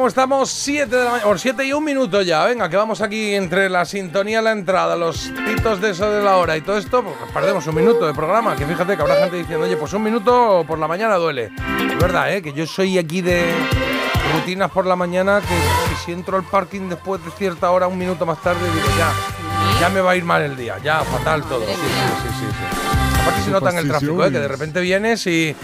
¿Cómo estamos? 7 de la mañana, por 7 y un minuto ya. Venga, que vamos aquí entre la sintonía, la entrada, los pitos de eso de la hora y todo esto, pues perdemos un minuto de programa. Que fíjate que habrá gente diciendo, oye, pues un minuto por la mañana duele. Es verdad, ¿eh? Que yo soy aquí de rutinas por la mañana, que, que si entro al parking después de cierta hora, un minuto más tarde, digo, ya, ya me va a ir mal el día, ya, fatal todo. Sí, sí, sí, sí. sí. Aparte se nota en el tráfico, ¿eh? que de repente vienes y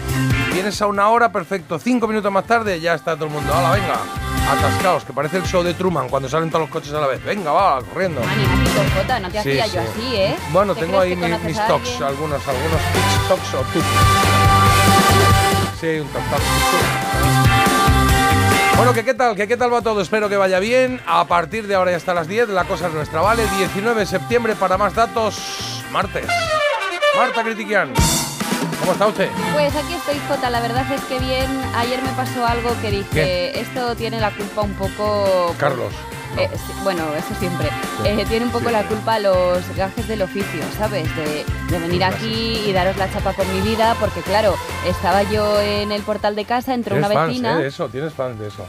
vienes a una hora, perfecto. Cinco minutos más tarde ya está todo el mundo. ¡Hala, venga! Atascaos, que parece el show de Truman cuando salen todos los coches a la vez. Venga, va, corriendo. Anímate con Jota, no te Sí, hacía sí. yo así, ¿eh? Bueno, ¿Te tengo ahí mis alguien? algunos, algunos talks o tips. Sí, un tuk. Bueno, que qué tal, que qué tal va todo, espero que vaya bien. A partir de ahora ya hasta las 10, la cosa es nuestra, ¿vale? 19 de septiembre para más datos, martes. Marta Critiquian, ¿cómo está usted? Pues aquí estoy, Jota. La verdad es que bien. Ayer me pasó algo que dije, ¿Qué? esto tiene la culpa un poco... Carlos. no. Eh, bueno, eso siempre. Eh, tiene un poco la culpa los gajes del oficio, ¿sabes? De, de venir aquí y daros la chapa con mi vida, porque claro, estaba yo en el portal de casa, entró ¿Tienes una fans vecina. eh, de eso? ¿Tienes fans de eso?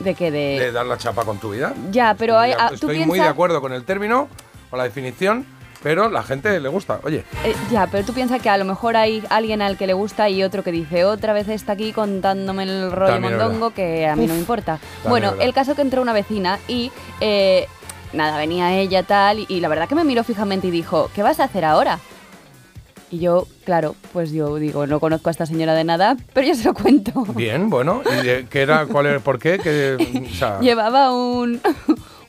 ¿De qué? De... ¿De dar la chapa con tu vida? Ya, pero hay, ah, tú Estoy piensas... muy de acuerdo con el término, con la definición, pero la gente le gusta. Oye, Eh, ya, pero tú piensas que a lo mejor hay alguien al que le gusta y otro que dice otra vez está aquí contándome el rollo También mondongo que a mí no me importa. También Bueno, el caso que entró una vecina y eh, nada, venía ella tal y, y la verdad que me miró fijamente y dijo, ¿qué vas a hacer ahora? Y yo, claro, pues yo digo, no conozco a esta señora de nada, pero yo se lo cuento. bien, bueno. ¿Y de- qué era? ¿Cuál era? ¿Por qué? Que, o sea, Llevaba un,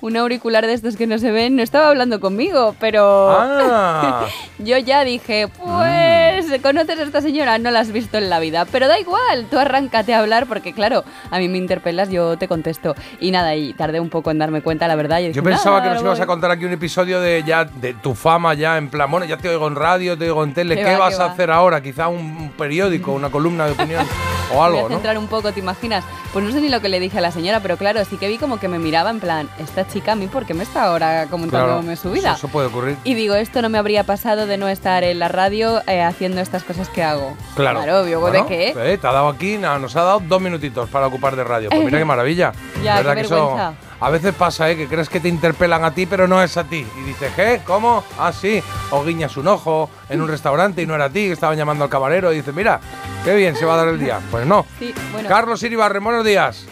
un auricular de estos que no se ven, no estaba hablando conmigo, pero... Ah, Yo ya dije, pues, ¿conoces a esta señora? No la has visto en la vida. Pero da igual, tú arráncate a hablar porque, claro, a mí me interpelas, yo te contesto. Y nada, y tardé un poco en darme cuenta, la verdad. dije, yo pensaba "Nada, que nos no ibas a voy". contar aquí un episodio de ya de tu fama ya en plan, bueno, ya te oigo en radio, te oigo en tele, Qué ¿qué, va, vas qué a va. hacer ahora? Quizá un, periódico, una columna de opinión o Me voy algo, a ¿no? centrar un poco, ¿te imaginas? Pues no sé ni lo que le dije a la señora, pero claro, sí que vi como que me miraba en plan, esta chica a mí, ¿por qué me está ahora comentándome su vida? Eso, eso puede ocurrir. Y digo, esto no me habría pasado de no estar en la radio eh, haciendo estas cosas que hago. Claro. obvio, Bueno, ¿de qué? eh, te ha dado aquí, nada, nos ha dado dos minutitos para ocupar de radio. Pues mira qué maravilla. Ya, ¿Verdad qué que eso a veces pasa, ¿eh? Que crees que te interpelan a ti, pero no es a ti. Y dices, ¿qué? ¿Cómo? Ah, sí. O guiñas un ojo en un restaurante y no era a ti, que estaban llamando al camarero y dices, mira, qué bien se va a dar el día. Pues no. Sí, bueno. Carlos Iribarren, buenos días.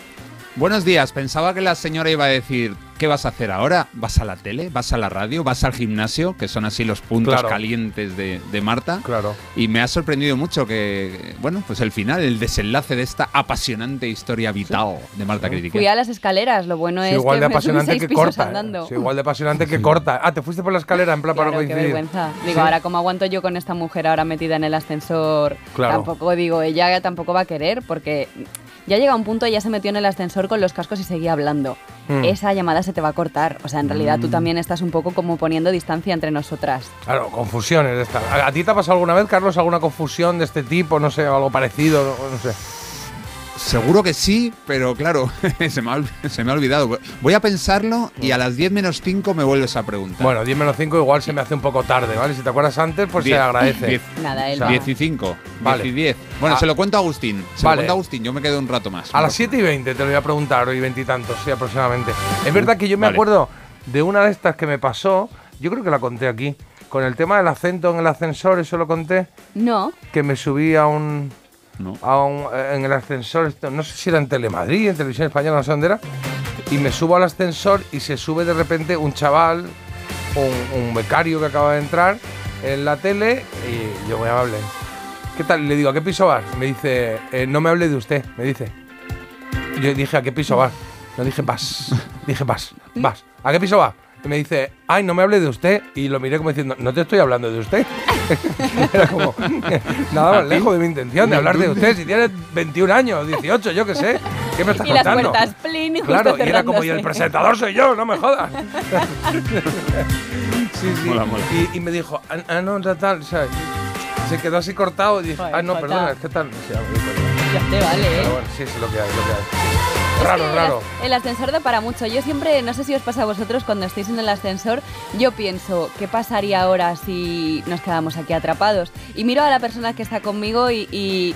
Buenos días, pensaba que la señora iba a decir, ¿qué vas a hacer ahora? ¿Vas a la tele? ¿Vas a la radio? ¿Vas al gimnasio? Que son así los puntos Claro. calientes de, de Marta. Claro. Y me ha sorprendido mucho que, bueno, pues el final, el desenlace de esta apasionante historia vital de Marta Critiqué. Fui a las escaleras, lo bueno Sí, es igual que de me subí apasionante seis que pisos corta. ¿eh? andando. Sí, igual de apasionante que corta. Ah, te fuiste por la escalera en plan para Claro, qué coincidir. vergüenza. Digo, Sí. ahora cómo aguanto yo con esta mujer ahora metida en el ascensor. Claro. Tampoco digo, ella tampoco va a querer porque ya llega un punto, ya se metió en el ascensor con los cascos y seguía hablando. Mm. Esa llamada se te va a cortar. O sea, en realidad tú también estás un poco como poniendo distancia entre nosotras. Claro, confusiones. ¿A, a ti te ha pasado alguna vez, Carlos, alguna confusión de este tipo? No sé, algo parecido, no, no sé. Seguro que sí, pero claro, se, me ha, se me ha olvidado. Voy a pensarlo y a las 10 menos 5 me vuelves a preguntar. Bueno, 10 menos 5 igual se me hace un poco tarde, ¿vale? Si te acuerdas antes, pues Diez. se agradece. Diez. Nada, él O sea, va. 10 y 5, Vale. 10 y 10. Bueno, Ah. se lo cuento a Agustín. Se Vale. lo cuento a Agustín, yo me quedo un rato más. A las 7 y 20 te lo voy a preguntar, hoy veintitantos, sí, aproximadamente. Es verdad que yo me Vale. acuerdo de una de estas que me pasó, yo creo que la conté aquí, con el tema del acento en el ascensor, eso lo conté, No, que me subí a un, No. a un- eh, en el ascensor, no sé si era en Telemadrid, en Televisión Española, no sé dónde era, y me subo al ascensor y se sube de repente un chaval, un, un becario que acaba de entrar, en la tele y yo muy amable. ¿Qué tal? Le digo, ¿a qué piso vas? Me dice, "Eh, no me hable de usted, me dice. Yo dije, ¿a qué piso vas? No dije, vas. Dije, vas, vas. ¿A qué piso va? Y me dice, ay, no me hable de usted. Y lo miré como diciendo, no te estoy hablando de usted. Era como, nada más lejos de mi intención de hablar de usted. Si tienes 21 años, 18, yo qué sé. ¿Qué me estás Y las contando? puertas, plin, Claro, y era como, y el presentador soy yo, no me jodas. sí, sí. Mola, mola. Y, y me dijo, ah, ah, no, tal, tal. O sea, se quedó así cortado y dije, ah, no, perdona, es que tal. Ver, perdón. Ya te vale, ¿eh? Pero bueno, sí, es lo que hay, lo que hay. Es Raro, que el raro. as- El ascensor da para mucho. Yo siempre, no sé si os pasa a vosotros cuando estáis en el ascensor, yo pienso, ¿qué pasaría ahora si nos quedamos aquí atrapados? Y miro a la persona que está conmigo y, y,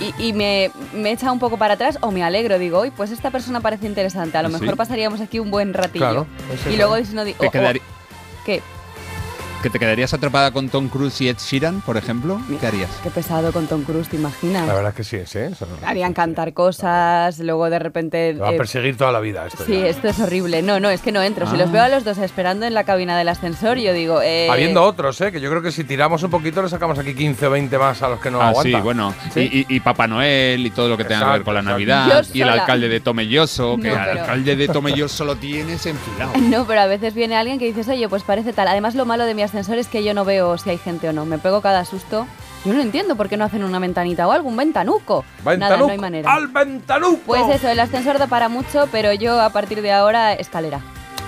y- y me, me echa un poco para atrás o me alegro. Digo, uy, pues esta persona parece interesante. A lo ¿Ah, sí? mejor pasaríamos aquí un buen ratillo. Claro, es y luego si no digo, ¿Te o- o- quedari- ¿qué? ¿Que te quedarías atrapada con Tom Cruise y Ed Sheeran, por ejemplo? ¿Qué harías? Qué pesado con Tom Cruise, ¿te imaginas? La verdad es que sí es, ¿eh? Eso no- Harían cantar cosas, luego de repente... Te va a eh, perseguir toda la vida esto. Sí, ya. esto es horrible. No, no, es que no entro. Si Ah. los veo a los dos esperando en la cabina del ascensor, yo digo. Eh, Habiendo otros, ¿eh? Que yo creo que si tiramos un poquito le sacamos aquí 15 o 20 más a los que no ah, aguantan. sí, bueno. ¿Sí? Y, y- y Papá Noel y todo lo que tenga que ver con la. Navidad. Y el alcalde de Tomelloso, que No, al pero- alcalde de Tomelloso lo tienes enfilado. No, pero a veces viene alguien que dices, oye, pues parece tal. Además, lo malo de mi ascensor es que yo no veo si hay gente o no. Me pego cada susto. Yo no entiendo por qué no hacen una ventanita o algo, un ventanuco. Nada, ¡Ventanuco! no hay manera. ¡Al ventanuco! Pues eso, el ascensor da para mucho, pero yo a partir de ahora, escalera.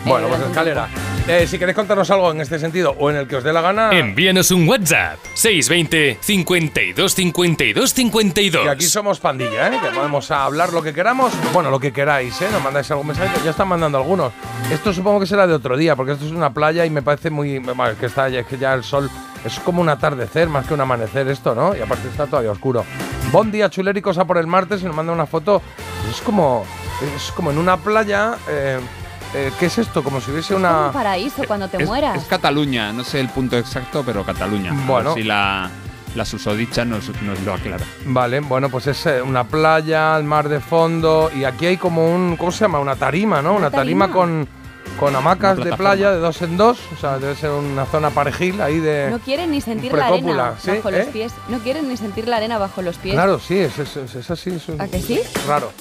Bueno, pues escalera. Eh, si queréis contarnos algo en este sentido o en el que os dé la gana. Envíanos un WhatsApp 620 52 52 52. Y aquí somos pandilla, ¿eh? Que podemos hablar lo que queramos. Bueno, lo que queráis, ¿eh? Nos mandáis algún mensaje. Ya están mandando algunos. Esto supongo que será de otro día, porque esto es una playa y me parece muy. bueno, que está ya, es que ya el sol. Es como un atardecer más que un amanecer esto, ¿no? Y aparte está todavía oscuro. Bon día, chuléricos a por el martes y nos manda una foto. Es como. Es como en una playa. eh, eh, ¿Qué es esto? Como si hubiese Es como una. un paraíso cuando te es, mueras. es Cataluña, no sé el punto exacto, pero Cataluña. A ver Bueno. si la, la susodicha nos, nos lo aclara. Vale, bueno, pues es eh, una playa, el mar de fondo y aquí hay como un, ¿cómo se llama? Una tarima, ¿no? Una, Una tarima, tarima. con, con hamacas de playa de dos en dos, o sea, debe ser una zona parejil ahí de... No quieren ni sentir la arena ¿sí? bajo ¿Eh? los pies. No quieren ni sentir la arena bajo los pies. Claro, sí, es, es, así. Es un- ¿A que sí? Raro.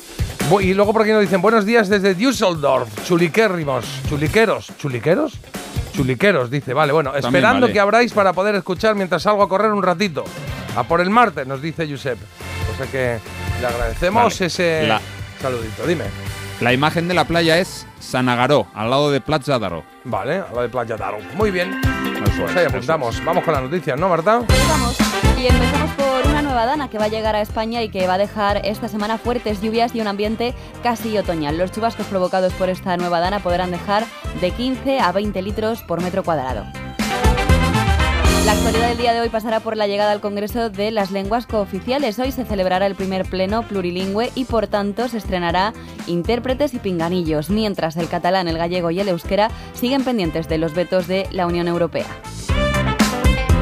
Y luego por aquí nos dicen, buenos días desde Düsseldorf, chuliquérrimos, chuliqueros, ¿chuliqueros? Chuliqueros, dice, vale, bueno, También esperando vale. que abráis para poder escuchar mientras salgo a correr un ratito. A por el martes, nos dice Josep. O sea que le agradecemos Vale. ese La- saludito, dime. La imagen de la playa es Sanagaró, al lado de Plaza d'Aro. Vale, a la de Playa Daro. Muy bien. Pues es, ahí apuntamos. Vamos con las noticias, ¿no, Marta? Pues vamos. Y empezamos por una nueva dana que va a llegar a España y que va a dejar esta semana fuertes lluvias y un ambiente casi otoñal. Los chubascos provocados por esta nueva dana podrán dejar de 15 a 20 litros por metro cuadrado. La actualidad del día de hoy pasará por la llegada al Congreso de las lenguas cooficiales. Hoy se celebrará el primer pleno plurilingüe y por tanto se estrenará intérpretes y pinganillos, mientras el catalán, el gallego y el euskera siguen pendientes de los vetos de la Unión Europea.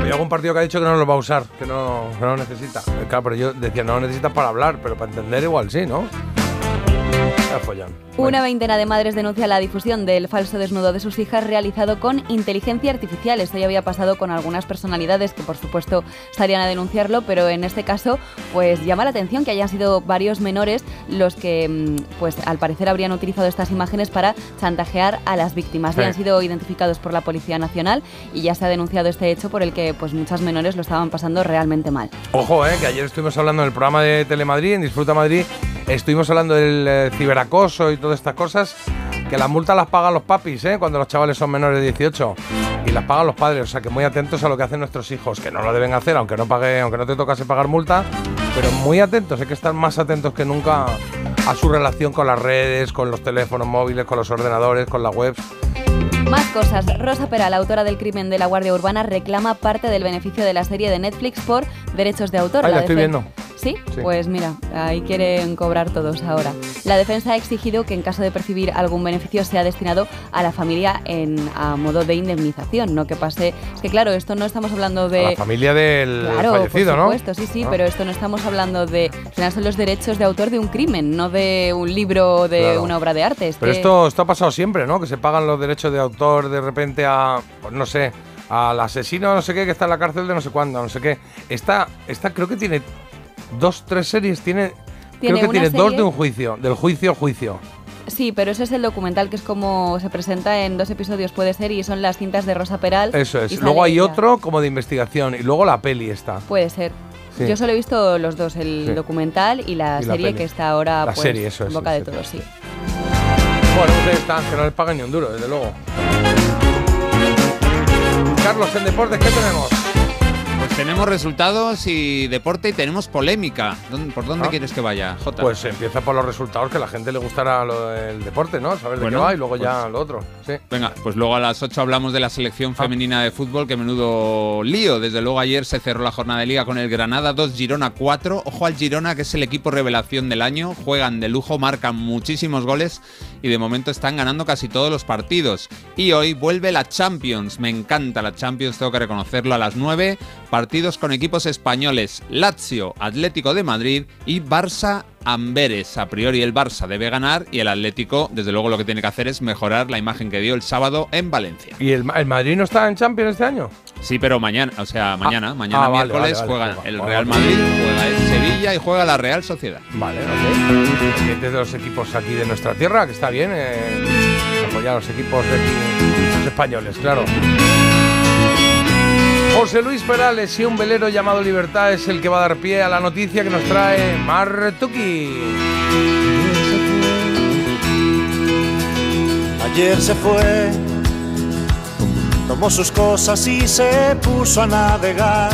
Hay algún partido que ha dicho que no lo va a usar, que no, que no lo necesita. Claro, pero yo decía, no lo necesita para hablar, pero para entender igual sí, ¿no? Ya Una veintena de madres denuncia la difusión del falso desnudo de sus hijas realizado con inteligencia artificial. Esto ya había pasado con algunas personalidades que por supuesto salían a denunciarlo, pero en este caso pues llama la atención que hayan sido varios menores los que mm, pues al parecer habrían utilizado estas imágenes para chantajear a las víctimas. Sí. Ya han sido identificados por la Policía Nacional y ya se ha denunciado este hecho por el que pues muchas menores lo estaban pasando realmente mal. Ojo, eh, que ayer estuvimos hablando en el programa de Telemadrid, en Disfruta Madrid, estuvimos hablando del eh, ciberacoso y todas estas cosas, que las multas las pagan los papis, ¿eh? Cuando los chavales son menores de 18 y las pagan los padres, o sea que muy atentos a lo que hacen nuestros hijos, que no lo deben hacer, aunque no pague, aunque no te tocase pagar multa, pero muy atentos, hay que estar más atentos que nunca a su relación con las redes, con los teléfonos móviles, con los ordenadores, con las webs. Más cosas. Rosa Peral, autora del crimen de la Guardia Urbana, reclama parte del beneficio de la serie de Netflix por derechos de autor. La estoy viendo. ¿Sí? Sí. Pues mira, ahí quieren cobrar todos ahora. La defensa ha exigido que en caso de percibir algún beneficio sea destinado a la familia en, a modo de indemnización, no que pase... Es que claro, esto no estamos hablando A de... la familia del Claro, fallecido, por ¿no? supuesto, sí, sí, Ah. pero esto no estamos hablando de... Al final son los derechos de autor de un crimen, no de un libro o de Claro. una obra de arte. Es Pero que- esto, esto ha pasado siempre, ¿no? Que se pagan los derechos de autor de repente a, pues no sé, al asesino no sé qué que está en la cárcel de no sé cuándo, no sé qué. Esta, esta creo que tiene dos, tres series, tiene, Tiene creo que tiene dos de un juicio, del juicio juicio. Sí, pero ese es el documental que es como se presenta en dos episodios, puede ser, y son las cintas de Rosa Peral. Eso es. Luego hay ella. otro como de investigación y luego la peli está. Puede ser. Sí. Yo solo he visto los dos, el Sí. documental y la Y serie que está ahora La pues, serie, eso en es, boca de todos, sí. Bueno, ustedes están, que no les pagan ni un duro, desde luego. Carlos, en deportes, ¿qué tenemos? Tenemos resultados y deporte y tenemos polémica. ¿Dónde- ¿Por dónde Ah. quieres que vaya, Jota? Pues empieza por los resultados, que a la gente le gustará lo- el deporte, ¿no? Saber de Bueno, qué va y luego ya pues- lo otro. Sí. Venga, pues luego a las 8 hablamos de la Ah. selección femenina de fútbol, que menudo lío. Desde luego ayer se cerró la jornada de liga con el Granada 2, Girona 4. Ojo al Girona, que es el equipo revelación del año. Juegan de lujo, marcan muchísimos goles y de momento están ganando casi todos los partidos. Y hoy vuelve la Champions. Me encanta la Champions, tengo que reconocerlo. A las 9, partidos con equipos españoles. Lazio, Atlético de Madrid y Barça Amberes. A priori el Barça debe ganar y el Atlético, desde luego, lo que tiene que hacer es mejorar la imagen que dio el sábado en Valencia. ¿Y el, Ma- el Madrid no está en Champions este año? Sí, pero mañana, o sea, mañana, mañana ah, miércoles vale, el Real. Madrid, juega el Sevilla y juega la Real Sociedad. Vale, ok. De los equipos aquí de nuestra tierra, que está bien. Eh, apoyar a los equipos de aquí, los españoles, claro. José Luis Perales y un velero llamado Libertad es el que va a dar pie a la noticia que nos trae Martuki. Ayer se fue, tomó sus cosas y se puso a navegar.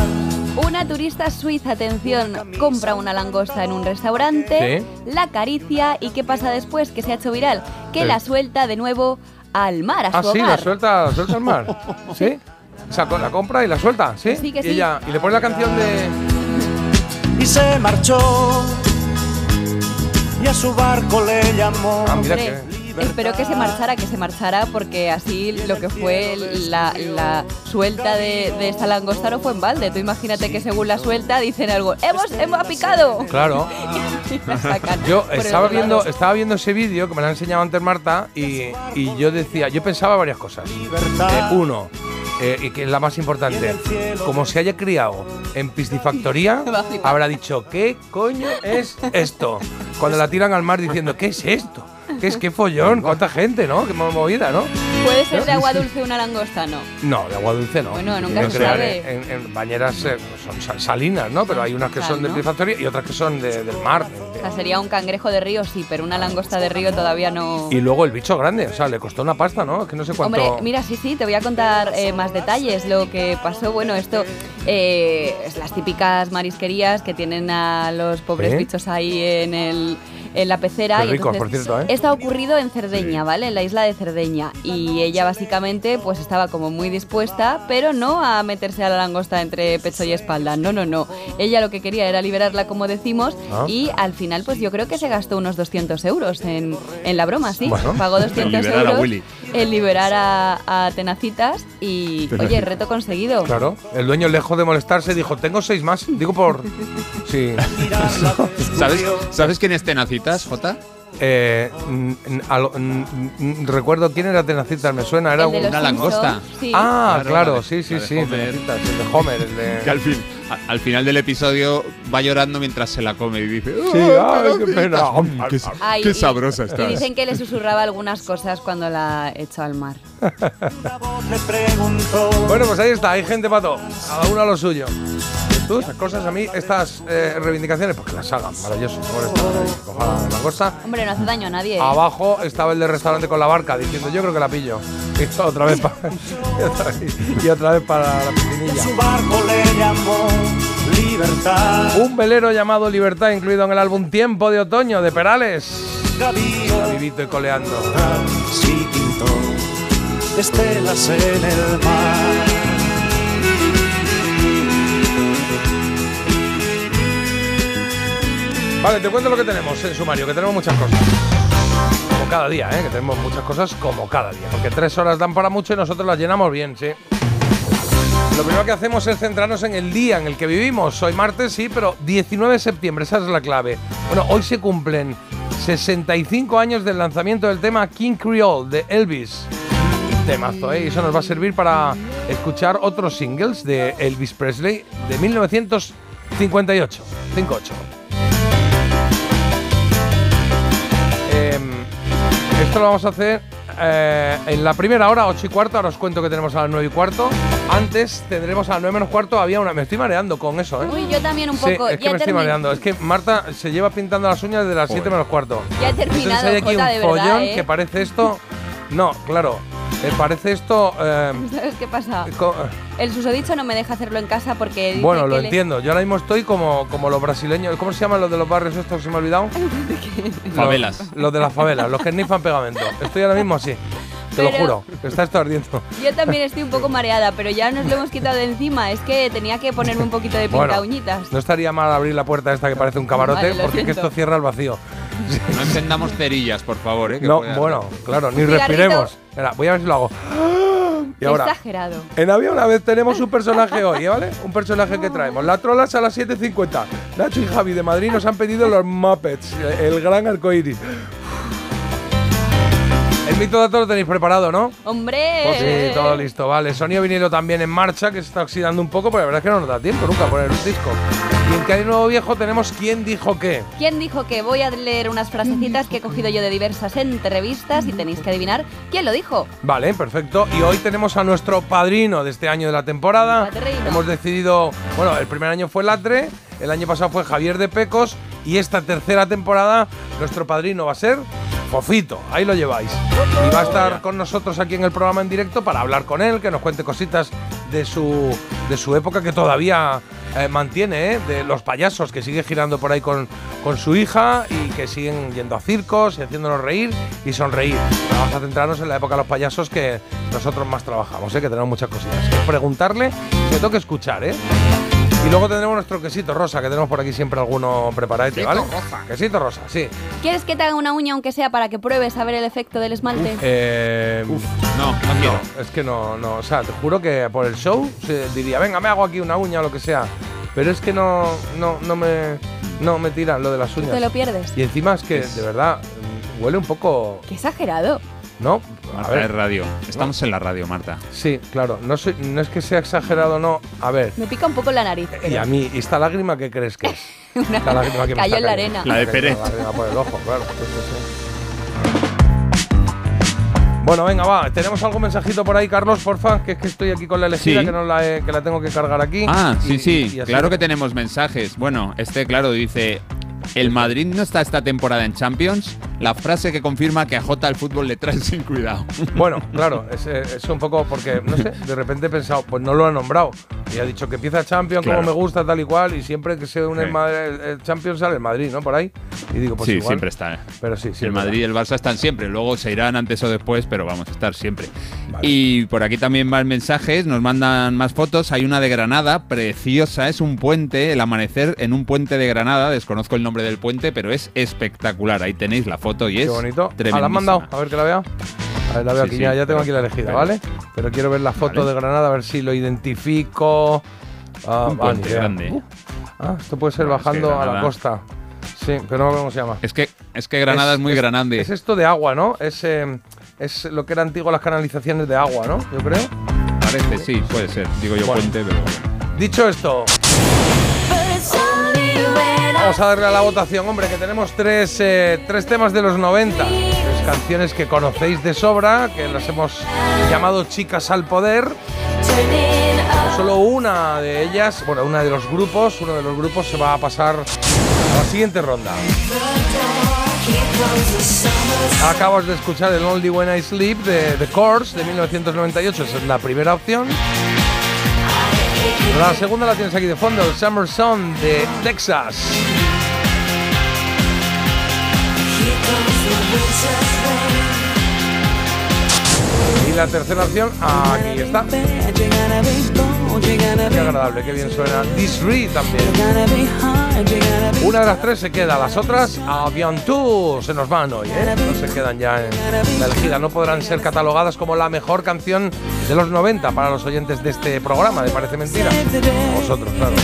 Una turista suiza, atención, compra una langosta en un restaurante, Sí. la acaricia y ¿qué pasa después? Que se ha hecho viral, que Sí. la suelta de nuevo al mar, a Ah, su sí, la suelta, la suelta al mar. ¿Sí? Sacó la compra y la suelta, ¿sí? Sí, que y sí. ella- y le pone la canción de. y se marchó. Y a su barco le llamó. Ah, mira que. espero que se marchara, que se marchara, porque así lo que fue la, la suelta de, de esta langosta no fue en balde. Tú imagínate que según la suelta dicen algo, ¡hemos, hemos picado! Claro. Y Yo estaba viendo, estaba viendo ese vídeo que me lo ha enseñado antes Marta y, y yo decía, yo pensaba varias cosas. Eh, uno, eh, y que es la más importante, como se haya criado en piscifactoría, habrá dicho, ¿qué coño es esto? Cuando la tiran al mar diciendo, ¿qué es esto? ¿Qué es qué follón? ¿Cuánta gente, no? Qué mo- movida, ¿no? ¿Puede ser de agua dulce una langosta? No. No, de agua dulce no. Bueno, nunca Yo se creo sabe. En, en bañeras eh, son sal- salinas, ¿no? Pero hay unas que son de ¿no? piscifactoría y otras que son de- del mar. O sea, sería un cangrejo de río, sí, pero una langosta de río todavía no. Y luego el bicho grande, o sea, le costó una pasta, ¿no? Es que no sé cuánto. Hombre, mira, sí, sí, te voy a contar eh, más detalles. Lo que pasó, bueno, esto eh, es las típicas marisquerías que tienen a los pobres bichos ahí en, el, en la pecera. Qué y ricos, entonces, por cierto, ¿eh? Esto ha ocurrido en Cerdeña, ¿vale? En la isla de Cerdeña. Y ella básicamente pues estaba como muy dispuesta, pero no a meterse a la langosta entre pecho y espalda. No, no, no. Ella lo que quería era liberarla, como decimos, Ah. y al final pues yo creo que se gastó unos 200 euros en, en la broma, ¿sí? Bueno. Pagó 200 liberar a euros Willy. en liberar a, a Tenacitas y, oye, reto conseguido. Claro, el dueño lejos de molestarse dijo, tengo seis más. Digo por... Sí. ¿Sabes, ¿Sabes quién es Tenacitas, Jota? Eh, al- recuerdo quién era Tenacitas, me suena, era un... una langosta. Sí. Ah, Claro, sí, sí, sí, Homer. El de Homer, el de... Que al, fin, a- al final del episodio va llorando mientras se la come y dice: Sí, "Oh, ay, qué pena. Mm, qué, Ay, qué y- sabrosa Y estás. dicen que le susurraba algunas cosas cuando la echó al mar. Bueno, pues ahí está, hay gente para todo, cada uno a lo suyo. Cosas a mí, estas eh, reivindicaciones, pues que las hagan, maravilloso. Por coja la langosta. Hombre, no hace daño a nadie. ¿eh? Abajo estaba el del restaurante con la barca diciendo yo creo que la pillo. Y otra vez para, y otra vez, y otra vez para la Su piscinilla. barco le llamó Libertad. Un velero llamado Libertad incluido en el álbum Tiempo de Otoño de Perales. Gavío Vivito y coleando. sí pintó estelas en el mar. Vale, te cuento lo que tenemos en sumario, que tenemos muchas cosas. Como cada día, ¿eh? que tenemos muchas cosas como cada día. Porque tres horas dan para mucho y nosotros las llenamos bien, sí. Lo primero que hacemos es centrarnos en el día en el que vivimos. Hoy martes, sí, pero 19 de septiembre, esa es la clave. Bueno, hoy se cumplen 65 años del lanzamiento del tema King Creole de Elvis. Temazo, ¿eh? Y eso nos va a servir para escuchar otros singles de Elvis Presley de 1958. 58. Esto lo vamos a hacer eh, en la primera hora, 8 y cuarto. Ahora os cuento que tenemos a las 9 y cuarto. Antes tendremos a las 9 menos cuarto. Había una. Me estoy mareando con eso, ¿eh? Uy, yo también un Sí, poco. es que ya, me estoy termi- mareando. Es que Marta se lleva pintando las uñas desde las 7 menos cuarto. ya he Entonces terminado, hay aquí Jota, un de follón verdad, ¿eh? que parece esto. No, claro. eh, parece esto. eh, ¿Sabes qué pasa? co- El susodicho no me deja hacerlo en casa porque dice bueno, que lo le- entiendo. Yo ahora mismo estoy como, como los brasileños. ¿Cómo se llaman los de los barrios estos? Se me ha olvidado. Favelas. Los, de las favelas, los que snifan pegamento. Estoy ahora mismo así. Te lo juro. Está esto ardiendo. Yo también estoy un poco mareada, pero ya nos lo hemos quitado de encima. Es que tenía que ponerme un poquito de pinta Bueno, uñitas. no estaría mal abrir la puerta esta que parece un camarote, Vale, porque es que esto cierra el vacío. No encendamos cerillas, por favor, ¿eh? que No, bueno, claro, ni cigarrito. respiremos. Espera, voy a ver si lo hago. Y ahora, Exagerado. en Había una vez tenemos un personaje hoy, ¿eh? ¿vale? Un personaje que traemos. La trolas a las 7.50. Nacho y Javi de Madrid nos han pedido los Muppets, el gran arcoíris. El mito dato lo tenéis preparado, ¿no? ¡Hombre! Pues sí, todo listo, vale. Sonido vinilo también en marcha, que se está oxidando un poco, pero la verdad es que no nos da tiempo nunca a poner un disco. Y en hay nuevo viejo tenemos quién dijo qué. ¿Quién dijo que voy a leer unas frasecitas que he cogido yo de diversas entrevistas y tenéis que adivinar quién lo dijo? Vale, perfecto. Y hoy tenemos a nuestro padrino de este año de la temporada. Padrino. Hemos decidido, bueno, el primer año fue Latre, el año pasado fue Javier de Pecos y esta tercera temporada nuestro padrino va a ser Fofito. Ahí lo lleváis. Y va a estar con nosotros aquí en el programa en directo para hablar con él, que nos cuente cositas de su, de su época que todavía eh, mantiene, ¿eh? de los payasos que sigue girando por ahí con, con su hija y que siguen yendo a circos y haciéndonos reír y sonreír. Vamos a centrarnos en la época de los payasos que nosotros más trabajamos, ¿eh? que tenemos muchas cosillas. Preguntarle, que toque escuchar, ¿eh? Y luego tendremos nuestro quesito rosa, que tenemos por aquí siempre alguno preparadete, ¿vale? Quesito rosa, sí. ¿Quieres que te haga una uña aunque sea para que pruebes a ver el efecto del esmalte? Eh, No, no quiero. no, es que no, no, o sea, te juro que por el show se diría, venga, me hago aquí una uña o lo que sea. Pero es que no, no, no me, no me tiran lo de las uñas. Te lo pierdes. Y encima es que, de verdad, huele un poco, Qué exagerado. ¿No? A Marta, es ver, radio. Estamos en la radio, Marta. sí, claro, no, soy- no es que sea exagerado, no. A ver, Me pica un poco la nariz. y a mí, ¿y esta lágrima qué crees que es? Una- Esta lágrima que me Cayó en la arena. La de Pérez. La lágrima por el ojo, claro. sí, sí, sí. Bueno, venga, va. ¿Tenemos algún mensajito por ahí, Carlos, porfa? Que es que estoy aquí con la elegida, Sí. que, no la, he- que la tengo que cargar aquí. Ah, sí, Y- sí, y claro que tenemos mensajes. Bueno, este, claro, dice, ¿el Madrid no está esta temporada en Champions? La frase que confirma que a Jota el fútbol le trae sin cuidado. Bueno, claro, es, es un poco porque, no sé, de repente he pensado, pues no lo ha nombrado. Y ha dicho que empieza Champions, Claro. como me gusta, tal y cual, y siempre que se une el, Sí. Madrid, el, el Champions sale el Madrid, ¿no? Por ahí. Y digo, pues sí, igual. siempre está. ¿eh? Pero sí, sí. el Madrid y el Barça están siempre, luego se irán antes o después, pero vamos a estar siempre. Vale. Y por aquí también van mensajes, nos mandan más fotos. Hay una de Granada, preciosa, es un puente, el amanecer en un puente de Granada. Desconozco el nombre del puente, pero es espectacular. Ahí tenéis la foto y Qué es bonito. Ah, la han mandado, a ver que la vea. A ver, la veo Sí, aquí, sí, ya, ya tengo pero- aquí la elegida, pero- ¿vale? Pero quiero ver la foto Vale. de Granada, a ver si lo identifico. Ah, Un puente grande. Uh, ah, esto puede ser Bueno, es que bajando a la costa. Sí, pero no me acuerdo cómo se llama. Es que, es que Granada es, muy grande. Es esto de agua, ¿no? Es, eh, es lo que era antiguo las canalizaciones de agua, ¿no? Yo creo. Parece, sí, puede ser. Digo yo Bueno. puente, pero bueno. Dicho esto, vamos a darle a la votación, hombre, que tenemos tres, eh, tres temas de los 90. Tres canciones que conocéis de sobra, que las hemos llamado Chicas al Poder. Solo una de ellas, bueno, una de los grupos, uno de los grupos se va a pasar a la siguiente ronda. Acabas de escuchar el Only When I Sleep de The Course de 1998, esa es la primera opción. La segunda la tienes aquí de fondo, el Summer Sun de Texas. Y la tercera opción, aquí está. Qué agradable, qué bien suena. Disree también. Una de las tres se queda, las otras, Tour, se nos van hoy, ¿eh? No se quedan ya en la elegida. No podrán ser catalogadas como la mejor canción de los 90 para los oyentes de este programa, de Parece Mentira. A vosotros, claro.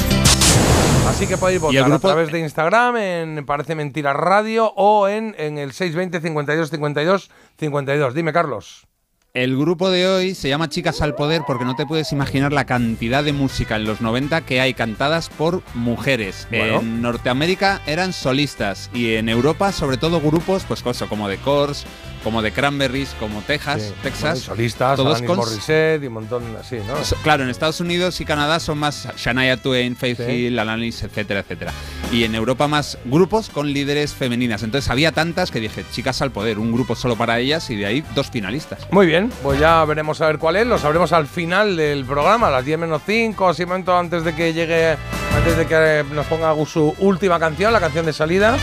Así que podéis votar grupo- a través de Instagram, en Parece Mentira Radio o en, en el 620 52 52 52. Dime, Carlos. El grupo de hoy se llama Chicas al Poder porque no te puedes imaginar la cantidad de música en los 90 que hay cantadas por mujeres. Bueno. En Norteamérica eran solistas y en Europa sobre todo grupos pues como de Coors, como de Cranberries, como Texas, Sí, Texas. solistas, todos con- Morissette y un montón así, ¿no? Claro, en Estados Unidos y Canadá son más Shania Twain, Faith Sí. Hill, Alanis, etcétera, etcétera. Y en Europa más grupos con líderes femeninas. Entonces había tantas que dije, chicas al poder, un grupo solo para ellas y de ahí dos finalistas. Muy bien, pues ya veremos a ver cuál es, lo sabremos al final del programa, a las 10 menos 5, así un momento antes de que llegue, antes de que nos ponga su última canción, la canción de salida,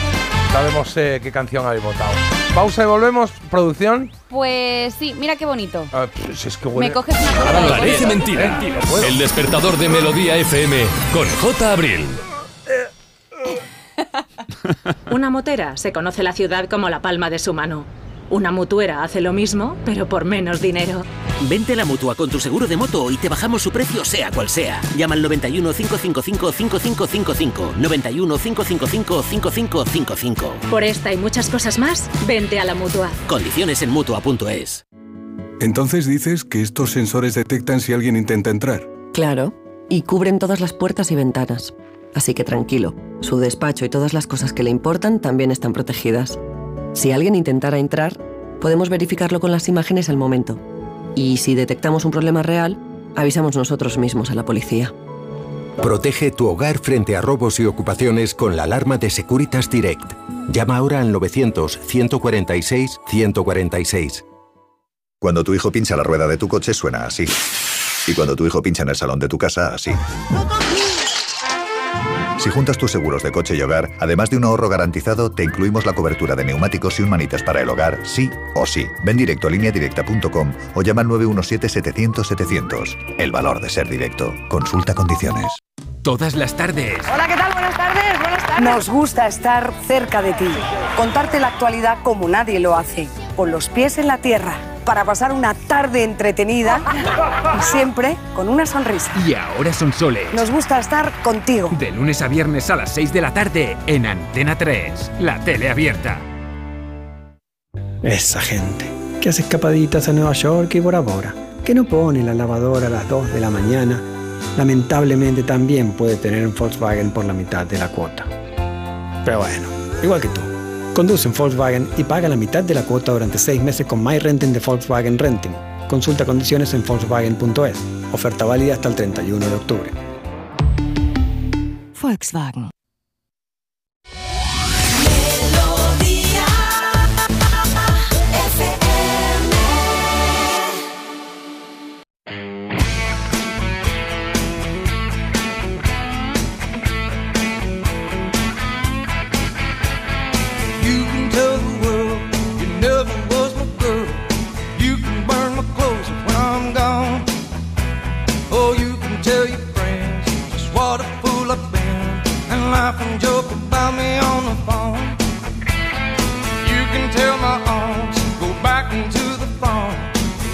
sabemos eh, qué canción habéis votado. Pausa y volvemos, producción. Pues sí, mira qué bonito. Ah, pff, si es que huele- Me coges una copa de Parece mentira. Eh, puedo. El despertador de Melodía FM con J. Abril. Una motera se conoce la ciudad como la palma de su mano. Una mutuera hace lo mismo, pero por menos dinero. Vente a la mutua con tu seguro de moto y te bajamos su precio, sea cual sea. Llama al 91 555 5555. 91 555 5555. Por esta y muchas cosas más, vente a la mutua. Condiciones en mutua.es. Entonces dices que estos sensores detectan si alguien intenta entrar. Claro, y cubren todas las puertas y ventanas. Así que tranquilo, su despacho y todas las cosas que le importan también están protegidas. Si alguien intentara entrar, podemos verificarlo con las imágenes al momento. Y si detectamos un problema real, avisamos nosotros mismos a la policía. Protege tu hogar frente a robos y ocupaciones con la alarma de Securitas Direct. Llama ahora al 900-146-146. Cuando tu hijo pincha la rueda de tu coche suena así. Y cuando tu hijo pincha en el salón de tu casa, así. Si juntas tus seguros de coche y hogar, además de un ahorro garantizado, te incluimos la cobertura de neumáticos y un manitas para el hogar, sí o sí. Ven directo a lineadirecta.com o llama al 917-700-700. El valor de ser directo. Consulta condiciones. Todas las tardes. Hola, ¿qué tal? Buenas tardes, buenas tardes. Nos gusta estar cerca de ti, contarte la actualidad como nadie lo hace, con los pies en la tierra, para pasar una tarde entretenida y siempre con una sonrisa. Y ahora son soles. Nos gusta estar contigo. De lunes a viernes a las 6 de la tarde en Antena 3, la tele abierta. Esa gente que hace escapaditas a Nueva York y Bora Bora, que no pone la lavadora a las 2 de la mañana, lamentablemente también puede tener un Volkswagen por la mitad de la cuota. Pero bueno, igual que tú. Conduce en Volkswagen y paga la mitad de la cuota durante 6 meses con My Renting de Volkswagen Renting. Consulta condiciones en Volkswagen.es. Oferta válida hasta el 31 de octubre. Volkswagen. Laugh and joke about me on the phone. You can tell my arms to go back into the farm.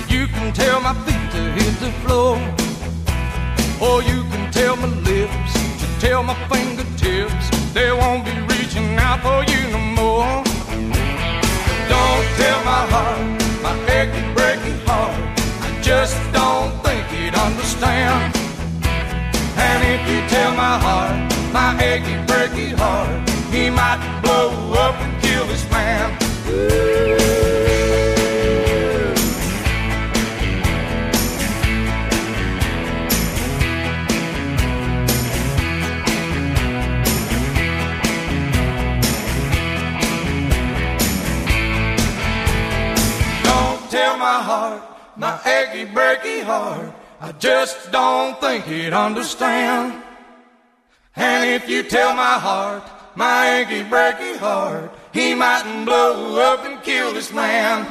You can tell my feet to hit the floor. Or you can tell my lips to tell my fingertips they won't be reaching out for you no more. Don't tell my heart, my achy, breaky heart. I just don't think he'd understand. And if you tell my heart, my achy, breaky heart, he might blow up and kill this man. Don't tell my heart, my achy, breaky heart. I just don't think he'd understand. And if you tell my heart, my achy, breaky heart, he mightn't blow up and kill this man.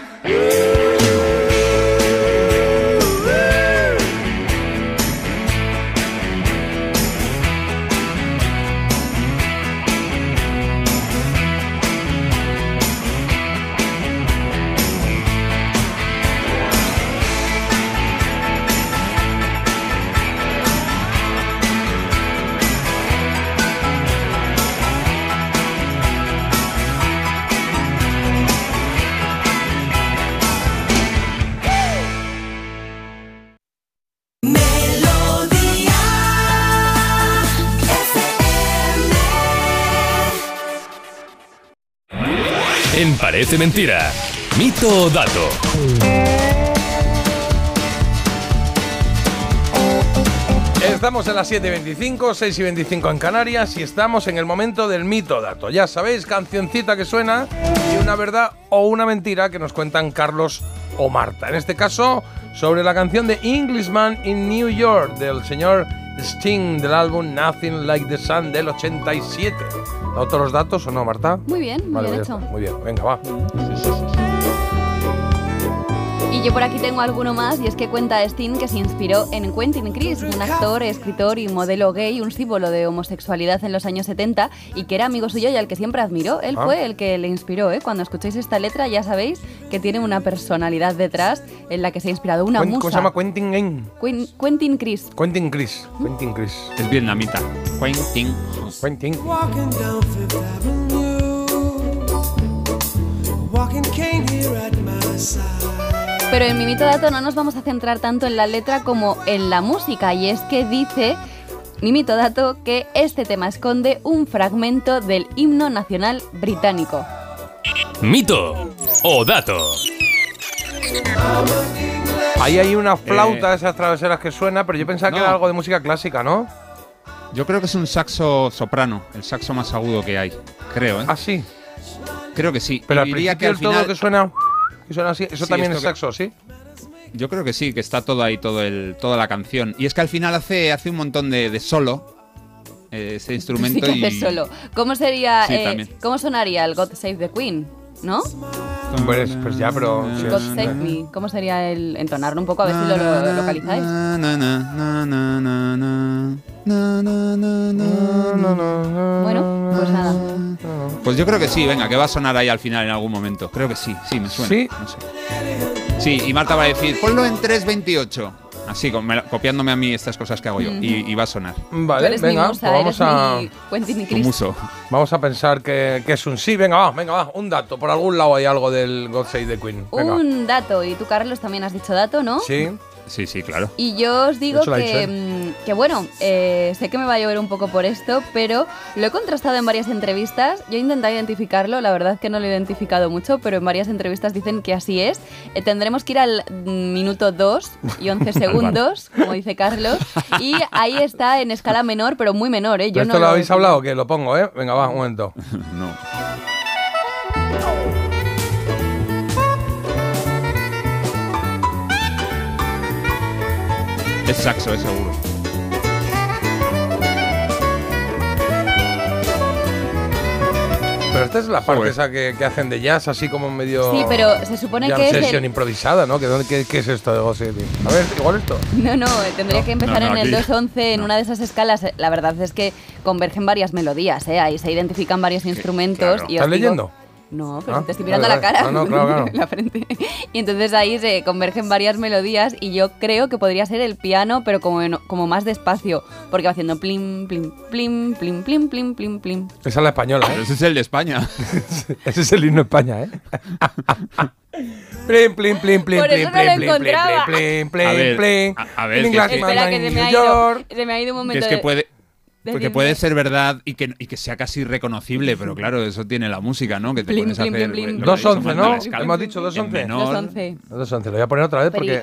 Parece mentira. Mito o dato. Estamos en las 7 y 25, 6 y 25 en Canarias y estamos en el momento del mito dato. Ya sabéis, cancioncita que suena y una verdad o una mentira que nos cuentan Carlos o Marta. En este caso, sobre la canción de Englishman in New York del señor Sting del álbum Nothing Like the Sun del 87. ¿Da todos los datos o no, Marta? Muy bien, muy Vale, bien ya hecho. Muy bien, venga, va. Y yo por aquí tengo alguno más, y es que cuenta Sting que se inspiró en Quentin Cris, un actor, escritor y modelo gay, un símbolo de homosexualidad en los años 70, y que era amigo suyo y al que siempre admiró. Él Ah. fue el que le inspiró, ¿eh? Cuando escuchéis esta letra ya sabéis que tiene una personalidad detrás en la que se ha inspirado una Cuen- musa. ¿Cómo se llama? Quentin Gain. Quen- Quentin Cris. Quentin Chris. Quentin Chris. Es vietnamita. Quentin. Quentin. Walking down Fifth Avenue, walking cane here at my side. Pero en mi mito dato no nos vamos a centrar tanto en la letra como en la música, y es que dice mi mito dato que este tema esconde un fragmento del himno nacional británico. Mito o dato. Ahí hay una flauta de esas traveseras que suena, pero yo pensaba que no. era algo de música clásica, ¿no? Yo creo que es un saxo soprano, el saxo más agudo que hay. Creo, ¿eh? Ah, sí. Creo que sí. Pero Y al diría principio que al el todo final. que suena, eso Sí, también es que- saxo, ¿sí? Yo creo que sí, que está todo ahí, todo el, toda la canción. Y es que al final hace, hace un montón de, de solo eh, ese Sí instrumento y. solo. ¿Cómo sería, Sí, eh, cómo sonaría el God Save the Queen? ¿No? Pues, pues ya, pero. sí, God es- Save Me. ¿Cómo sería el entonarlo un poco a ver si lo, lo localizáis? Bueno, pues nada. Pues yo creo que sí, venga, que va a sonar ahí al final en algún momento. Creo que sí, sí, me suena. ¿Sí? No sé. Sí, y Marta va a decir, ponlo en 3.28. Así, con- me- copiándome a mí estas cosas que hago yo. y, y va a sonar. Tú Vale, eres mi venga, musa, pues eres vamos a. Quentin y muso. Vamos a pensar que, que es un sí. Venga, va, venga, va. Un dato. Por algún lado hay algo del God Save the Queen. Venga. Un dato, y tú, Carlos, también has dicho dato, ¿no? Sí. Sí, sí, claro. Y yo os digo lo que, mm, que bueno, eh, sé que me va a llover un poco por esto, pero lo he contrastado en varias entrevistas. Yo he intentado identificarlo, la verdad es que no lo he identificado mucho, pero en varias entrevistas dicen que así es. Eh, tendremos que ir al mm, minuto 2 y 11 segundos, como dice Carlos, y ahí está en escala menor, pero muy menor, ¿eh? Yo ¿Esto no lo habéis hablado? Que lo pongo, ¿eh? Venga, va, un momento. no. Es saxo, es seguro. Pero esta es la parte Joder. esa que, que hacen de jazz, así como medio. Sí, pero se supone jam que es session el- improvisada, ¿no? ¿Qué, dónde- qué, qué es esto de the- A ver, igual esto. No, no, eh, tendría que empezar no, no, en el aquí. 2.11, en una de esas escalas. Eh, La verdad es que convergen varias melodías, ¿eh? Ahí se identifican varios instrumentos. claro. Y os ¿Estás digo- leyendo? No, pero Ah, te estoy vale, mirando la cara. No, no, claro, claro. la frente. Y entonces ahí se convergen varias melodías y yo creo que podría ser el piano, pero como, en- como más despacio, porque va haciendo plim, plim, plim, plim, plim, plim, plim, plim. Esa es la española, Pero ¿eh? ese es el de España. Ese es el himno de España, ¿eh? Plim, plim, plim, plim, Por plim, eso no plim, lo plim, plim, encontraba. plim, plim, A ver, plim. a- a ver, In que es English, que- man, Espera, que in se me, ha New ido, York. se me ha ido un Que momento. es que de- puede. de Porque puede ser verdad y que, y que sea casi reconocible, pero claro, eso tiene la música, ¿no? Que te Plim, pones a plim, hacer. plim, plim. lo que ha dicho 2.11, Marta, ¿no? Hemos dicho En 2.11. menor. 2.11. 2.11, lo voy a poner otra vez porque.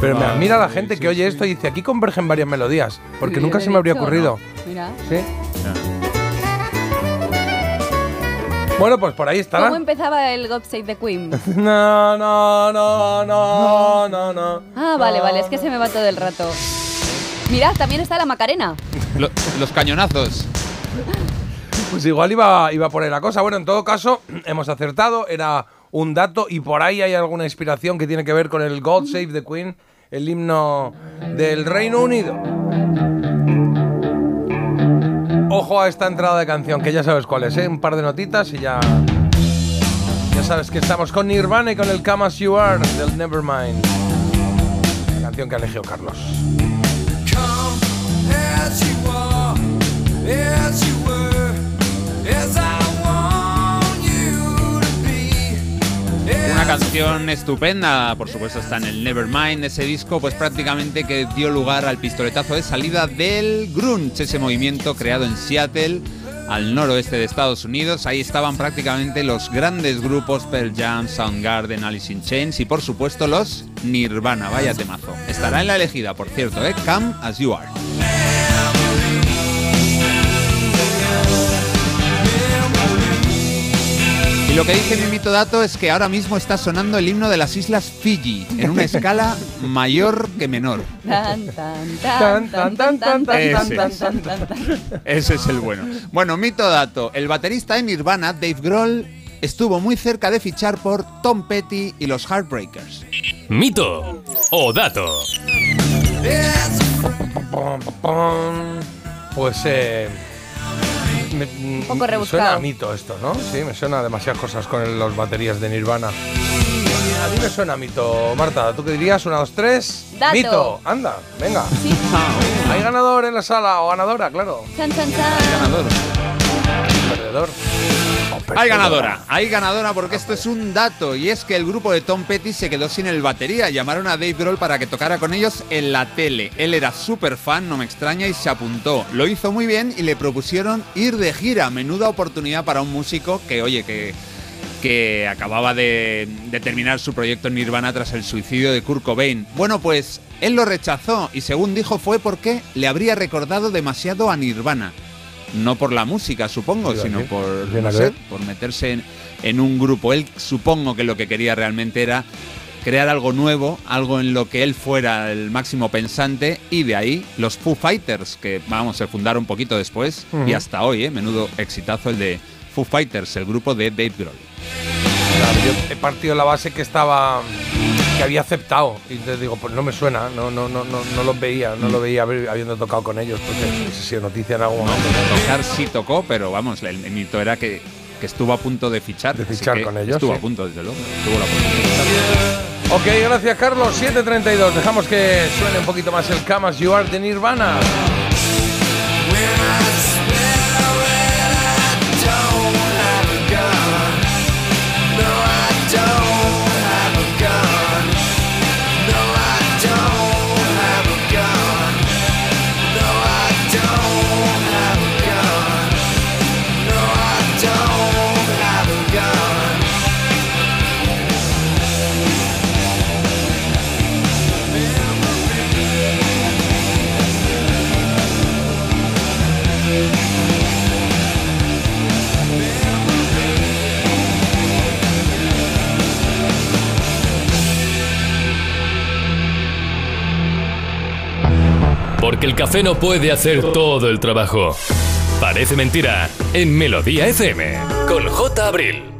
Pero me admira la gente que oye esto y dice, aquí convergen varias melodías, porque nunca se me habría ocurrido. ¿no? Mira. ¿Sí? Bueno, pues por ahí estará. ¿Cómo empezaba el God Save the Queen? No, no, no, no, no, no. Ah, vale, vale, es que se me va todo el rato. Mirad, también está la Macarena. Lo- los cañonazos. Pues igual iba, iba por ahí la cosa. Bueno, en todo caso, hemos acertado, era un dato y por ahí hay alguna inspiración que tiene que ver con el God Save the Queen, el himno del Reino Unido. Ojo a esta entrada de canción, que ya sabes cuál es, ¿eh? Un par de notitas y ya... Ya sabes que estamos con Nirvana y con el Come As You Are del Nevermind. La canción que elegido Carlos. Una canción estupenda, por supuesto está en el Nevermind, ese disco, pues prácticamente que dio lugar al pistoletazo de salida del grunge, ese movimiento creado en Seattle, al noroeste de Estados Unidos. Ahí estaban prácticamente los grandes grupos Pearl Jam, Soundgarden, Alice in Chains y por supuesto los Nirvana. Vaya temazo. Estará en la elegida, por cierto, ¿eh? Come as you are. Y lo que dice mi mito dato es que ahora mismo está sonando el himno de las islas Fiji en una escala mayor que menor. Ese. es el bueno. Bueno, mito dato. El baterista de Nirvana, Dave Grohl, estuvo muy cerca de fichar por Tom Petty y los Heartbreakers. Mito o dato. Pues eh. Me, Un poco rebuscado. Suena a mito esto, ¿no? Sí, me suena a demasiadas cosas con los baterías de Nirvana. A mí me suena a mito. Marta, ¿tú qué dirías? Una, dos, tres. Dato. Mito. Anda, venga. Hay ganador en la sala o ganadora, claro. Chan, chan, chan. Ganador. Perdedor. Hay ganadora, hay ganadora porque esto es un dato y es que el grupo de Tom Petty se quedó sin el batería. Llamaron a Dave Grohl para que tocara con ellos en la tele. Él era súper fan, no me extraña, y se apuntó. Lo hizo muy bien y le propusieron ir de gira. Menuda oportunidad para un músico que, oye, que, que acababa de, de terminar su proyecto en Nirvana tras el suicidio de Kurt Cobain. Bueno, pues él lo rechazó y según dijo fue porque le habría recordado demasiado a Nirvana. No por la música, supongo, sino por, no sé, por meterse en, en un grupo. Él supongo que lo que quería realmente era crear algo nuevo, algo en lo que él fuera el máximo pensante y de ahí los Foo Fighters, que vamos, se fundaron un poquito después y hasta hoy, ¿eh? menudo exitazo el de Foo Fighters, el grupo de Dave Grohl. Yo he partido la base que estaba que había aceptado y te digo pues no me suena no no no no no los veía no lo veía habiendo tocado con ellos porque no si es noticia en algún momento Tocar sí tocó, pero vamos, el, mito era que, que estuvo a punto de fichar. De fichar con ellos, Estuvo sí. a punto, desde luego. Tuvo la oportunidad. Ok, gracias Carlos 732 dejamos que suene un poquito más el Camas You Are de Nirvana Porque el café no puede hacer todo el trabajo. Parece mentira. En Melodía FM. Con J. Abril.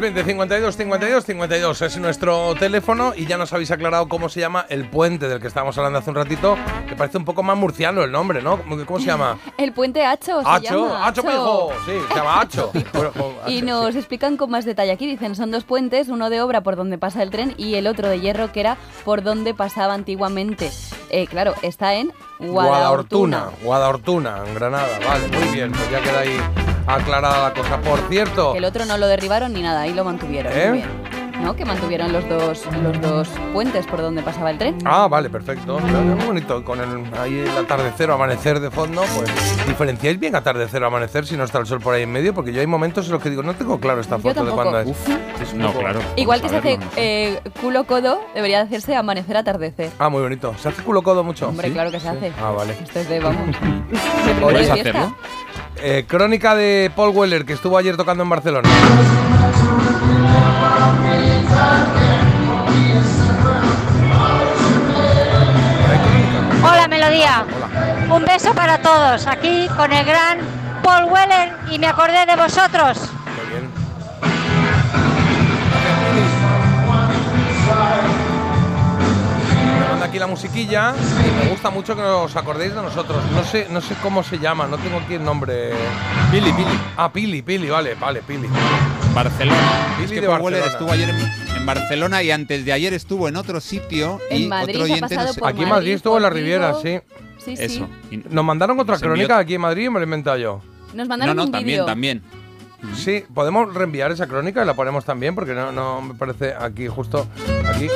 620 52 52 52 es nuestro teléfono y ya nos habéis aclarado cómo se llama el puente del que estábamos hablando hace un ratito que parece un poco más murciano el nombre ¿no? ¿cómo, cómo se llama? El puente Hacho Hacho. Hacho Pijo, sí, se llama Hacho. Pues, Y nos explican con más detalle aquí. Dicen, son dos puentes, uno de obra por donde pasa el tren y el otro de hierro que era por donde pasaba antiguamente. Eh, claro, está en. Guadalhortuna, Guadalhortuna, en Granada. Vale, muy bien, pues ya queda ahí aclarada la cosa. Por cierto, Que el otro no lo derribaron ni nada, ahí lo mantuvieron. ¿Eh? Muy bien. ¿No? Que mantuvieron los dos, los dos puentes por donde pasaba el tren. Ah, vale, perfecto. Claro, Muy bonito. Con el, ahí el atardecer o amanecer de fondo, pues diferenciáis bien atardecer o amanecer si no está el sol por ahí en medio, porque yo hay momentos en los que digo, no tengo claro esta foto de cuándo es. No, poco- claro. Igual que se hace eh, culo codo, debería hacerse amanecer atardecer. Ah, muy bonito. ¿Se hace culo codo mucho? Hombre, claro que se hace. Ah, vale. Esto es de, vamos. ¿Podéis de fiesta. hacerlo? Eh, crónica de Paul Weller, que estuvo ayer tocando en Barcelona. Hola Melodía, un beso para todos, aquí con el gran Paul Weller y me acordé de vosotros. Aquí la musiquilla y me gusta mucho que os acordéis de nosotros. No sé, no sé cómo se llama, no tengo aquí el nombre. Pili, Pili. Ah, Pili, Pili, vale, vale, Pili. Barcelona. Pili es que de Barcelona. estuvo ayer en, en Barcelona y antes de ayer estuvo en otro sitio En y Madrid otro oyente Aquí en Madrid estuvo en la Riviera, sí. Sí, sí. Eso. Y- Nos mandaron otra Nos envió- crónica aquí en Madrid y me lo he inventado yo. Nos mandaron no, no, un también, también. Sí, podemos reenviar esa crónica y la ponemos también porque no, no me parece aquí justo aquí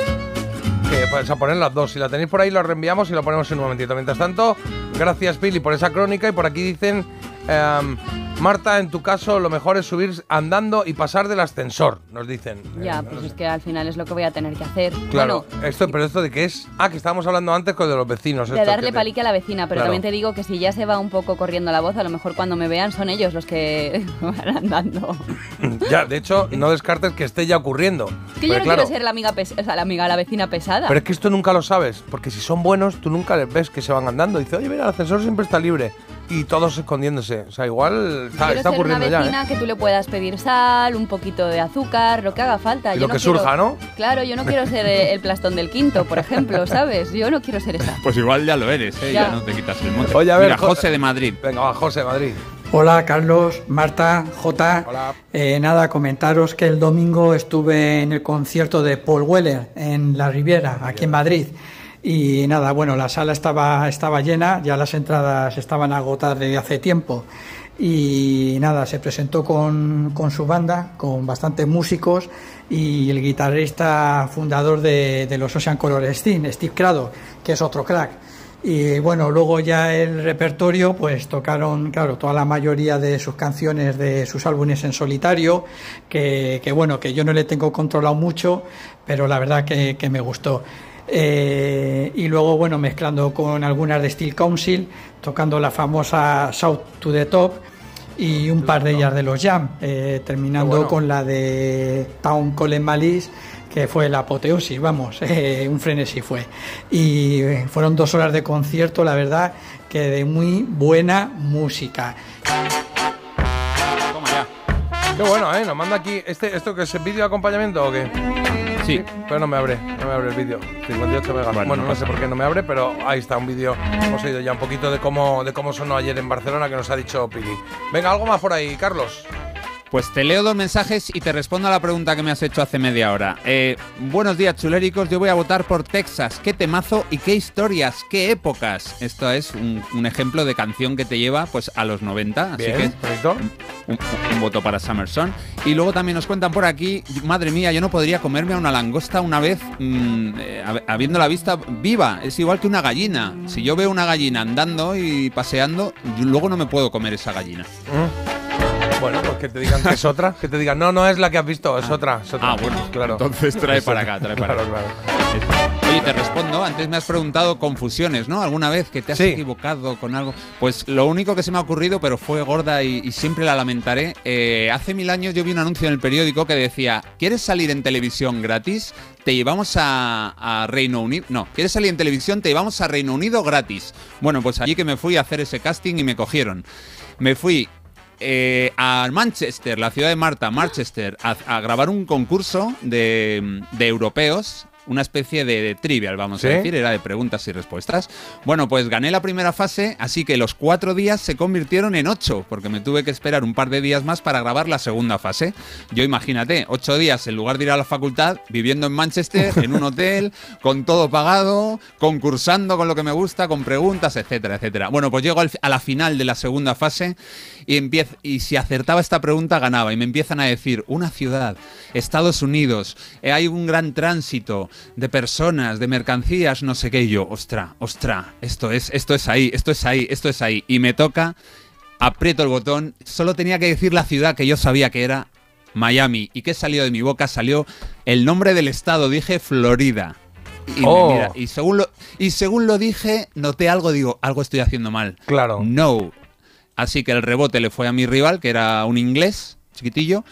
que vais a poner las dos. Si la tenéis por ahí la reenviamos y la ponemos en un momentito. Mientras tanto, gracias Pili por esa crónica y por aquí dicen em, Marta, en tu caso lo mejor es subir andando y pasar del ascensor, nos dicen. Ya, Eh, pues es que al final es lo que voy a tener que hacer. Claro, Bueno, esto, pero esto de qué es? Ah, que estábamos hablando antes con de los vecinos. de darle te- palique a la vecina, pero Claro. también te digo que si ya se va un poco corriendo la voz, a lo mejor cuando me vean son ellos los que van andando. Ya, de hecho, no descartes que esté ya ocurriendo. Es que yo no claro, quiero ser la amiga, pes- o sea, la amiga, la vecina pesada. Pero es que esto nunca lo sabes, porque si son buenos, tú nunca les ves que se van andando. Dice, oye, mira, el ascensor siempre está libre. Y todos escondiéndose. O sea, igual está, está ser ocurriendo una ya. vecina ¿eh? que tú le puedas pedir sal, un poquito de azúcar, lo que haga falta. Y Yo lo no que quiero- surja, ¿no? Claro, yo no quiero ser eh, el plastón del quinto, por ejemplo, ¿sabes? Yo no quiero ser esa. Pues igual ya lo eres, ¿eh? Ya. ya no te quitas el mote. Oye, a ver, Mira, Jo- José de Madrid. Venga, va, José, Madrid. Hola Carlos, Marta, J. Eh, nada, comentaros que el domingo estuve en el concierto de Paul Weller en La Riviera, aquí en Madrid. Y nada, bueno, la sala estaba, estaba llena, ya las entradas estaban agotadas desde hace tiempo. Y nada, se presentó con, con su banda, con bastantes músicos y el guitarrista fundador de, de los Ocean Color Steam, Steve Crado, que es otro crack. Y bueno, luego ya el repertorio, pues tocaron, claro, toda la mayoría de sus canciones de sus álbumes en solitario, que, que bueno, que yo no le tengo controlado mucho, pero la verdad que, que me gustó. Eh, y luego, bueno, mezclando con algunas de Steel Council, tocando la famosa South to the Top y un par de ellas de los Jam, eh, terminando con la de Town Colin Malice, que fue la apoteosis, vamos, eh, un frenesí fue. Y eh, fueron dos horas de concierto, la verdad, que de muy buena música. Qué bueno, ¿eh? Nos manda aquí. Este, ¿Esto que es el vídeo de acompañamiento o qué? Sí. Pero no me abre, no me abre el vídeo. 58 megas. Bueno, Bueno, no sé por qué no me abre, pero ahí está un vídeo. Hemos oído ya un poquito de cómo, de cómo sonó ayer en Barcelona que nos ha dicho Pili. Venga, algo más por ahí, Carlos. Pues te leo dos mensajes y te respondo a la pregunta que me has hecho hace media hora. Eh, buenos días, chuléricos. Yo voy a votar por Texas. Qué temazo y qué historias, qué épocas. Esto es un, un ejemplo de canción que te lleva pues a los 90. Así Bien, que bonito. un, un voto para Summerson. Y luego también nos cuentan por aquí, madre mía, yo no podría comerme a una langosta una vez mm, eh, hab- habiéndola vista viva. Es igual que una gallina. Si yo veo una gallina andando y paseando, yo luego no me puedo comer esa gallina. Mm. Bueno, pues que te digan que es otra. Que te digan, no, no es la que has visto, es otra. es otra. Ah, bueno, claro. entonces trae para acá, trae para Claro, acá. claro. Oye, te respondo. Antes me has preguntado confusiones, ¿no? ¿Alguna vez que te has Sí. equivocado con algo? Pues lo único que se me ha ocurrido, pero fue gorda y, y siempre la lamentaré. eh, hace mil años yo vi un anuncio en el periódico que decía: ¿Quieres salir en televisión gratis? Te llevamos a, a Reino Unido. No, ¿quieres salir en televisión? Te llevamos a Reino Unido gratis. Bueno, pues allí que me fui a hacer ese casting y me cogieron. Me fui eh, a Manchester, la ciudad de Marta, Manchester, a, a grabar un concurso de, de europeos. Una especie de, de trivial, vamos ¿Sí? a decir, era de preguntas y respuestas. Bueno, pues gané la primera fase, así que los cuatro días se convirtieron en ocho, porque me tuve que esperar un par de días más para grabar la segunda fase. Yo imagínate, ocho días en lugar de ir a la facultad, viviendo en Manchester, en un hotel, con todo pagado, concursando con lo que me gusta, con preguntas, etcétera, etcétera. Bueno, pues llego a la final de la segunda fase y, empiezo, y si acertaba esta pregunta ganaba y me empiezan a decir una ciudad, Estados Unidos, eh, hay un gran tránsito de personas, de mercancías, no sé qué, y yo, ostra, ostra, esto es, esto es ahí, esto es ahí, esto es ahí, y me toca, aprieto el botón, solo tenía que decir la ciudad que yo sabía que era Miami, y ¿qué salió de mi boca? Salió el nombre del estado, dije Florida. Y, Oh. mira, y según lo y según lo dije, noté algo, digo, algo estoy haciendo mal. Claro. No. Así que el rebote le fue a mi rival, que era un inglés, chiquitillo,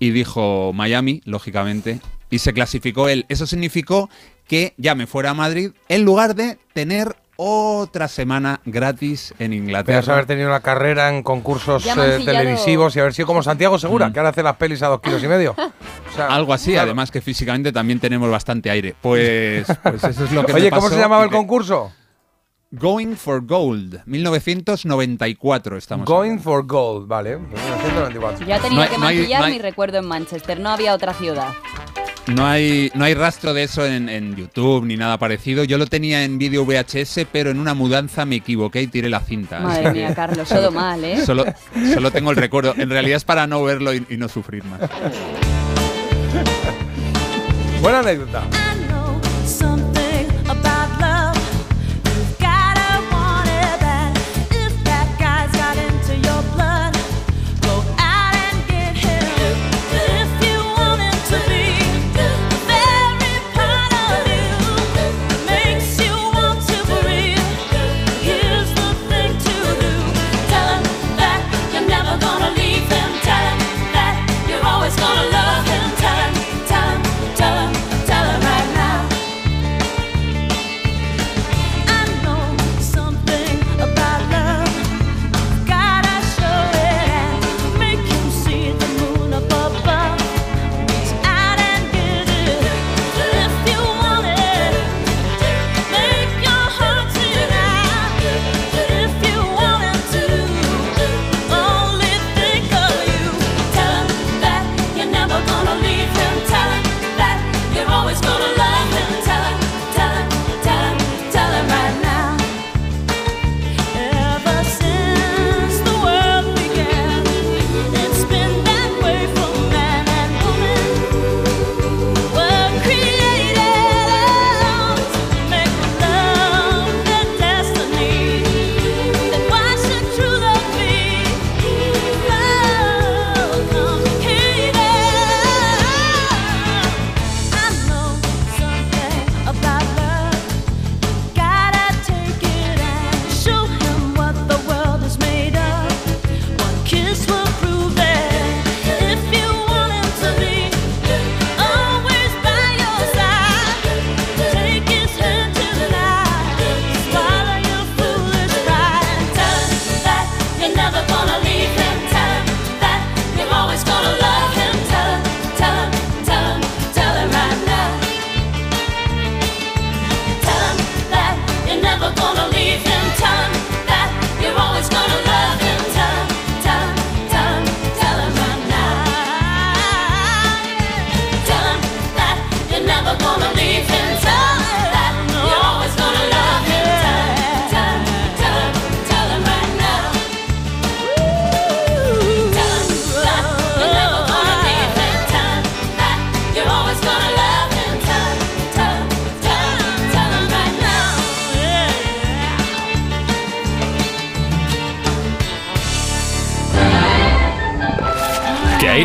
y dijo Miami, lógicamente, y se clasificó él. Eso significó que ya me fuera a Madrid en lugar de tener otra semana gratis en Inglaterra. Podrías haber tenido una carrera en concursos eh, televisivos y haber sido como Santiago Segura, Mm. que ahora hace las pelis a dos kilos y medio. O sea, Algo así, claro. además que físicamente también tenemos bastante aire. Pues, pues eso es lo que me Oye, ¿cómo se llamaba el que- concurso? Going for Gold, 1994 estamos. Going for Gold, vale. 1994. Ya he tenido No hay- que no hay- maquillar no hay- mi recuerdo en Manchester, no había otra ciudad. No hay, no hay rastro de eso en, en YouTube ni nada parecido. Yo lo tenía en vídeo VHS, pero en una mudanza me equivoqué y tiré la cinta. Madre mía, Carlos, todo mal, ¿eh? Solo, solo tengo el recuerdo. En realidad es para no verlo y, y no sufrir más. Buena anécdota.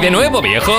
De nuevo, viejo?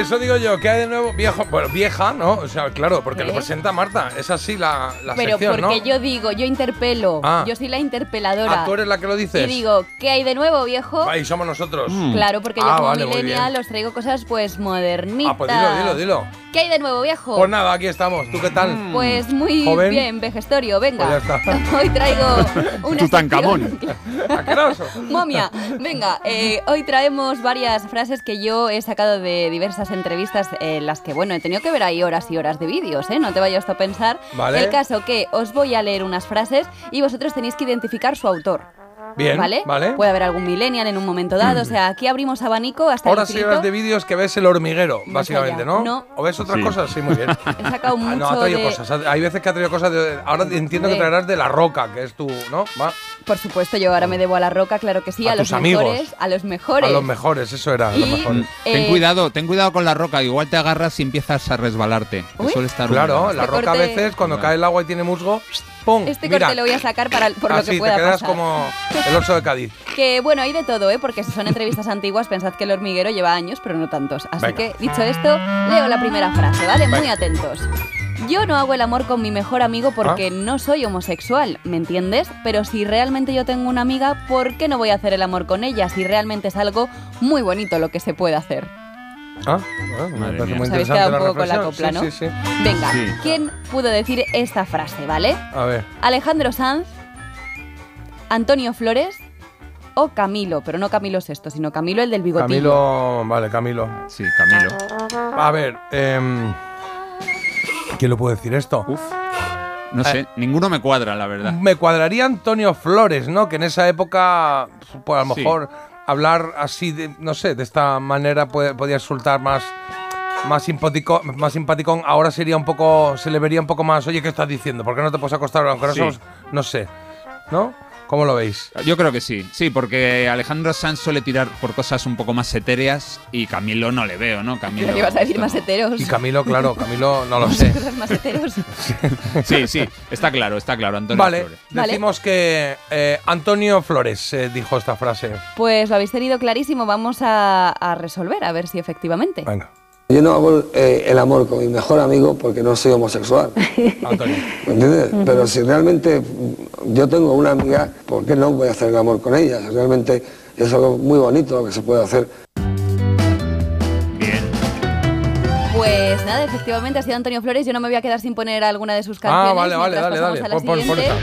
Eso digo yo, ¿qué hay de nuevo? Viejo, bueno, vieja, ¿no? O sea, claro, porque lo ¿Eh? presenta Marta. Es así la, la Pero sección, porque ¿no? yo digo, yo interpelo, Ah. yo soy la interpeladora. Ah, tú eres la que lo dices. Y digo, ¿qué hay de nuevo, viejo? Ahí somos nosotros. Claro, porque yo Ah, como vale, millennial os traigo cosas pues modernitas. Ah, pues dilo, dilo, dilo. ¿Qué hay de nuevo, viejo? Pues nada, aquí estamos. ¿Tú qué tal? Pues muy Joven. bien, vejestorio, venga. Pues ya está. Hoy traigo una Tutankamón. Momia, venga, eh, hoy traemos varias frases que yo he sacado de diversas entrevistas en las que, bueno, he tenido que ver ahí horas y horas de vídeos, ¿eh? No te vayas a pensar. Vale. El caso que os voy a leer unas frases y vosotros tenéis que identificar su autor. Bien, ¿Vale? vale. Puede haber algún millennial en un momento dado, o sea, aquí abrimos abanico hasta el y infinito. horas de vídeos que ves el hormiguero, Más básicamente, allá. ¿no? No. ¿O ves otras Sí. cosas? Sí, muy bien. He sacado mucho Ah, no, ha traído de... cosas. Hay veces que ha traído cosas de. Ahora entiendo que traerás de la roca, que es tu. ¿No? Va. Por supuesto, yo ahora me debo a la roca, claro que sí, A a, los amigos. mejores, a los mejores. A los mejores, eso era, a los Y- mejores. Ten Eh, cuidado, ten cuidado con la roca. Igual te agarras y empiezas a resbalarte. suele estar Claro, la Este roca a veces, cuando cae el agua y tiene musgo, ¡pum! Este Mira. corte lo voy a sacar para, por lo que pueda te quedas pasar. como el oso de Cádiz. Que bueno, hay de todo, ¿eh? Porque si son entrevistas antiguas, pensad que el hormiguero lleva años, pero no tantos. Así Venga. que, dicho esto, leo la primera frase, ¿vale? Muy atentos. Yo no hago el amor con mi mejor amigo porque Ah. no soy homosexual, ¿me entiendes? Pero si realmente yo tengo una amiga, ¿por qué no voy a hacer el amor con ella si realmente es algo muy bonito lo que se puede hacer? Ah, bueno, me parece muy habéis interesante quedado la un poco con la reflexión. copla, ¿no? Sí, sí, sí. Venga, Sí. ¿quién pudo decir esta frase, vale? A ver. Alejandro Sanz, Antonio Flores o Camilo, pero no Camilo VI, sino Camilo el del bigotillo. Camilo. Vale, Camilo. Sí, Camilo. A ver, em, ¿quién lo puede decir esto? Uf. No sé, ninguno me cuadra, la verdad. Me cuadraría Antonio Flores, ¿no? Que en esa época, pues a lo Sí. Hablar así, de, no sé, de esta manera puede, podría resultar más, más simpático, más simpaticón. Ahora sería un poco, se le vería un poco más, oye, ¿qué estás diciendo? ¿Por qué no te puedes acostar? Aunque no Sí. somos, no sé, ¿no? ¿Cómo lo veis? Yo creo que sí, sí, porque Alejandro Sanz suele tirar por cosas un poco más etéreas y Camilo no le veo, ¿no? Camilo. Que ibas a decir más heteros. Y Camilo, claro, Camilo no lo sé. Cosas más heteros. Sí, sí, está claro, está claro, Antonio Vale, Flores. Vale. decimos que eh, Antonio Flores eh, dijo esta frase. Pues lo habéis tenido clarísimo, vamos a, a resolver, a ver si efectivamente. Venga. Yo no hago eh, el amor con mi mejor amigo porque no soy homosexual. Antonio. ¿Me entiendes? Pero si realmente yo tengo una amiga, ¿por qué no voy a hacer el amor con ella? Realmente es algo muy bonito lo que se puede hacer. Pues nada, efectivamente ha sido Antonio Flores. Yo no me voy a quedar sin poner alguna de sus canciones. Ah, vale, vale, dale, dale. Pon, pon, pon esta.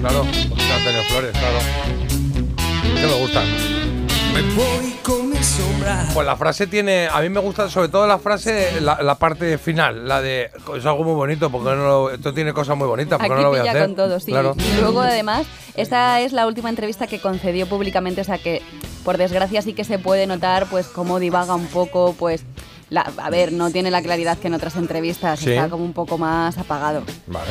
Claro, Antonio Flores, claro. Que me gusta. Me voy con mi sombra. Pues la frase tiene. A mí me gusta sobre todo la frase, la, la parte final, la de. Es algo muy bonito, porque no lo- esto tiene cosas muy bonitas, porque Aquí no lo voy a hacer. con todo, sí. Claro. Y luego, además, esta es la última entrevista que concedió públicamente, o sea que, por desgracia, sí que se puede notar, pues, cómo divaga un poco, pues. La, a ver, no tiene la claridad que en otras entrevistas, Sí. está como un poco más apagado. Vale.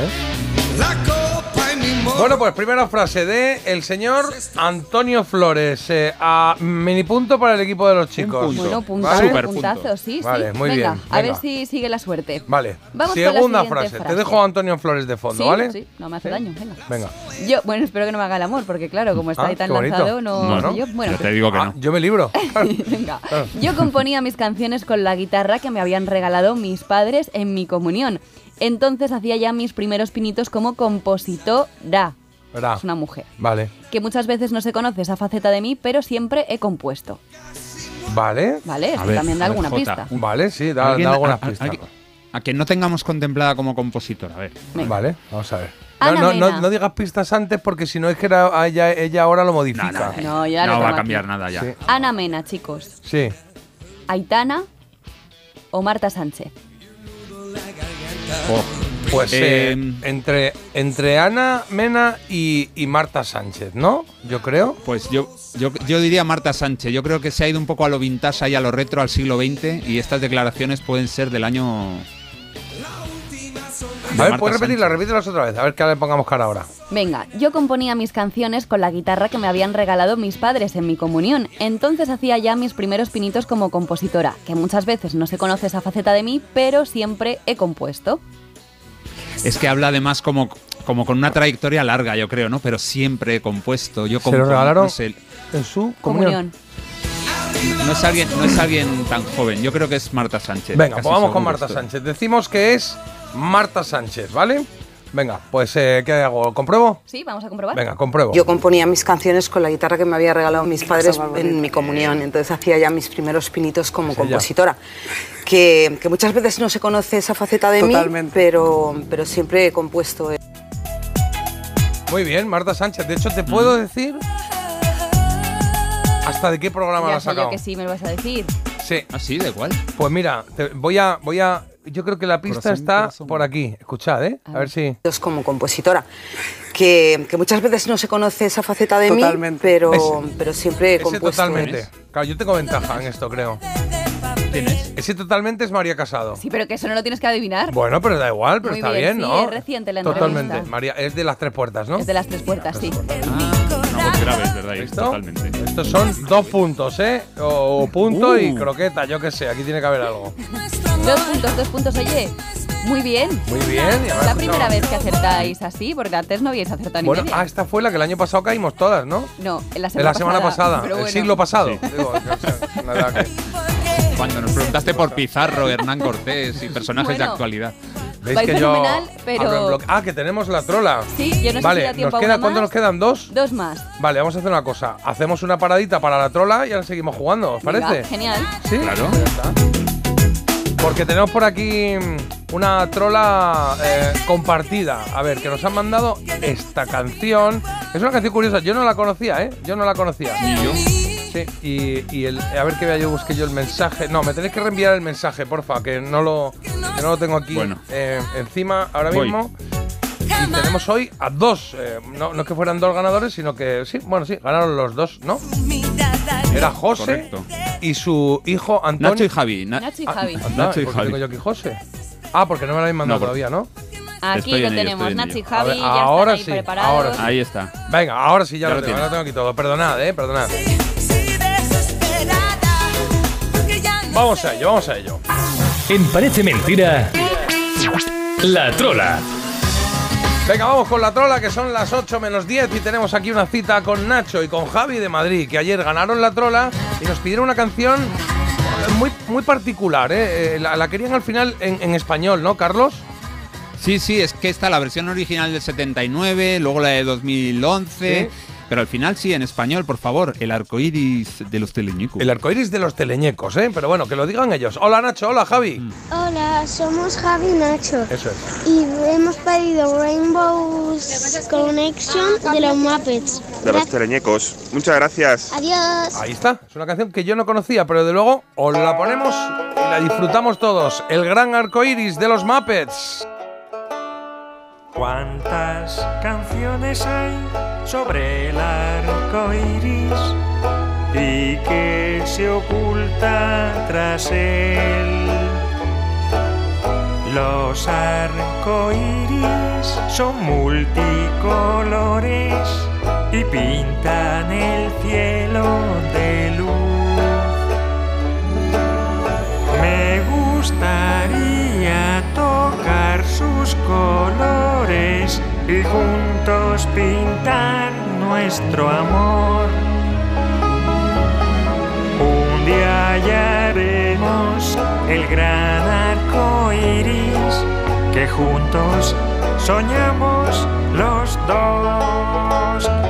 Bueno, pues primera frase de el señor Antonio Flores. eh, a mini punto para el equipo de los chicos. Bueno, puntazo, ¿Vale? puntazo, sí, Vale, sí. muy venga, bien, a ver si sigue la suerte. Vale. Vamos con la Segunda siguiente frase. Te dejo a Antonio Flores de fondo, sí, ¿vale? sí, no me hace daño, venga. Venga. Yo, bueno, espero que no me haga el amor, porque claro, como está Ah, ahí tan lanzado, no, No, no. yo. Bueno, te digo que Ah, no. yo me libro. Venga. Yo componía mis canciones con la guitarra que me habían regalado mis padres en mi comunión. Entonces hacía ya mis primeros pinitos como compositora. Es una mujer. Vale. Que muchas veces no se conoce esa faceta de mí, pero siempre he compuesto. Vale. ¿Vale? Esto ver, también da ver, alguna Jota. pista. Vale, sí, da, da algunas a- a- pistas. A que no tengamos contemplada como compositora, a ver. Vale, vamos a ver. No, Ana no, no, Mena. no digas pistas antes porque si no es que era- ella, ella ahora lo modifica. No, ya lo no va a cambiar aquí. nada ya. Sí. Ana Mena, chicos. Sí. Aitana o Marta Sánchez. Pues eh, Eh, entre, entre Ana Mena y, y Marta Sánchez, ¿no? Yo creo. Pues yo, yo, yo diría Marta Sánchez. Yo creo que se ha ido un poco a lo vintage y a lo retro al siglo XX y estas declaraciones pueden ser del año. A ver, Marta ¿puedes repetirlas? Repítelas otra vez. A ver que le pongamos cara ahora. Venga, yo componía mis canciones con la guitarra que me habían regalado mis padres en mi comunión. Entonces hacía ya mis primeros pinitos como compositora, que muchas veces no se conoce esa faceta de mí, pero siempre he compuesto. Es que habla además como, como con una trayectoria larga, yo creo, ¿no? Pero siempre he compuesto. Yo Se lo compongo, regalaron no sé, en su comunión. Comunión. no es alguien, no es alguien tan joven. Yo creo que es Marta Sánchez. Venga, pues vamos con Marta estoy. Sánchez. Decimos que es Marta Sánchez, ¿vale? Venga, pues eh, ¿qué hago? ¿Compruebo? Sí, vamos a comprobar. Venga, compruebo. Yo componía mis canciones con la guitarra que me había regalado mis padres en mi comunión, entonces hacía ya mis primeros pinitos como Sí, compositora. Que, que muchas veces no se conoce esa faceta de mí, pero, pero siempre he compuesto. eh. Muy bien, Marta Sánchez. De hecho, te puedo decir hasta de qué programa la has yo sacado. que sí me lo vas a decir. Sí. ¿Ah, sí? ¿De cuál? Pues mira, te- voy a, voy a. Yo creo que la pista Corazón, está corazón. por aquí. Escuchad, ¿eh? A ver si. Como compositora. Que, que muchas veces no se conoce esa faceta de Totalmente. mí, pero, Ese- pero siempre he compuesto. totalmente. Claro, yo tengo ventaja en esto, creo. ¿Quién es? Ese totalmente es María Casado. Sí, pero que eso no lo tienes que adivinar. Bueno, pero da igual, pero Muy está bien, bien, sí, ¿no? es reciente la Totalmente. entrevista. María, es de las tres puertas, ¿no? Es de las tres puertas, sí. Una voz grave, es verdad. ¿Listo? Totalmente. Estos son dos puntos, ¿eh? O, punto y Uh. croqueta, yo qué sé. Aquí tiene que haber algo. Dos puntos, dos puntos, oye. Muy bien. Muy bien. y Es la primera no. vez que acertáis así, porque antes no habíais acertado ni Bueno, media. ah, esta fue la que el año pasado caímos todas, ¿no? No, en la En semana, la semana pasada, el bueno. siglo pasado. Digo, o sea, que- Cuando nos preguntaste por Pizarro, Hernán Cortés y personajes de actualidad. ¿Veis Vais que yo fenomenal, pero- en bloque? Ah, que tenemos la trola. Sí, yo no sé vale, si da tiempo nos a queda, una ¿cuánto más. nos quedan? ¿Dos? Dos más. Vale, vamos a hacer una cosa. Hacemos una paradita para la trola y ahora seguimos jugando, ¿os Venga, parece? genial. Sí, Claro. Porque tenemos por aquí una trola eh, compartida. A ver, que nos han mandado esta canción. Es una canción curiosa. Yo no la conocía, ¿eh? Yo no la conocía. Ni yo. Sí, y, y el, a ver que vea yo, busque yo el mensaje. No, me tenéis que reenviar el mensaje, porfa, que no lo, que no lo tengo aquí Bueno. eh, encima ahora Voy. mismo. Y tenemos hoy a dos. eh, no, no que fueran dos ganadores, sino que sí, bueno, sí, ganaron los dos, ¿no? Era José Correcto. y su hijo Antonio. Nacho y Javi. Na- Nacho y Ah, Javi. anda, Nacho y ¿por qué Javi. tengo yo aquí José? Ah, porque no me lo habéis mandado No, por- todavía, ¿no? Aquí lo ello, tenemos, Nacho y Javi ver, ya están ahora ahí sí, preparados. ahora sí. Ahí está. Venga, ahora sí ya, Ya lo, lo tengo, ahora tengo aquí todo. Perdonad, eh, perdonad. Vamos a ello, vamos a ello. En Parece Mentira, La Trola. Venga, vamos con la trola, que son las 8 menos 10 y tenemos aquí una cita con Nacho y con Javi de Madrid, que ayer ganaron la trola y nos pidieron una canción muy, muy particular, ¿eh? Eh, La, la querían al final en, en español, ¿no, Carlos? Sí, sí, es que está la versión original del 79, luego la de 2011. Sí. Pero al final sí, en español, por favor, el arco iris de los teleñicos. El arcoiris de los teleñecos, ¿eh? Pero bueno, que lo digan ellos. Hola Nacho, hola Javi. Mm. Hola, somos Javi y Nacho. Eso es. Y hemos pedido Rainbow's Connection de los Muppets. De los teleñecos. Muchas gracias. Adiós. Ahí está, es una canción que yo no conocía, pero de luego os la ponemos y la disfrutamos todos. El gran arcoiris de los Muppets. ¿Cuántas canciones hay sobre el arco iris y que se oculta tras él? Los arcoíris son multicolores y pintan el cielo de luz. Me gustaría tocar sus colores y juntos pintar nuestro amor. Un día hallaremos el gran arco iris que juntos soñamos los dos.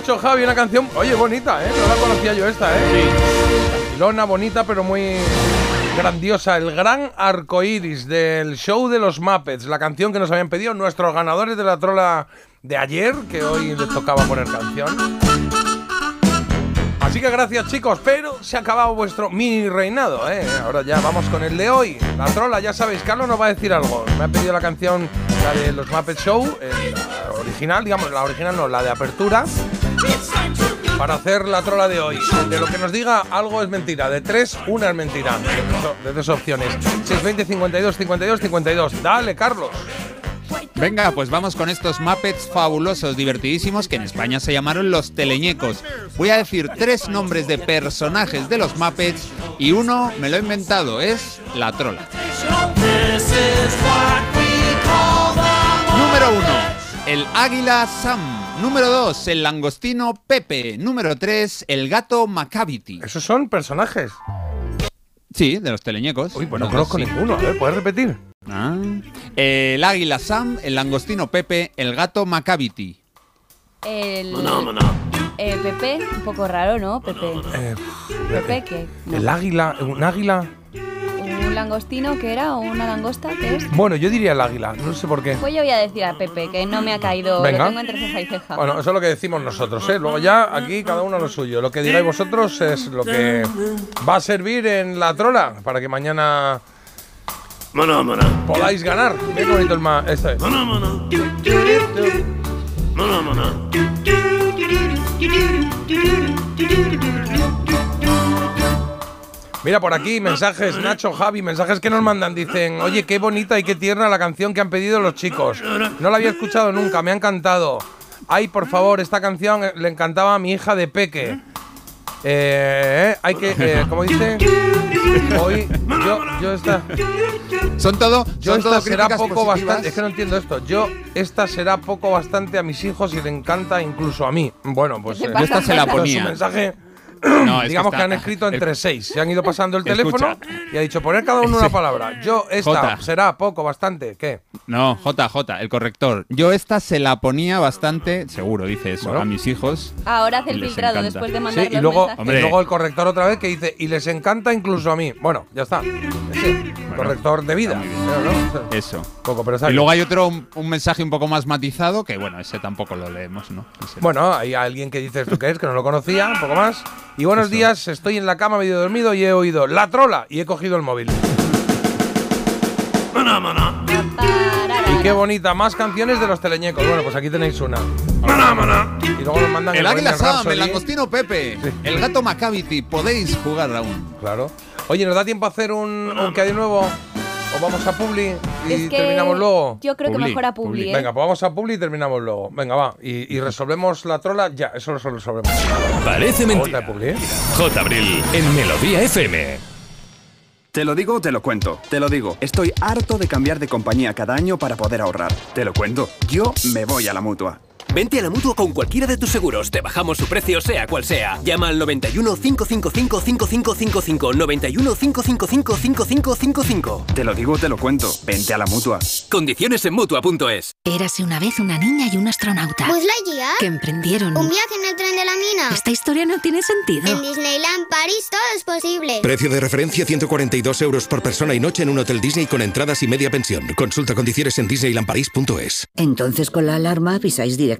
Nacho Javi, una canción, oye, bonita, ¿eh? No la conocía yo esta, ¿eh? Sí. Tranquilona, bonita, pero muy grandiosa. El gran arcoíris del show de los Muppets, la canción que nos habían pedido nuestros ganadores de la trola de ayer, que hoy les tocaba poner canción. Así que gracias chicos, pero se ha acabado vuestro mini reinado, ¿eh? Ahora ya vamos con el de hoy. La trola, ya sabéis, Carlos nos va a decir algo. Me ha pedido la canción, la de los Muppet Show, eh, la original, digamos, la original no, la de apertura, para hacer la trola de hoy. De lo que nos diga algo es mentira, de tres, una es mentira. De tres- opciones. 620 52 52 52. Dale, Carlos. Venga, pues vamos con estos Muppets fabulosos, divertidísimos, que en España se llamaron los teleñecos. Voy a decir tres nombres de personajes de los Muppets y uno me lo he inventado, es la trola. Número uno, el águila Sam. Número 2, el langostino Pepe. Número 3, el gato Macavity. ¿Esos son personajes? Sí, de los teleñecos. Uy, pues no conozco sí. ninguno. A ver, ¿puedes repetir? Ah. El águila Sam, el langostino Pepe, el gato Macavity. El, Mono, mono. eh, Pepe, un poco raro, ¿no? Pepe. Eh, Pepe, ¿qué? No. El águila, un águila. ¿Un langostino que era o una langosta que es? Bueno, yo diría el águila, no sé por qué. Pues yo voy a decir a Pepe, que no me ha caído, Venga. lo tengo entre ceja y ceja. Bueno, eso es lo que decimos nosotros, ¿eh? Luego ya aquí cada uno lo suyo. Lo que digáis vosotros es lo que va a servir en la trola para que mañana podáis ganar. Qué bonito el ma... Este. Mira, por aquí mensajes, Nacho, Javi, mensajes que nos mandan. Dicen, oye, qué bonita y qué tierna la canción que han pedido los chicos. No la había escuchado nunca, me ha encantado. Ay, por favor, esta canción eh, le encantaba a mi hija de Peque. Eh, hay que, eh, ¿cómo dice? Hoy, yo, yo esta, Son todo, yo son esta todo será poco positivas. bastante, es que no entiendo esto. Yo esta será poco bastante a mis hijos y le encanta incluso a mí. Bueno, pues. Yo esta se la ponía. mensaje No, es que digamos que, está- han escrito el- entre seis. Se han ido pasando el Escucha. teléfono y ha dicho poner cada uno una palabra. Yo esta será poco, bastante. ¿Qué? No, JJ, el corrector. Yo esta se la ponía bastante, seguro dice eso, Bueno. a mis hijos. Ahora hace el filtrado encanta. después de mandar Sí, y luego, y luego el corrector otra vez que dice y les encanta incluso a mí. Bueno, ya está. Ese, corrector de vida. Pero no, Eso. poco, pero Y luego hay otro, un, un mensaje un poco más matizado, que bueno, ese tampoco lo leemos, ¿no? Ese- Bueno, hay alguien que dice esto que es, que no lo conocía, un poco más. Y buenos días, estoy en la cama medio dormido y he oído la trola y he cogido el móvil. Y qué bonita, más canciones de los teleñecos. Bueno, pues aquí tenéis una. Y luego nos mandan el águila Sam, el langostino Pepe, el gato Macavity, podéis jugar aún. Claro. Oye, ¿nos da tiempo a hacer un, un que hay de nuevo? ¿O vamos a Publi y Es que terminamos luego? yo creo que mejor a Publi, Publi. ¿eh? Venga, pues vamos a Publi y terminamos luego. Venga, va. Y, y resolvemos la trola ya. Eso lo resolvemos. Parece mentira. Publi, ¿eh? J. Abril en Melodía FM. Te lo digo o te lo cuento. Te lo digo. Estoy harto de cambiar de compañía cada año para poder ahorrar. Te lo cuento. Yo me voy a la mutua. Vente a la mutua con cualquiera de tus seguros. Te bajamos su precio, sea cual sea. Llama al 91 555 5555. 91 555 5555. Te lo digo o te lo cuento. Vente a la mutua. Condiciones en mutua.es. Érase una vez una niña y un astronauta. Buzz Lightyear. Que emprendieron. Un viaje en el tren de la mina. Esta historia no tiene sentido. En Disneyland París todo es posible. Precio de referencia 142 euros por persona y noche en un hotel Disney con entradas y media pensión. Consulta condiciones en disneylandparis.es. Entonces con la alarma avisáis directamente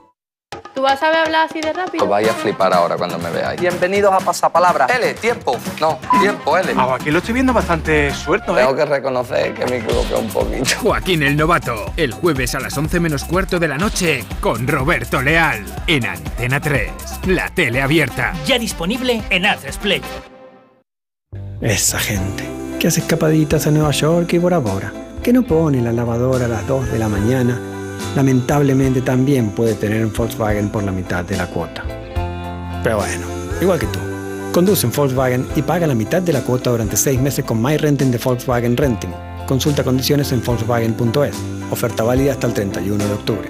¿Tú vas a saber hablar así de rápido? Os vais a flipar ahora cuando me veáis. Bienvenidos a Pasapalabra. L, tiempo. No, tiempo, L. Ah, aquí lo estoy viendo bastante suelto, Tengo que reconocer que me equivoqué un poquito. Joaquín el Novato, el jueves a las 11 menos cuarto de la noche con Roberto Leal en Antena 3, la tele abierta. Ya disponible en Play. Esa gente que hace escapaditas a Nueva York y Bora Bora, que no pone la lavadora a las 2 de la mañana, lamentablemente también puede tener un Volkswagen por la mitad de la cuota. Pero bueno, igual que tú. Conduce en Volkswagen y paga la mitad de la cuota durante 6 meses con My Renting de Volkswagen Renting. Consulta condiciones en Volkswagen.es. Oferta válida hasta el 31 de octubre.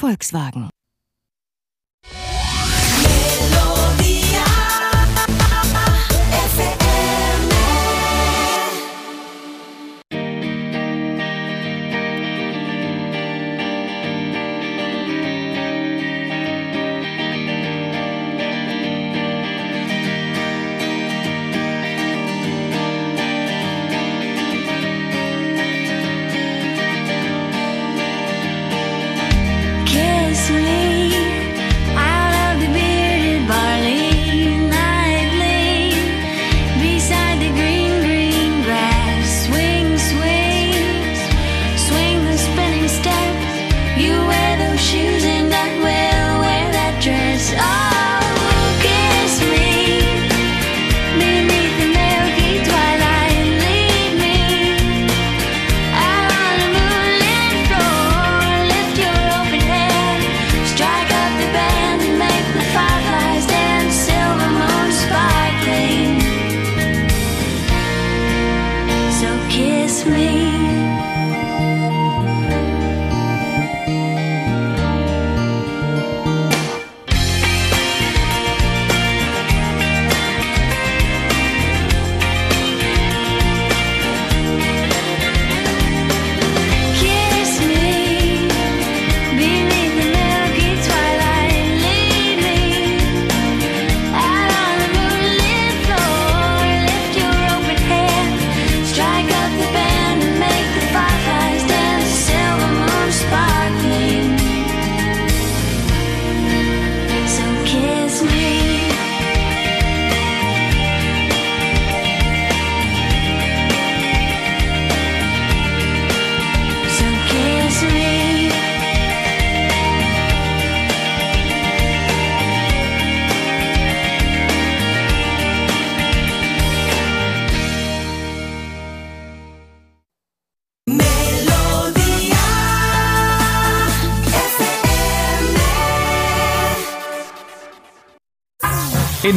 Volkswagen.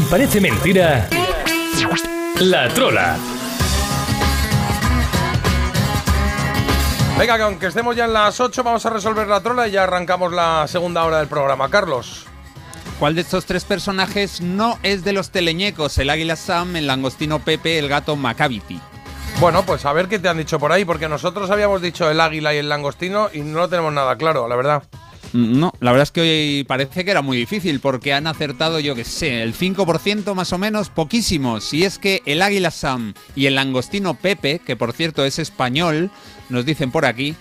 Parece Mentira, La Trola. Venga, que aunque estemos ya en las 8, vamos a resolver la trola y ya arrancamos la segunda hora del programa. Carlos. ¿Cuál de estos tres personajes no es de los teleñecos? El águila Sam, el langostino Pepe, el gato Macavity. Bueno, pues a ver qué te han dicho por ahí, porque nosotros habíamos dicho el águila y el langostino y no lo tenemos nada claro, la verdad. No, la verdad es que hoy parece que era muy difícil porque han acertado, yo que sé, el 5% más o menos, poquísimo. Si es que el águila Sam y el langostino Pepe, que por cierto es español, nos dicen por aquí,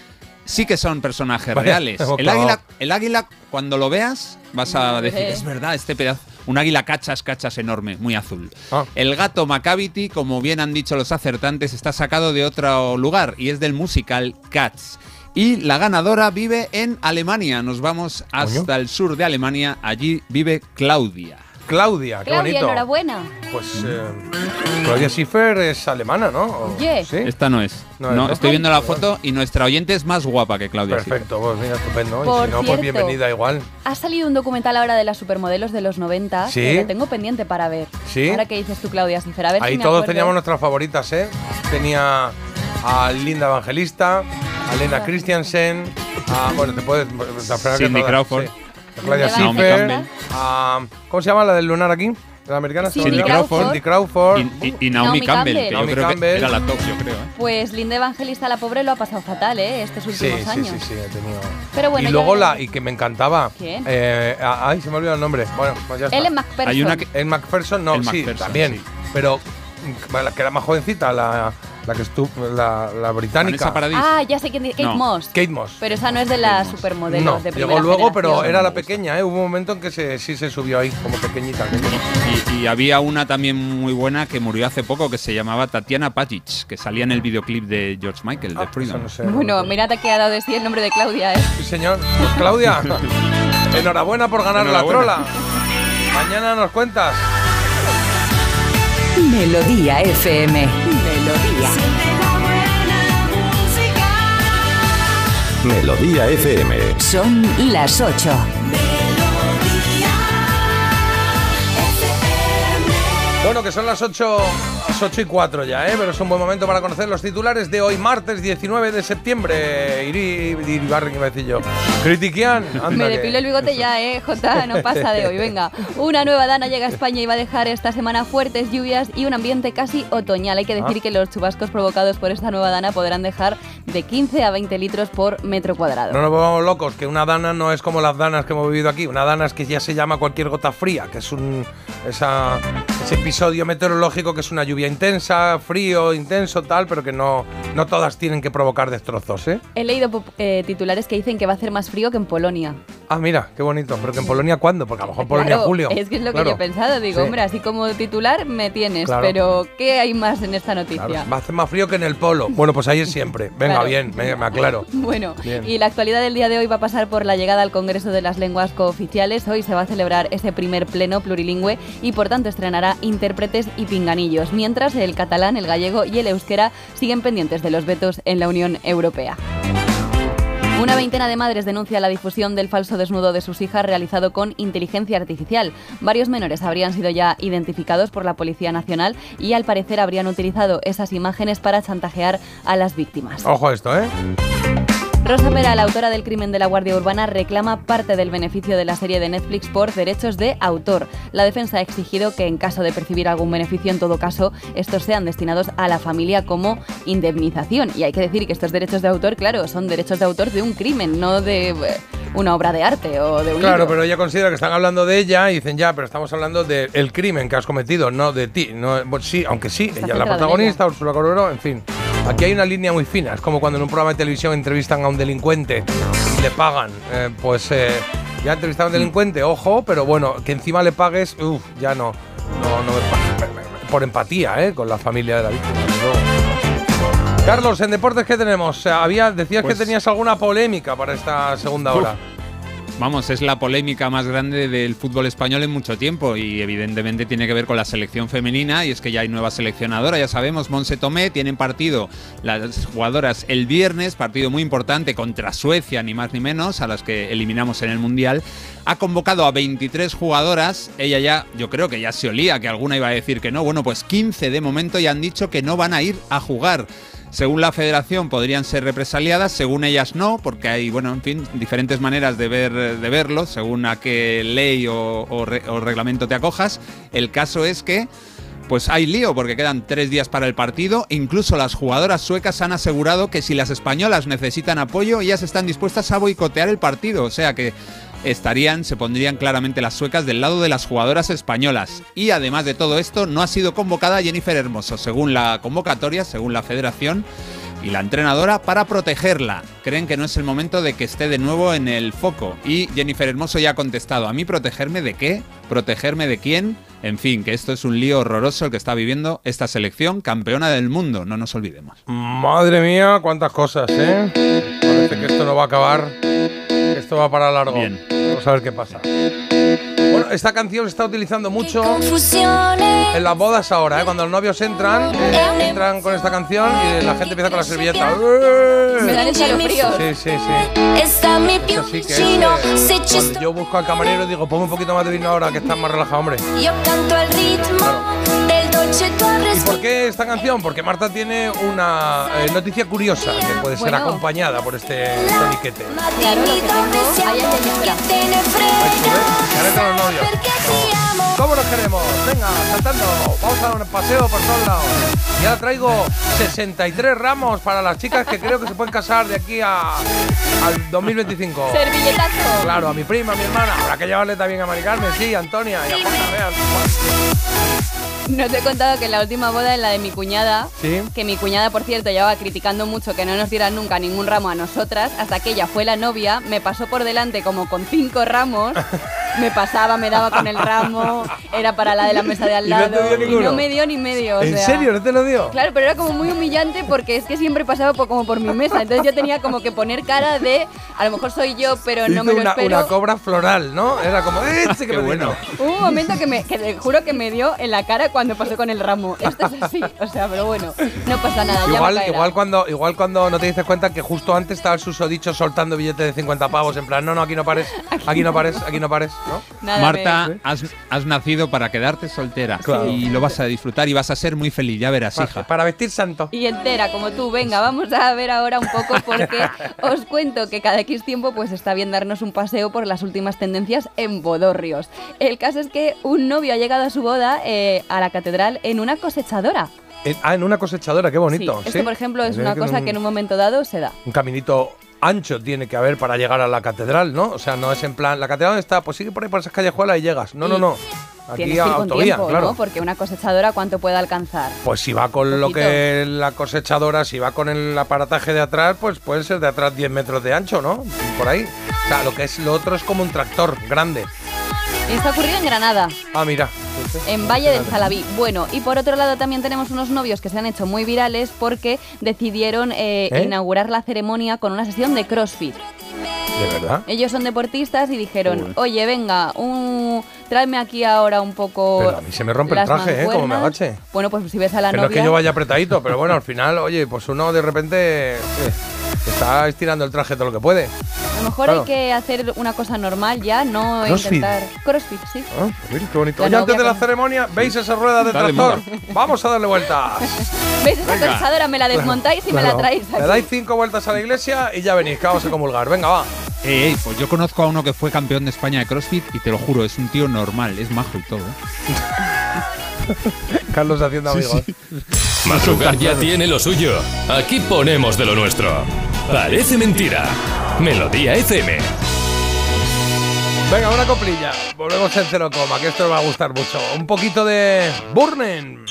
sí que son personajes Vaya, reales. El águila, el águila, cuando lo veas, vas a decir, es verdad, este pedazo. Un águila cachas, cachas enorme, muy azul. Ah. El gato Macavity, como bien han dicho los acertantes, está sacado de otro lugar y es del musical Cats. Y la ganadora vive en Alemania. Nos vamos hasta el sur de Alemania. Allí vive Claudia. Claudia, qué Claudia, bonito. enhorabuena. Pues eh, Claudia Schiffer es alemana, ¿no? Oye. ¿Sí? Esta no es. No No, es, ¿no? estoy viendo la foto y nuestra oyente es más guapa que Claudia. Schiffer. Perfecto, pues mira, estupendo. y Por si no, pues cierto. bienvenida igual. Ha salido un documental ahora de las supermodelos de los 90 ¿Sí? que lo tengo pendiente para ver. ¿Sí? Ahora que dices tú, Claudia Schiffer, a ver Ahí si me todos acuerdo. teníamos nuestras favoritas, ¿eh? Tenía a Linda Evangelista, a Lena Christiansen, a, bueno, te puedes... Cindy Crawford. sí. A Claudia Schiffer, a... ¿Cómo se llama la del lunar aquí? ¿La americana? Cindy. Cindy Crawford. Y, y- y Naomi, Naomi Campbell, Campbell. que Naomi yo creo Campbell. que era la top, yo creo. ¿eh? Pues Linda Evangelista, la pobre, lo ha pasado fatal, ¿eh? Estos Sí, últimos sí, años. sí, sí, he tenido... Pero bueno, y luego la... Y que me encantaba... ¿Quién? eh, ay, se me olvidó el nombre. Bueno, pues ya está. Ellen McPherson. Hay una que- El McPherson, no, El sí, McPherson, también. sí. Pero mm, la que era más jovencita, la, la que estuvo, la, la británica. Ah, ya sé quién dice. Kate No. Moss. Kate Moss. Pero esa no es de las supermodelos no, de primera llegó luego, pero generación. era la pequeña, ¿eh? Hubo un momento en que se, sí se subió ahí, como pequeñita. Y, y había una también muy buena que murió hace poco que se llamaba Tatiana Pajic, que salía en el videoclip de George Michael, de Freedom. Eso no sé. Bueno, mirad que ha dado de sí el nombre de Claudia, ¿eh? Sí, señor. Pues Claudia, enhorabuena por ganar la trola. Mañana nos cuentas. Melodía FM. Melodía. Melodía FM. Son las 8. Bueno, que son las 8, las 8 y 4 ya, ¿eh? Pero es un buen momento para conocer los titulares de hoy, martes 19 de septiembre. Iri, Iribarren, iba a decir yo. Critiquian, anda Me que- depilo el bigote ya, eh, Jota, no pasa de hoy. Venga, una nueva dana llega a España y va a dejar esta semana fuertes lluvias y un ambiente casi otoñal. Hay que decir Ah. que los chubascos provocados por esta nueva dana podrán dejar de 15 a 20 litros por metro cuadrado. No nos volvamos locos, que una dana no es como las danas que hemos vivido aquí. Una dana es que ya se llama cualquier gota fría, que es un esa, ese episodio meteorológico que es una lluvia intensa, frío, intenso, tal, pero que no, no todas tienen que provocar destrozos, ¿eh? He leído eh, titulares que dicen que va a hacer más frío que en Polonia. Ah, mira, qué bonito. Pero que en Polonia, ¿cuándo? Porque a lo mejor en Polonia, julio. Es que es lo que yo he pensado. Digo, Sí. hombre, así como titular me tienes, Claro. pero ¿qué hay más en esta noticia? Va a hacer más frío que en el polo. Bueno, pues ahí es siempre. Venga, bien, me, me aclaro. Bueno, Bien. y la actualidad del día de hoy va a pasar por la llegada al Congreso de las Lenguas Cooficiales. Hoy se va a celebrar ese primer pleno plurilingüe y por tanto estrenará intérpretes y pinganillos, mientras el catalán, el gallego y el euskera siguen pendientes de los vetos en la Unión Europea. Una veintena de madres denuncia la difusión del falso desnudo de sus hijas realizado con inteligencia artificial. Varios menores habrían sido ya identificados por la Policía Nacional y al parecer habrían utilizado esas imágenes para chantajear a las víctimas. Ojo a esto, ¿eh? Rosa Pera, la autora del crimen de la Guardia Urbana, reclama parte del beneficio de la serie de Netflix por derechos de autor. La defensa ha exigido que en caso de percibir algún beneficio, en todo caso, estos sean destinados a la familia como indemnización. Y hay que decir que estos derechos de autor, claro, son derechos de autor de un crimen, no de eh, una obra de arte o de un Claro, libro. pero ella considera que están hablando de ella y dicen ya, pero estamos hablando del crimen que has cometido, no de ti. No, bueno, sí, aunque sí, ella es la protagonista, Úrsula Corberó, en fin. Aquí hay una línea muy fina. Es como cuando en un programa de televisión entrevistan a un delincuente y le pagan. Eh, pues eh, ya a un delincuente, ojo, pero bueno, que encima le pagues, uff, ya no. No, no me Por empatía, ¿eh? Con la familia de la víctima. luego. Carlos, en deportes, ¿qué tenemos? Había, decías Pues- que tenías alguna polémica para esta segunda Uf. Vamos, es la polémica más grande del fútbol español en mucho tiempo y evidentemente tiene que ver con la selección femenina y es que ya hay nueva seleccionadora, ya sabemos, Monse Tomé, tienen partido las jugadoras el viernes, partido muy importante contra Suecia, ni más ni menos, a las que eliminamos en el Mundial. Ha convocado a 23 jugadoras, ella ya, yo creo que ya se olía que alguna iba a decir que no, bueno, pues 15 de momento ya han dicho que no van a ir a jugar. Según la federación podrían ser represaliadas, según ellas no, porque hay, bueno, en fin, diferentes maneras de, ver, de verlo, según a qué ley o, o re- o reglamento te acojas. El caso es que pues hay lío porque quedan tres días para el partido. Incluso las jugadoras suecas han asegurado que si las españolas necesitan apoyo, ellas están dispuestas a boicotear el partido. O sea que estarían, se pondrían claramente las suecas del lado de las jugadoras españolas. Y además de todo esto, no ha sido convocada Jennifer Hermoso, según la convocatoria, según la federación y la entrenadora, para protegerla. Creen que no es el momento de que esté de nuevo en el foco. Y Jennifer Hermoso ya ha contestado, ¿a mí protegerme de qué? ¿Protegerme de quién? En fin, que esto es un lío horroroso el que está viviendo esta selección campeona del mundo, no nos olvidemos. Madre mía, cuántas cosas, ¿eh? Parece que esto no va a acabar. Esto va para largo. Vamos a ver qué pasa. Bueno, esta canción se está utilizando mucho en las bodas ahora, ¿eh? Cuando los novios entran, eh, entran con esta canción y la gente empieza con la servilleta. Me dan escalofríos. Sí, sí, sí. Está mi Eso sí que es, eh, Cuando yo busco al camarero digo, ponme un poquito más de vino ahora que estás más relajado, hombre. Yo canto al ritmo ¿Y por qué esta canción? Porque Marta tiene una eh, noticia curiosa que puede ser Bueno. acompañada por este. Claro, lo que tengo. No. ¿Cómo nos queremos? Venga, saltando. Vamos a dar un paseo por todos lados. Y ahora traigo 63 ramos para las chicas que creo que se pueden casar de aquí a, al 2025. Servilletazo. Claro, a mi prima, a mi hermana. Habrá que llevarle también a Mari Carmen, sí, a Antonia y a Juana, vean. No te he contado que en la última boda, en la de mi cuñada, Sí. que mi cuñada, por cierto, llevaba criticando mucho que no nos dieran nunca ningún ramo a nosotras, hasta que ella fue la novia, me pasó por delante como con cinco ramos, me pasaba, me daba con el ramo, era para la de la mesa de al ¿Y no te lado, dio ninguno? no me dio ni medio. o ¿En sea. serio? ¿No te lo dio? Claro, pero era como muy humillante porque es que siempre pasaba por- como por mi mesa, entonces yo tenía como que poner cara de, a lo mejor soy yo, pero no Hizo me lo una, espero. una cobra floral, ¿no? Era como, ¡eh, sí que Qué me bueno. Hubo un momento que, me, que te juro que me dio en la cara cuando pasó con el ramo. Esto es así, o sea, pero bueno, no pasa nada. ya me Igual, igual, cuando, igual cuando no te dices cuenta que justo antes estaba el susodicho soltando billetes de 50 pavos, en plan, no, no, aquí no pares, aquí no pares, aquí no pares, ¿no? Nada, Marta, me- has, has nacido para quedarte soltera Claro. y lo vas a disfrutar y vas a ser muy feliz, ya verás, Para, hija. para vestir santo. Y entera, como tú. Venga, vamos a ver ahora un poco porque os cuento que cada X tiempo pues está bien darnos un paseo por las últimas tendencias en bodorrios. El caso es que un novio ha llegado a su boda eh, a la catedral en una cosechadora. En- ah, en una cosechadora, qué bonito. Sí, ¿sí? esto, por ejemplo, es una cosa que en un momento dado se da. Un caminito ancho tiene que haber para llegar a la catedral, ¿no? O sea, no es en plan, ¿la catedral está? Pues sigue por ahí por esas callejuelas y llegas. No, no, no. Aquí Tienes a que ir con autovía, tiempo, claro. ¿no? Porque una cosechadora, ¿cuánto puede alcanzar? Pues si va con lo que la cosechadora, si va con el aparataje de atrás, pues puede ser de atrás 10 metros de ancho, ¿no? Por ahí. O sea, lo que es lo otro es como un tractor grande. Esto ha ocurrido en Granada. Ah, mira. En Valle del Salabí. Bueno, y por otro lado también tenemos unos novios que se han hecho muy virales porque decidieron eh, ¿Eh? inaugurar la ceremonia con una sesión de CrossFit. ¿De verdad? Ellos son deportistas y dijeron, oye, venga, un... tráeme aquí ahora un poco... Pero a mí se me rompe el traje, ¿eh? Como me mancuernas". agache. Bueno, pues si ves a la Que no es novia... que yo vaya apretadito, pero bueno, al final, oye, pues uno de repente eh, está estirando el traje todo lo que puede. A lo mejor Claro. hay que hacer una cosa normal ya, no Crossfit. intentar... CrossFit, sí. Ah, pues mira, qué bonito. Oye, antes de la con- ceremonia, ¿veis esa rueda de de tractor? Vamos a darle vueltas. ¿Ves esa Venga. Me la desmontáis y me la traéis aquí. Le dais cinco vueltas a la iglesia y ya venís, que vamos a comulgar. Venga, va. Ey, ey, pues yo conozco a uno que fue campeón de España de CrossFit y te lo juro, es un tío normal, es majo y todo. ¿eh? Carlos haciendo amigos. Madrugar ya tiene lo suyo. Aquí ponemos de lo nuestro. Parece mentira. Melodía FM. Venga, una coplilla. Volvemos en cero coma, que esto os va a gustar mucho. Un poquito de Burnen.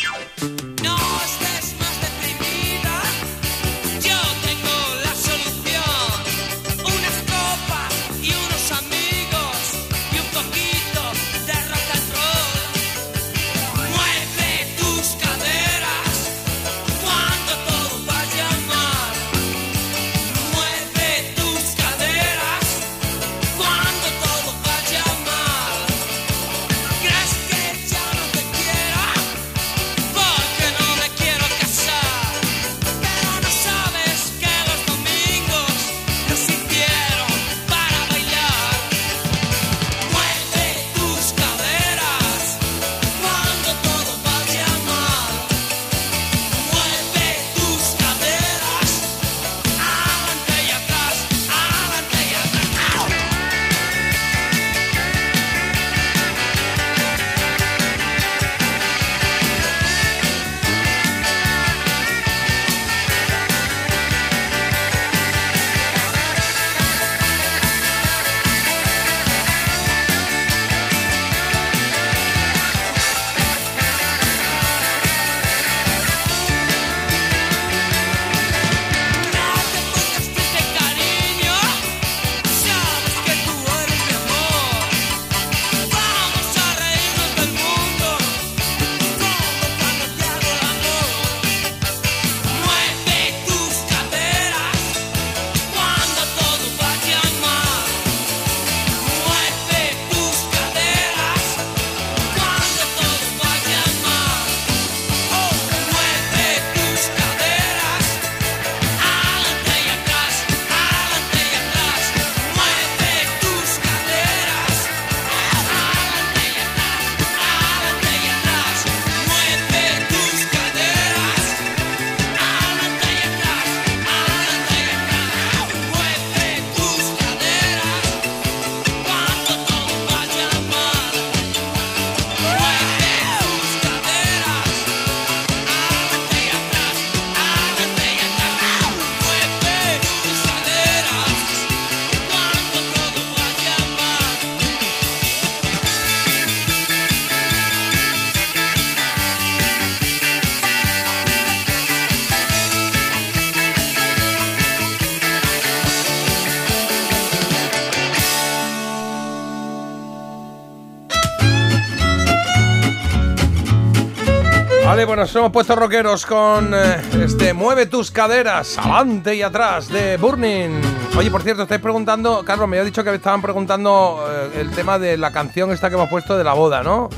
Vale, bueno, nos hemos puesto rockeros con eh, este Mueve tus caderas, avante y atrás de Burning. Oye, por cierto, estáis preguntando, Carlos, me había dicho que estaban preguntando eh, el tema de la canción esta que hemos puesto de la boda, ¿no?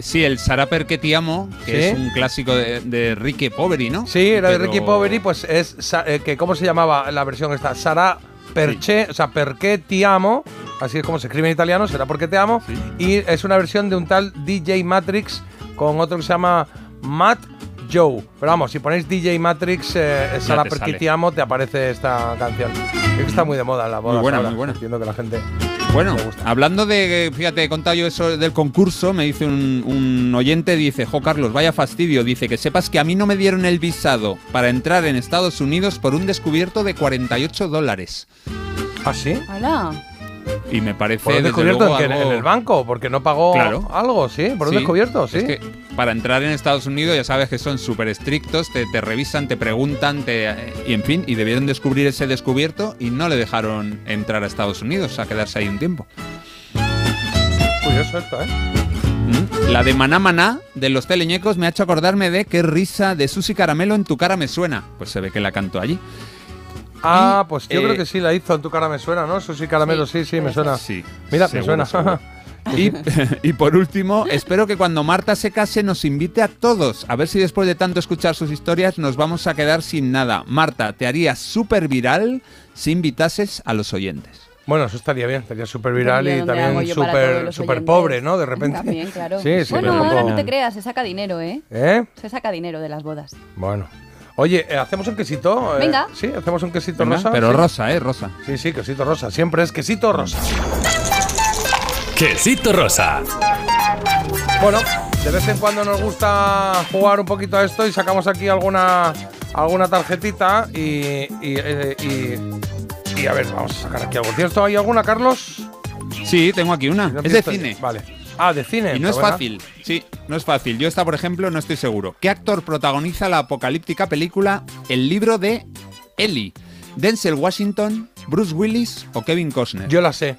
Sí, el Sarà perché ti amo, que ¿Sí? es un clásico de, de Ricky Poveri, ¿no? Sí, era de Ricky Poveri, pues es eh, que ¿cómo se llamaba la versión esta? Sara Perché, o sea, Perché ti amo, así es como se escribe en italiano, será porque te amo, y es una versión de un tal DJ Matrix con otro que se llama Matt Joe. Pero vamos, si ponéis DJ Matrix, eh, Sara te Perché sale. ti amo, te aparece esta canción. Es que está muy de moda en la boda. Muy buena, ahora. muy buena. Entiendo que la gente. Bueno, hablando de, fíjate, he contado yo eso del concurso, me dice un, un oyente, dice, Jo Carlos, vaya fastidio, dice que sepas que a mí no me dieron el visado para entrar en Estados Unidos por un descubierto de 48 dólares. ¿Ah, sí? Hola. Y me parece... ¿Por un descubierto luego, en, algo- ¿En el banco? Porque no pagó Claro. algo, ¿sí? Por un Sí, descubierto, sí. Es que para entrar en Estados Unidos ya sabes que son súper estrictos, te, te revisan, te preguntan, te, y en fin, y debieron descubrir ese descubierto y no le dejaron entrar a Estados Unidos, a quedarse ahí un tiempo. Curioso esto, ¿eh? Mm. La de Maná Maná de los teleñecos me ha hecho acordarme de qué risa de Susi Caramelo en tu cara me suena. Pues se ve que la canto allí. Ah, pues yo eh, creo que sí la hizo en tu cara me suena, ¿no? Susi Caramelo, sí, sí, me suena. Sí. Mira, seguro, me suena. Y, y por último, espero que cuando Marta se case nos invite a todos. A ver si después de tanto escuchar sus historias nos vamos a quedar sin nada. Marta, te harías súper viral si invitases a los oyentes. Bueno, eso estaría bien, estaría súper viral y también súper oyentes. pobre, ¿no? De repente. También, claro. Sí, sí, bueno, ahora no te creas, se saca dinero, ¿eh? ¿Eh? Se saca dinero de las bodas. Bueno. Oye, eh, ¿hacemos un quesito? Eh, Venga. Sí, hacemos un quesito Venga, rosa. pero sí. rosa, ¿eh? Rosa. Sí, sí, quesito rosa. Siempre es quesito rosa. Quesito rosa. Bueno, de vez en cuando nos gusta jugar un poquito a esto y sacamos aquí alguna alguna tarjetita y, y, eh, y- y a ver, vamos a sacar aquí algo. ¿Tienes todavía alguna, Carlos? Sí, tengo aquí una. No es de cine. Vale. Ah, de cine. Y no es fácil, sí, no es fácil. Yo esta, por ejemplo, no estoy seguro. ¿Qué actor protagoniza la apocalíptica película El libro de Ellie? ¿Denzel Washington, Bruce Willis o Kevin Costner? Yo la sé.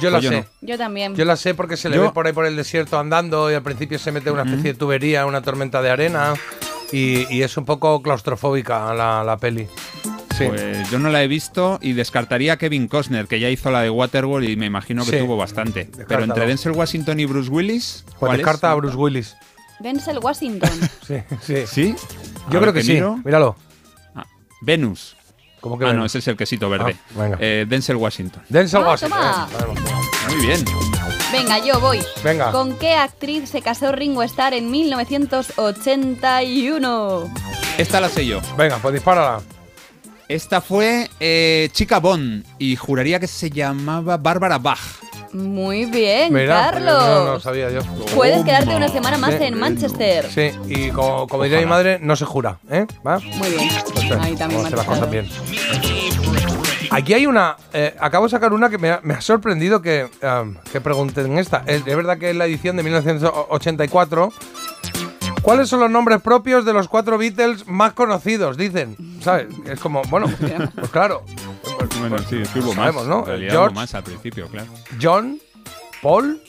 Yo la Pues yo sé. no. Yo también. Yo la sé porque se le Yo- ve por ahí por el desierto andando y al principio se mete una especie de tubería, una tormenta de arena y, y es un poco claustrofóbica la, la peli. Sí. Pues yo no la he visto y descartaría a Kevin Costner, que ya hizo la de Waterworld y me imagino que Sí, tuvo bastante. Pero entre Denzel Washington y Bruce Willis, Pues ¿cuál es? descarta a Bruce Willis. Denzel Washington. Sí, sí. ¿Sí? Yo A creo que sí. miro. Míralo. Ah, Venus. ¿Cómo que ah, no, ese es el quesito verde. Ah, venga. Eh, Denzel Washington. Denzel Ah, Washington. toma. Muy bien. Venga, yo voy. Venga. ¿Con qué actriz se casó Ringo Starr en 1981? Esta la sé yo. Venga, pues dispárala. Esta fue eh, Chica Bond y juraría que se llamaba Bárbara Bach. Muy bien, Mira, Carlos. No, no sabía yo. Puedes quedarte una semana más Sí. en Manchester. Sí, y como, como diría mi madre, no se jura, ¿eh? ¿Va? Muy bien. Pues, Ahí también las cosas bien. Aquí hay una. eh, acabo de sacar una que me ha, me ha sorprendido que, um, que pregunten esta. Es, es verdad que es la edición de 1984. ¿Cuáles son los nombres propios de los cuatro Beatles más conocidos? Dicen. ¿Sabes? Es como, bueno, pues claro. Bueno, sí, es que hubo sabemos, más. ¿no? George, más al principio, claro. John, Paul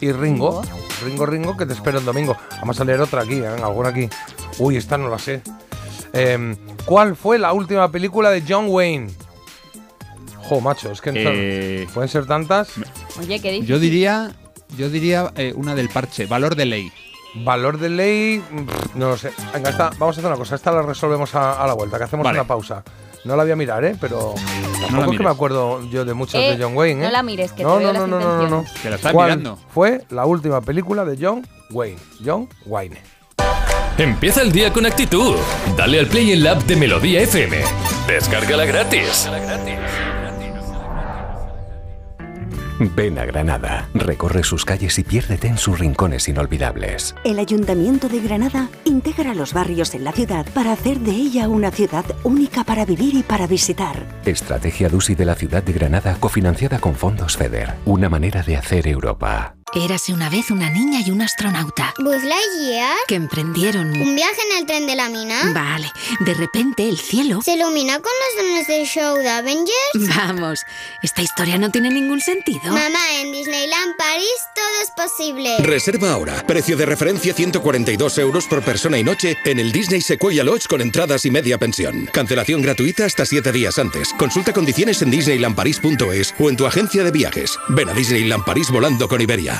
y Ringo. Ringo, Ringo, que te espero el domingo. Vamos a leer otra aquí, ¿eh? alguna aquí. Uy, esta no la sé. Em, ¿Cuál fue la última película de John Wayne? Jo, macho, es que Eh, pueden ser tantas. Oye, ¿qué dices? Yo diría, yo diría eh, una del parche, valor de ley. Valor de ley, no lo sé. Venga, esta, vamos a hacer una cosa. Esta la resolvemos a, a la vuelta, que hacemos Vale. una pausa. No la voy a mirar, ¿eh? Pero tampoco es que me acuerdo yo de muchas Eh, de John Wayne, ¿eh? no la mires, que no, te veo no, las no, no, no, no, no. Que la estás ¿Cuál mirando. fue la última película de John Wayne? John Wayne. Empieza el día con actitud. Dale al play en la app de Melodía FM. Descárgala gratis. Ven a Granada, recorre sus calles y piérdete en sus rincones inolvidables. El Ayuntamiento de Granada integra los barrios en la ciudad para hacer de ella una ciudad única para vivir y para visitar. Estrategia DUSI de la ciudad de Granada cofinanciada con fondos FEDER. Una manera de hacer Europa. Érase una vez una niña y un astronauta Buzz Lightyear. que emprendieron... Un viaje en el tren de la mina. Vale, de repente el cielo... ¿Se ilumina con los dones del show de Avengers? Vamos, esta historia no tiene ningún sentido. Mamá, en Disneyland París todo es posible. Reserva ahora. Precio de referencia 142 euros por persona y noche en el Disney Sequoia Lodge con entradas y media pensión. Cancelación gratuita hasta 7 días antes. Consulta condiciones en disneylandparis.es o en tu agencia de viajes. Ven a Disneyland París volando con Iberia.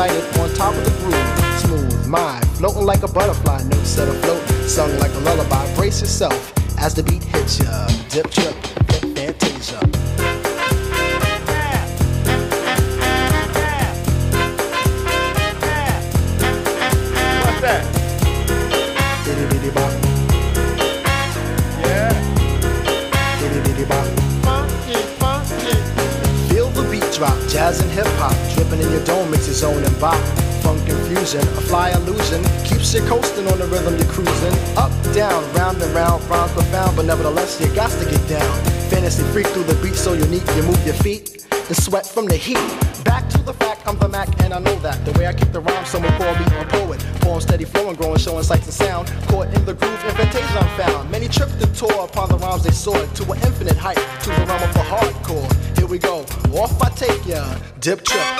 On top of the groove. Smooth, mind, floating like a butterfly, notes set afloat, sung like a lullaby. Brace yourself as the beat hits ya. Dip, trip, in your dome it's your zone and bop. Funk infusion, a fly illusion, keeps you coasting on the rhythm you're cruising. Up, down, round and round, rhymes profound, but nevertheless you got to get down. Fantasy freak through the beat so unique, you move your feet and sweat from the heat. Back to the fact, I'm the Mac and I know that. The way I kick the rhyme, someone call me a poet. Poem steady flowing, growing, showing sights and sound. Caught in the groove, in fantasia I'm found. Many tripped and tore upon the rhymes they soared to an infinite height, to the realm of the hardcore. Here we go, off I take ya. Dip trip.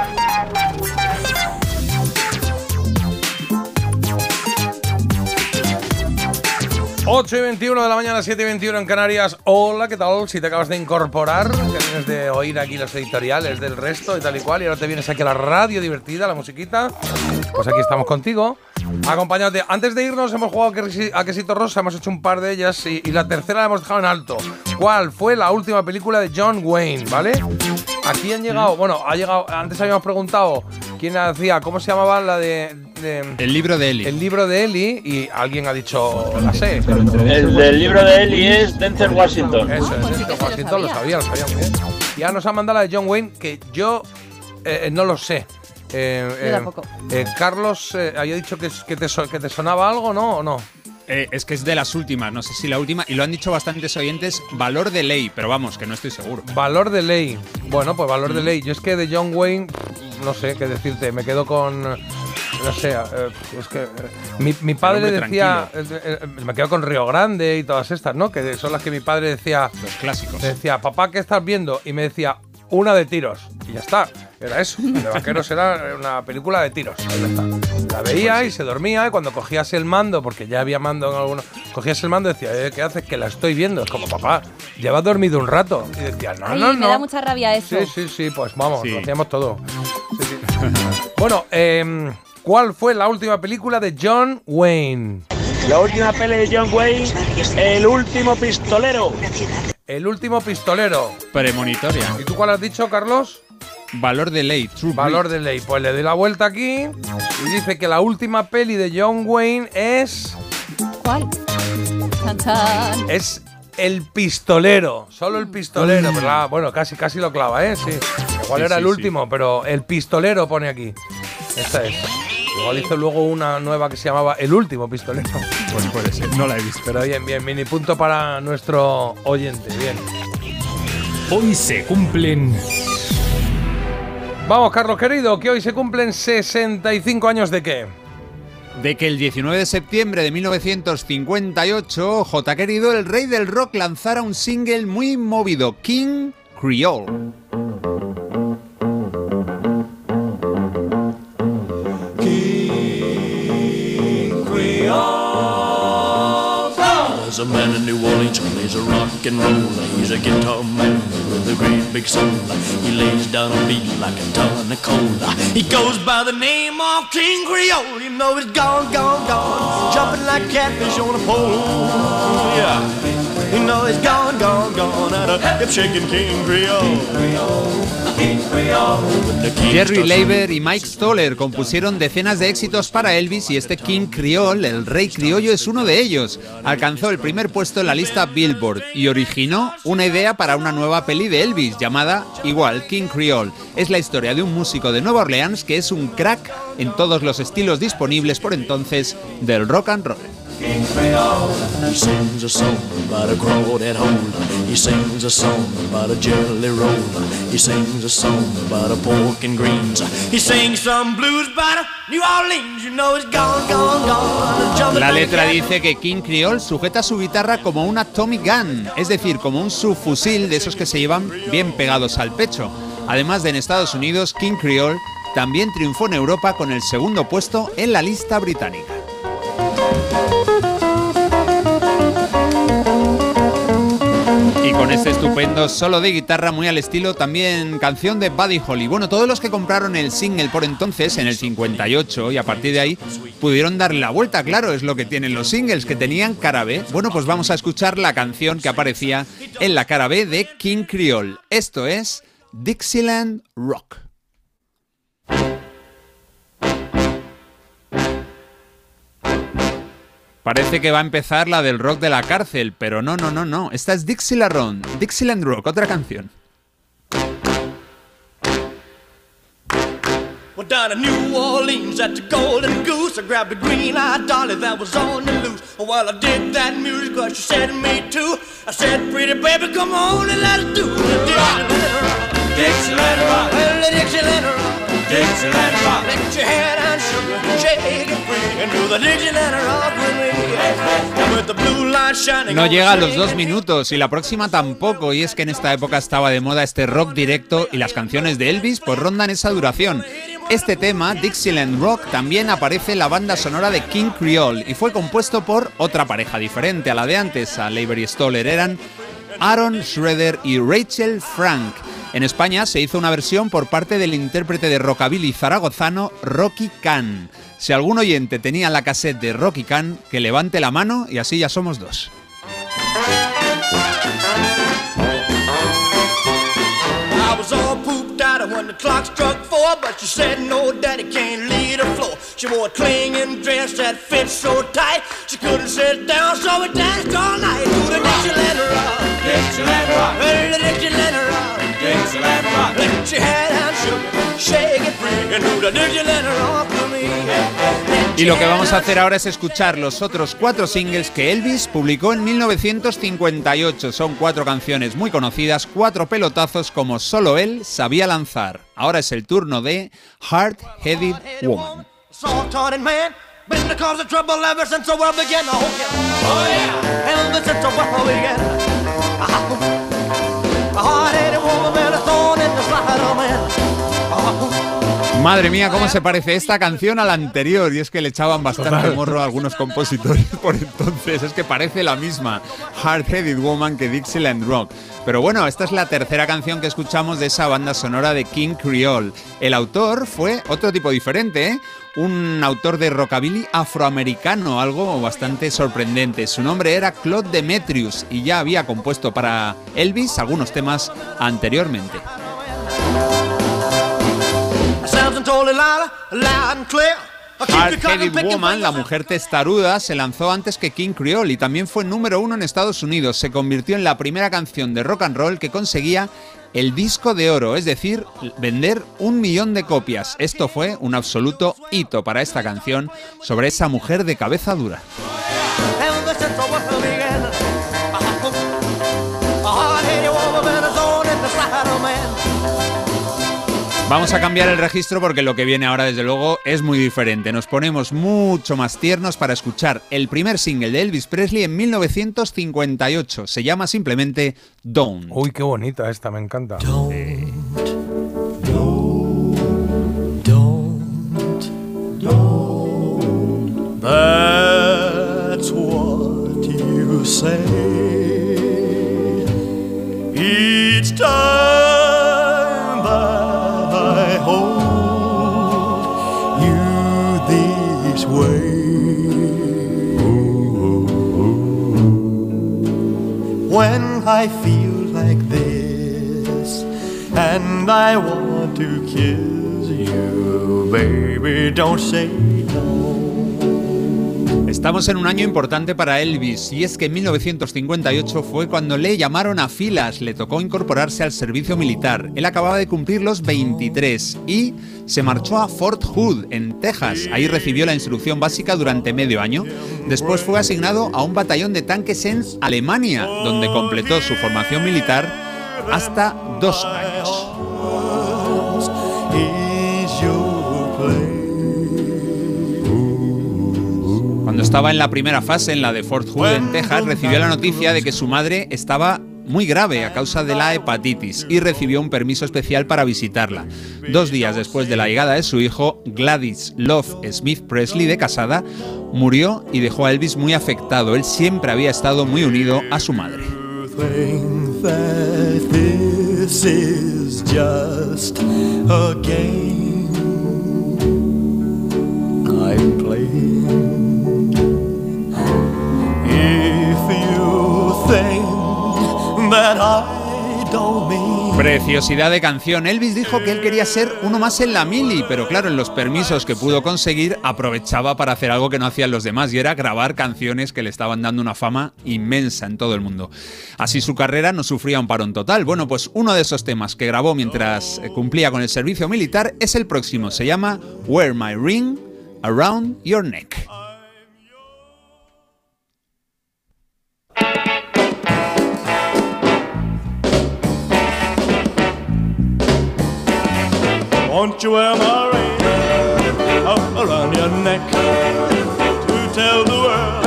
Ocho y 21 de la mañana, 7 y 21 en Canarias. Hola, ¿qué tal? Si te acabas de incorporar, que vienes de oír aquí los editoriales del resto y tal y cual, y ahora te vienes aquí a la radio divertida, la musiquita, pues aquí estamos contigo. Acompañándote. Antes de irnos, hemos jugado a Quesito Rosa, hemos hecho un par de ellas y, y la tercera la hemos dejado en alto. ¿Cuál fue la última película de John Wayne? ¿Vale? Aquí han llegado, bueno, ha llegado, antes habíamos preguntado quién hacía, ¿cómo se llamaba la de, de- El libro de Eli. el libro de Eli y alguien ha dicho, la sé. El del libro de Eli es Denzel Washington. Eso es, Denzel Washington, lo sabía, lo sabía muy bien. Ya nos ha mandado la de John Wayne, que yo eh, no lo sé. Eh, eh, eh, Carlos eh, había dicho que, que, te, so- que te sonaba algo, ¿no? ¿O no? Eh, es que es de las últimas, no sé si la última, y lo han dicho bastantes oyentes, valor de ley, pero vamos, que no estoy seguro. Valor de ley. Bueno, pues valor de ley. Yo es que de John Wayne, no sé qué decirte, me quedo con. No sé, eh, es que. eh, mi, mi padre decía. eh, eh, me quedo con Río Grande y todas estas, ¿no? Que son las que mi padre decía. Los clásicos. Decía, papá, ¿qué estás viendo? Y me decía, una de tiros. Y ya está. Era eso. De vaqueros era una película de tiros. Ahí está. La veía y se dormía y cuando cogías el mando, porque ya había mando en algunos, cogías el mando y decía, "Eh, ¿qué haces? Que la estoy viendo. Es como, papá, llevas dormido un rato. Y decía, no, Ay, no, me no. da mucha rabia eso. Sí, sí, sí, pues vamos, lo hacíamos todo. Sí, sí. bueno, em, ¿cuál fue la última película de John Wayne? La última peli de John Wayne, El último pistolero. El último pistolero. Premonitoria. ¿Y tú cuál has dicho, Carlos? Valor de ley. True Valor de ley. Pues le doy la vuelta aquí y dice que la última peli de John Wayne es. ¿Cuál? Es El Pistolero. Solo el Pistolero. Pero la- bueno, casi, casi lo clava, ¿eh? Sí. Igual Sí, era sí, el sí. último, pero El Pistolero pone aquí. Esta es. Igual hizo luego una nueva que se llamaba El Último Pistolero. Pues puede ser, no la he visto. Pero bien, bien, mini punto para nuestro oyente. Bien. Hoy se cumplen Vamos, Carlos querido, que hoy se cumplen 65 años de qué? De que el 19 de septiembre de 1958, J. Querido, el rey del rock, lanzara un single muy movido, King Creole. There's a man in New Orleans who plays a rock and roll. He's a guitar man with a great big soul. He lays down a beat like a ton of coal. He goes by the name of King Creole. You know he's gone, gone, gone. Jumping like catfish on a pole. Yeah. You know he's gone, gone, gone. Out of hip shaking King Creole. Jerry Leiber y Mike Stoller compusieron decenas de éxitos para Elvis y este King Creole, el rey criollo, es uno de ellos. Alcanzó el primer puesto en la lista Billboard y originó una idea para una nueva peli de Elvis llamada igual King Creole. Es la historia de un músico de Nueva Orleans que es un crack en todos los estilos disponibles por entonces del rock and roll. King Creole. He sings a song about a crawdad hole. He sings a song about a jelly roll. He sings a song about a pork and greens. He sings some blues about a New Orleans. You know it's gone, gone, gone. La letra dice que King Creole sujeta su guitarra como una Tommy Gun, es decir, como un subfusil de esos que se llevan bien pegados al pecho. Además de en Estados Unidos, King Creole también triunfó en Europa con el segundo puesto en la lista británica. Y con este estupendo solo de guitarra muy al estilo también canción de Buddy Holly. Bueno, todos los que compraron el single por entonces, en el 58 y a partir de ahí, pudieron darle la vuelta, claro, es lo que tienen los singles, que tenían cara B. Bueno, pues vamos a escuchar la canción que aparecía en la cara B de King Creole. Esto es Dixieland Rock. Parece que va a empezar la del rock de la cárcel, pero no, no, no, no. Esta es Dixieland Rock, Dixieland Rock, otra canción. Well, down to New Orleans at the Golden Goose, I grabbed a green-eyed dolly that was on the loose. Well, I did that music 'cause she said me too. I said, pretty baby, come on and let's do the Dixieland rock. Well, the Dixieland rock. No llega a los dos minutos y la próxima tampoco, y es que en esta época estaba de moda este rock directo y las canciones de Elvis pues rondan esa duración. Este tema, Dixieland Rock, también aparece en la banda sonora de King Creole y fue compuesto por otra pareja diferente a la de antes, a Leiber y Stoller. Eran Aaron Schroeder y Rachel Frank. En España se hizo una versión por parte del intérprete de rockabilly zaragozano Rocky Khan. Si algún oyente tenía la cassette de Rocky Khan, que levante la mano y así ya somos dos. She wore a clinging dress that fit so tight, she couldn't sit down, so we danced all night to the Dixieland rock. Dixieland rock. Well, the Dixieland rock. Dixieland rock. Let your head down, sugar, shake it free, and do the Dixieland rock with me. Y lo que vamos a hacer ahora es escuchar los otros cuatro singles que Elvis publicó en 1958. Son cuatro canciones muy conocidas, cuatro pelotazos como solo él sabía lanzar. Ahora es el turno de Hard Headed Woman. Soft-hearted man, been the cause of trouble ever since the world began. Oh yeah, oh yeah, ever since the world began. A hard-headed woman been a thorn in the side of man. Madre mía, cómo se parece esta canción a la anterior. Y es que le echaban bastante Total. morro a algunos compositores por entonces. Es que parece la misma Hard Headed Woman que Dixieland Rock. Pero bueno, esta es la tercera canción que escuchamos de esa banda sonora de King Creole. El autor fue otro tipo diferente, ¿eh? Un autor de rockabilly afroamericano, algo bastante sorprendente. Su nombre era Claude Demetrius y ya había compuesto para Elvis algunos temas anteriormente. Something totally loud, loud and clear. I keep Hard you cotton Headed picking Woman, la mujer testaruda, se lanzó antes que King Creole y también fue número uno en Estados Unidos. Se convirtió en la primera canción de rock and roll que conseguía el disco de oro, es decir, vender un millón de copias. Esto fue un absoluto hito para esta canción sobre esa mujer de cabeza dura. Vamos a cambiar el registro porque lo que viene ahora, desde luego, es muy diferente. Nos ponemos mucho más tiernos para escuchar el primer single de Elvis Presley en 1958. Se llama simplemente Don't. Uy, qué bonita esta, me encanta. That's what you say each time When I feel like this and I want to kiss you, baby, don't say Estamos en un año importante para Elvis y es que en 1958 fue cuando le llamaron a filas, le tocó incorporarse al servicio militar. Él acababa de cumplir los 23 y se marchó a Fort Hood, en Texas. Ahí recibió la instrucción básica durante medio año. Después fue asignado a un batallón de tanques en Alemania, donde completó su formación militar hasta dos años. Estaba en la primera fase, en la de Fort Hood, en Texas, recibió la noticia de que su madre estaba muy grave a causa de la hepatitis y recibió un permiso especial para visitarla. Dos días después de la llegada de su hijo, Gladys Love Smith Presley, de casada, murió y dejó a Elvis muy afectado. Él siempre había estado muy unido a su madre. Preciosidad de canción. Elvis dijo que él quería ser uno más en la mili, pero claro, en los permisos que pudo conseguir aprovechaba para hacer algo que no hacían los demás y era grabar canciones que le estaban dando una fama inmensa en todo el mundo. Así su carrera no sufría un parón total. Bueno, pues uno de esos temas que grabó mientras eh, cumplía con el servicio militar es el próximo. Se llama Wear My Ring Around Your Neck. Won't you wear my ring up around your neck to tell the world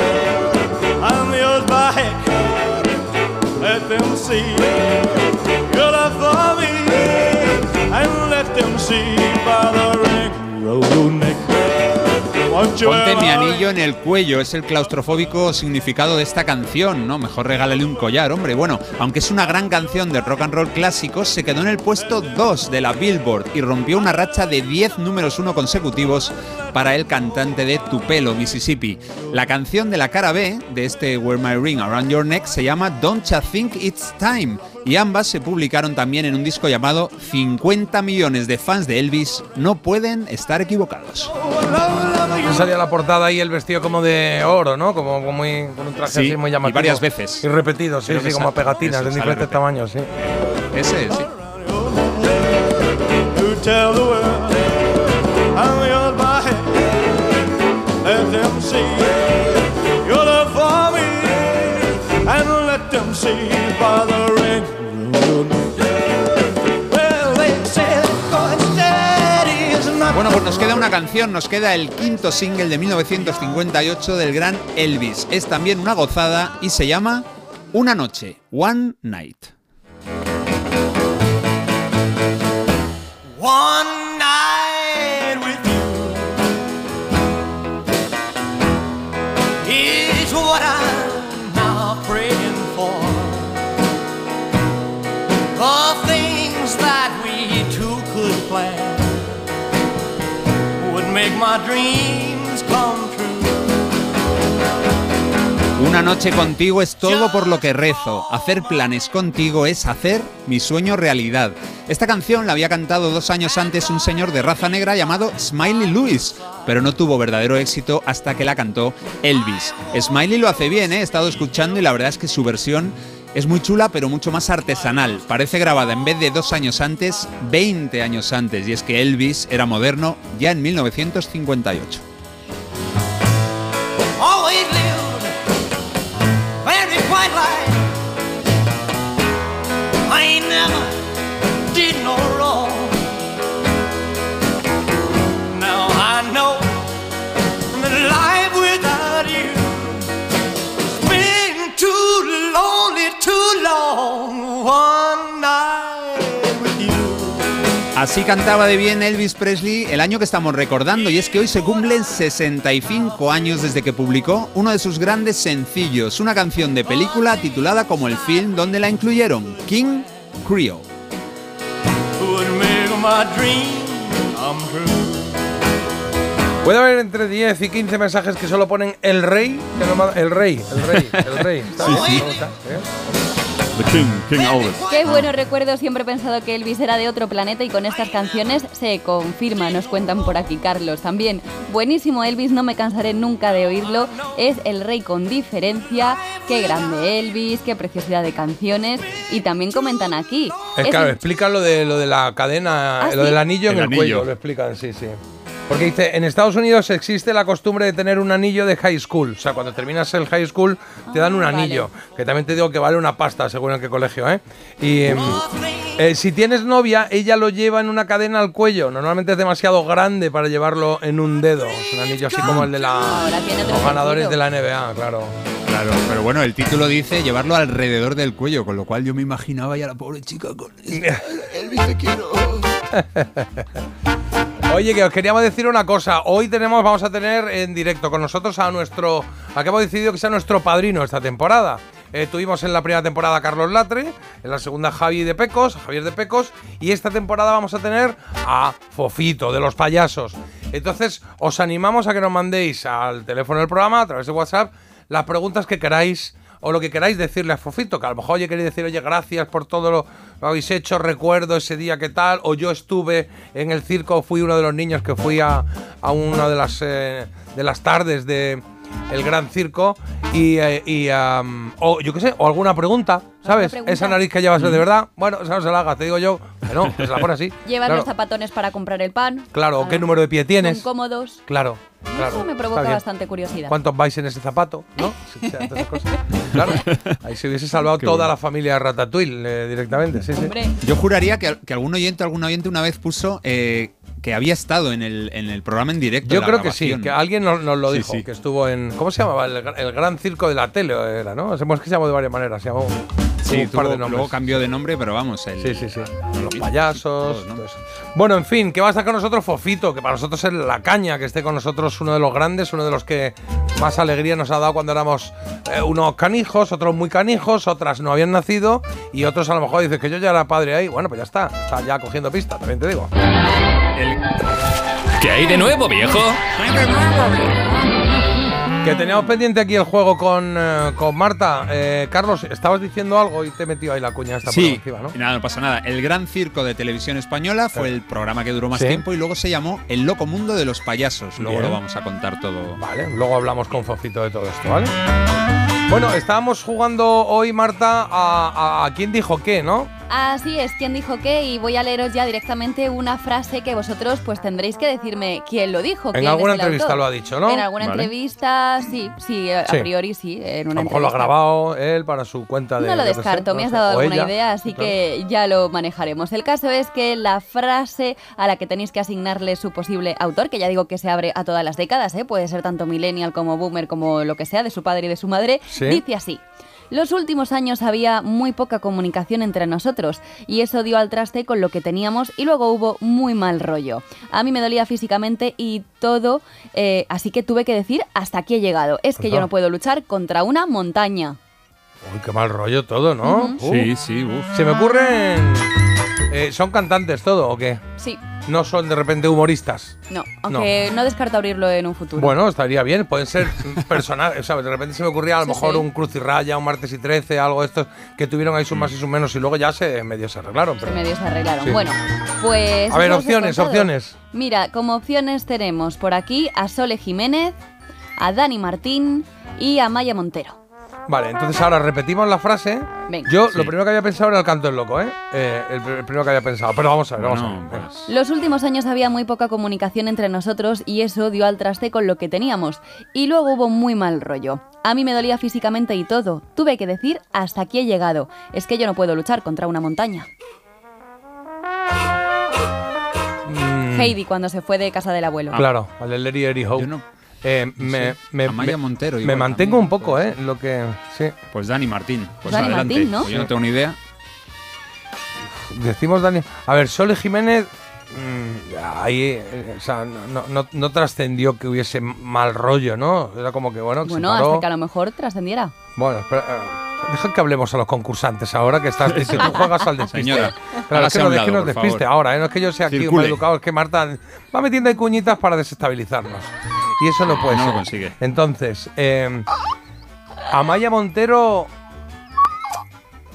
I'm yours by heck? Let them see your love for me and let them see by the ring around Ponte mi anillo en el cuello, es el claustrofóbico significado de esta canción, ¿no? Mejor regálale un collar, hombre. Bueno, aunque es una gran canción de rock and roll clásicos, se quedó en el puesto 2 de la Billboard y rompió una racha de 10 números 1 consecutivos para el cantante de Tupelo, Mississippi. La canción de la cara B de este Wear My Ring Around Your Neck se llama Don't Ya Think It's Time y ambas se publicaron también en un disco llamado 50 millones de fans de Elvis no pueden estar equivocados. Salía la portada ahí el vestido como de oro, ¿no? Como, como muy, con un traje Sí, así muy y llamativo. varias veces. Y repetido, sí, sí, como sa- pegatinas eso, de diferentes tamaños, sí. Ese, sí. Nos queda una canción, nos queda el quinto single de 1958 del gran Elvis. Es también una gozada y se llama Una noche, One Night. My dreams come true. Una noche contigo es todo por lo que rezo. Hacer planes contigo es hacer mi sueño realidad. Esta canción la había cantado dos años antes un señor de raza negra llamado Smiley Lewis, pero no tuvo verdadero éxito hasta que la cantó Elvis. Smiley lo hace bien, ¿eh? he estado escuchando y la verdad es que su versión es muy chula, pero mucho más artesanal. Parece grabada en vez de dos años antes, 20 años antes, y es que Elvis era moderno ya en 1958. Así cantaba de bien Elvis Presley el año que estamos recordando y es que hoy se cumplen 65 años desde que publicó uno de sus grandes sencillos, una canción de película titulada como el film donde la incluyeron, King Creole. Puede haber entre 10 y 15 mensajes que solo ponen el rey, el rey, el rey, el rey. ¿Está Sí, bien? sí. ¿Eh? The King, King Elvis. Qué buenos recuerdos, siempre he pensado que Elvis era de otro planeta y con estas canciones se confirma, nos cuentan por aquí Carlos también. Buenísimo Elvis, no me cansaré nunca de oírlo, es el rey con diferencia, qué grande Elvis, qué preciosidad de canciones y también comentan aquí. Es es claro, el- explican lo de lo de la cadena, ¿Ah, lo sí? del anillo en El el, anillo. cuello, lo explican, sí, sí. Porque dice, en Estados Unidos existe la costumbre de tener un anillo de high school. O sea, cuando terminas el high school te dan un Ah, vale. anillo. Que también te digo que vale una pasta, según en qué colegio, ¿eh? Y em, eh, si tienes novia, ella lo lleva en una cadena al cuello. Normalmente es demasiado grande para llevarlo en un dedo. Es un anillo así como el de la, los ganadores de la NBA, claro. Claro, pero bueno, el título dice llevarlo alrededor del cuello, con lo cual yo me imaginaba ya la pobre chica con Elvis te quiero. Oye, que os queríamos decir una cosa. Hoy tenemos, vamos a tener en directo con nosotros a nuestro. a que hemos decidido que sea nuestro padrino esta temporada. Eh, tuvimos en la primera temporada a Carlos Latre, en la segunda Javi de Pecos, Javier de Pecos, y esta temporada vamos a tener a Fofito de los payasos. Entonces, os animamos a que nos mandéis al teléfono del programa, a través de WhatsApp, las preguntas que queráis o lo que queráis decirle a Fofito, que a lo mejor oye queréis decir, oye, gracias por todo lo que habéis hecho, recuerdo ese día que tal, o yo estuve en el circo, fui uno de los niños que fui a, a una de las, eh, de las tardes de el gran circo y, eh, y, am, o yo qué sé, o alguna pregunta, ¿sabes? pregunta? Esa nariz que llevas es de verdad, bueno, esa no se la hagas, te digo yo, que no, que se la pone así. Llevan claro, los zapatones para comprar el pan. claro, o qué número de pie Son tienes. cómodos. Claro, claro. Eso me provoca bastante curiosidad. ¿Cuántos vais en ese zapato? ¿No? Sí, cosas. Claro, ahí se hubiese salvado Qué toda bueno. la familia Ratatouille eh, directamente. Sí, sí. Hombre, Yo juraría que, que algún oyente, algún oyente una vez puso eh, que había estado en el, en el programa en directo. Yo creo que sí, grabación. que alguien nos, nos lo Sí, dijo, sí. que estuvo en. ¿Cómo se llamaba? El, el gran circo de la tele era, ¿no? Es que se llamó de varias maneras, se llamó Sí, un par de tuvo- nombres. luego cambió de nombre, pero vamos, el, Sí, sí, sí. lo Los payasos. todos, ¿no? Bueno, en fin, que va a estar con nosotros Fofito, que para nosotros es la caña, que esté con nosotros uno de los grandes, uno de los que más alegría nos ha dado cuando éramos eh, unos canijos, otros muy canijos, otras no habían nacido y otros a lo mejor dices que yo ya era padre ahí. Bueno, pues ya está, está ya cogiendo pista, también te digo. ¿Qué hay de nuevo, viejo? Que teníamos pendiente aquí el juego con, eh, con Marta. Eh, Carlos, estabas diciendo algo y te he metido ahí la cuña esta Sí, por encima, ¿no? y nada, no pasa nada. El Gran Circo de Televisión Española fue el programa que duró más Sí. tiempo y luego se llamó El Loco Mundo de los Payasos. Luego Bien. lo vamos a contar todo. Vale, luego hablamos con Fofito de todo esto, ¿vale? Bueno, estábamos jugando hoy, Marta, a, a- a quién dijo qué, ¿no? Así es, quien dijo qué y voy a leeros ya directamente una frase que vosotros pues tendréis que decirme quién lo dijo. En quién alguna es el entrevista autor. lo ha dicho, ¿no? En alguna Vale. entrevista, sí, sí, a Sí. priori sí, en A una lo mejor lo ha grabado él para su cuenta de. No lo descarto, no me has dado alguna ella, idea, así claro. que ya lo manejaremos. El caso es que la frase a la que tenéis que asignarle su posible autor, que ya digo que se abre a todas las décadas, ¿eh? puede ser tanto millennial como boomer, como lo que sea, de su padre y de su madre, Sí. dice así. Los últimos años había muy poca comunicación entre nosotros y eso dio al traste con lo que teníamos y luego hubo muy mal rollo. A mí me dolía físicamente y todo, eh, así que tuve que decir hasta aquí he llegado. Es que yo no puedo luchar contra una montaña. Uy, qué mal rollo todo, ¿no? Uh. Sí, sí, uf. Se me ocurren. eh, ¿Son cantantes todo o qué? Sí. No son de repente humoristas. No, aunque no. descarto abrirlo en un futuro. Bueno, estaría bien. Pueden ser personajes. ¿sabes? De repente se me ocurría a lo Sí, mejor sí. un Cruz y Raya, un Martes y Trece, algo de estos que tuvieron ahí sus más y sus menos y luego ya se medio se arreglaron. Se medio se arreglaron. Sí. Bueno, pues. A ver, ¿os hemos opciones, opciones. Mira, como opciones tenemos por aquí a Sole Jiménez, a Dani Martín y a Maya Montero. Vale, entonces ahora repetimos la frase. Venga. Yo Sí. lo primero que había pensado era el canto del loco, ¿eh? Eh, el, pr- el primero que había pensado. Pero vamos a ver, vamos Bueno, a ver. venga. Los últimos años había muy poca comunicación entre nosotros y eso dio al traste con lo que teníamos. Y luego hubo muy mal rollo. A mí me dolía físicamente y todo. Tuve que decir hasta aquí he llegado. Es que yo no puedo luchar contra una montaña. Mm, Heidi cuando se fue de casa del abuelo. Claro, al de Eddie Hope. Eh, me, sé. me, Amaya me- Montero Me igual mantengo un poco, ¿eh? Lo que. Sí. Pues Dani Martín. Pues Dani adelante. Martín, ¿no? Pues yo no tengo ni idea. Decimos Dani. A ver, Sole Jiménez. mm, ahí. eh, o sea, no, no, no- no trascendió que hubiese mal rollo, ¿no? Era como que, bueno, que Bueno, se paró. hasta que a lo mejor trascendiera. Bueno, espera, eh, deja que hablemos a los concursantes ahora que estás que tú juegas al despiste. Señora, claro, es que no, un es que lado, nos despiste favor. ahora, ¿eh? no es que yo sea aquí un mal educado, es que Marta va metiendo ahí cuñitas para desestabilizarnos. Y eso no puede No lo ser. consigue. Entonces, eh, Amaya Montero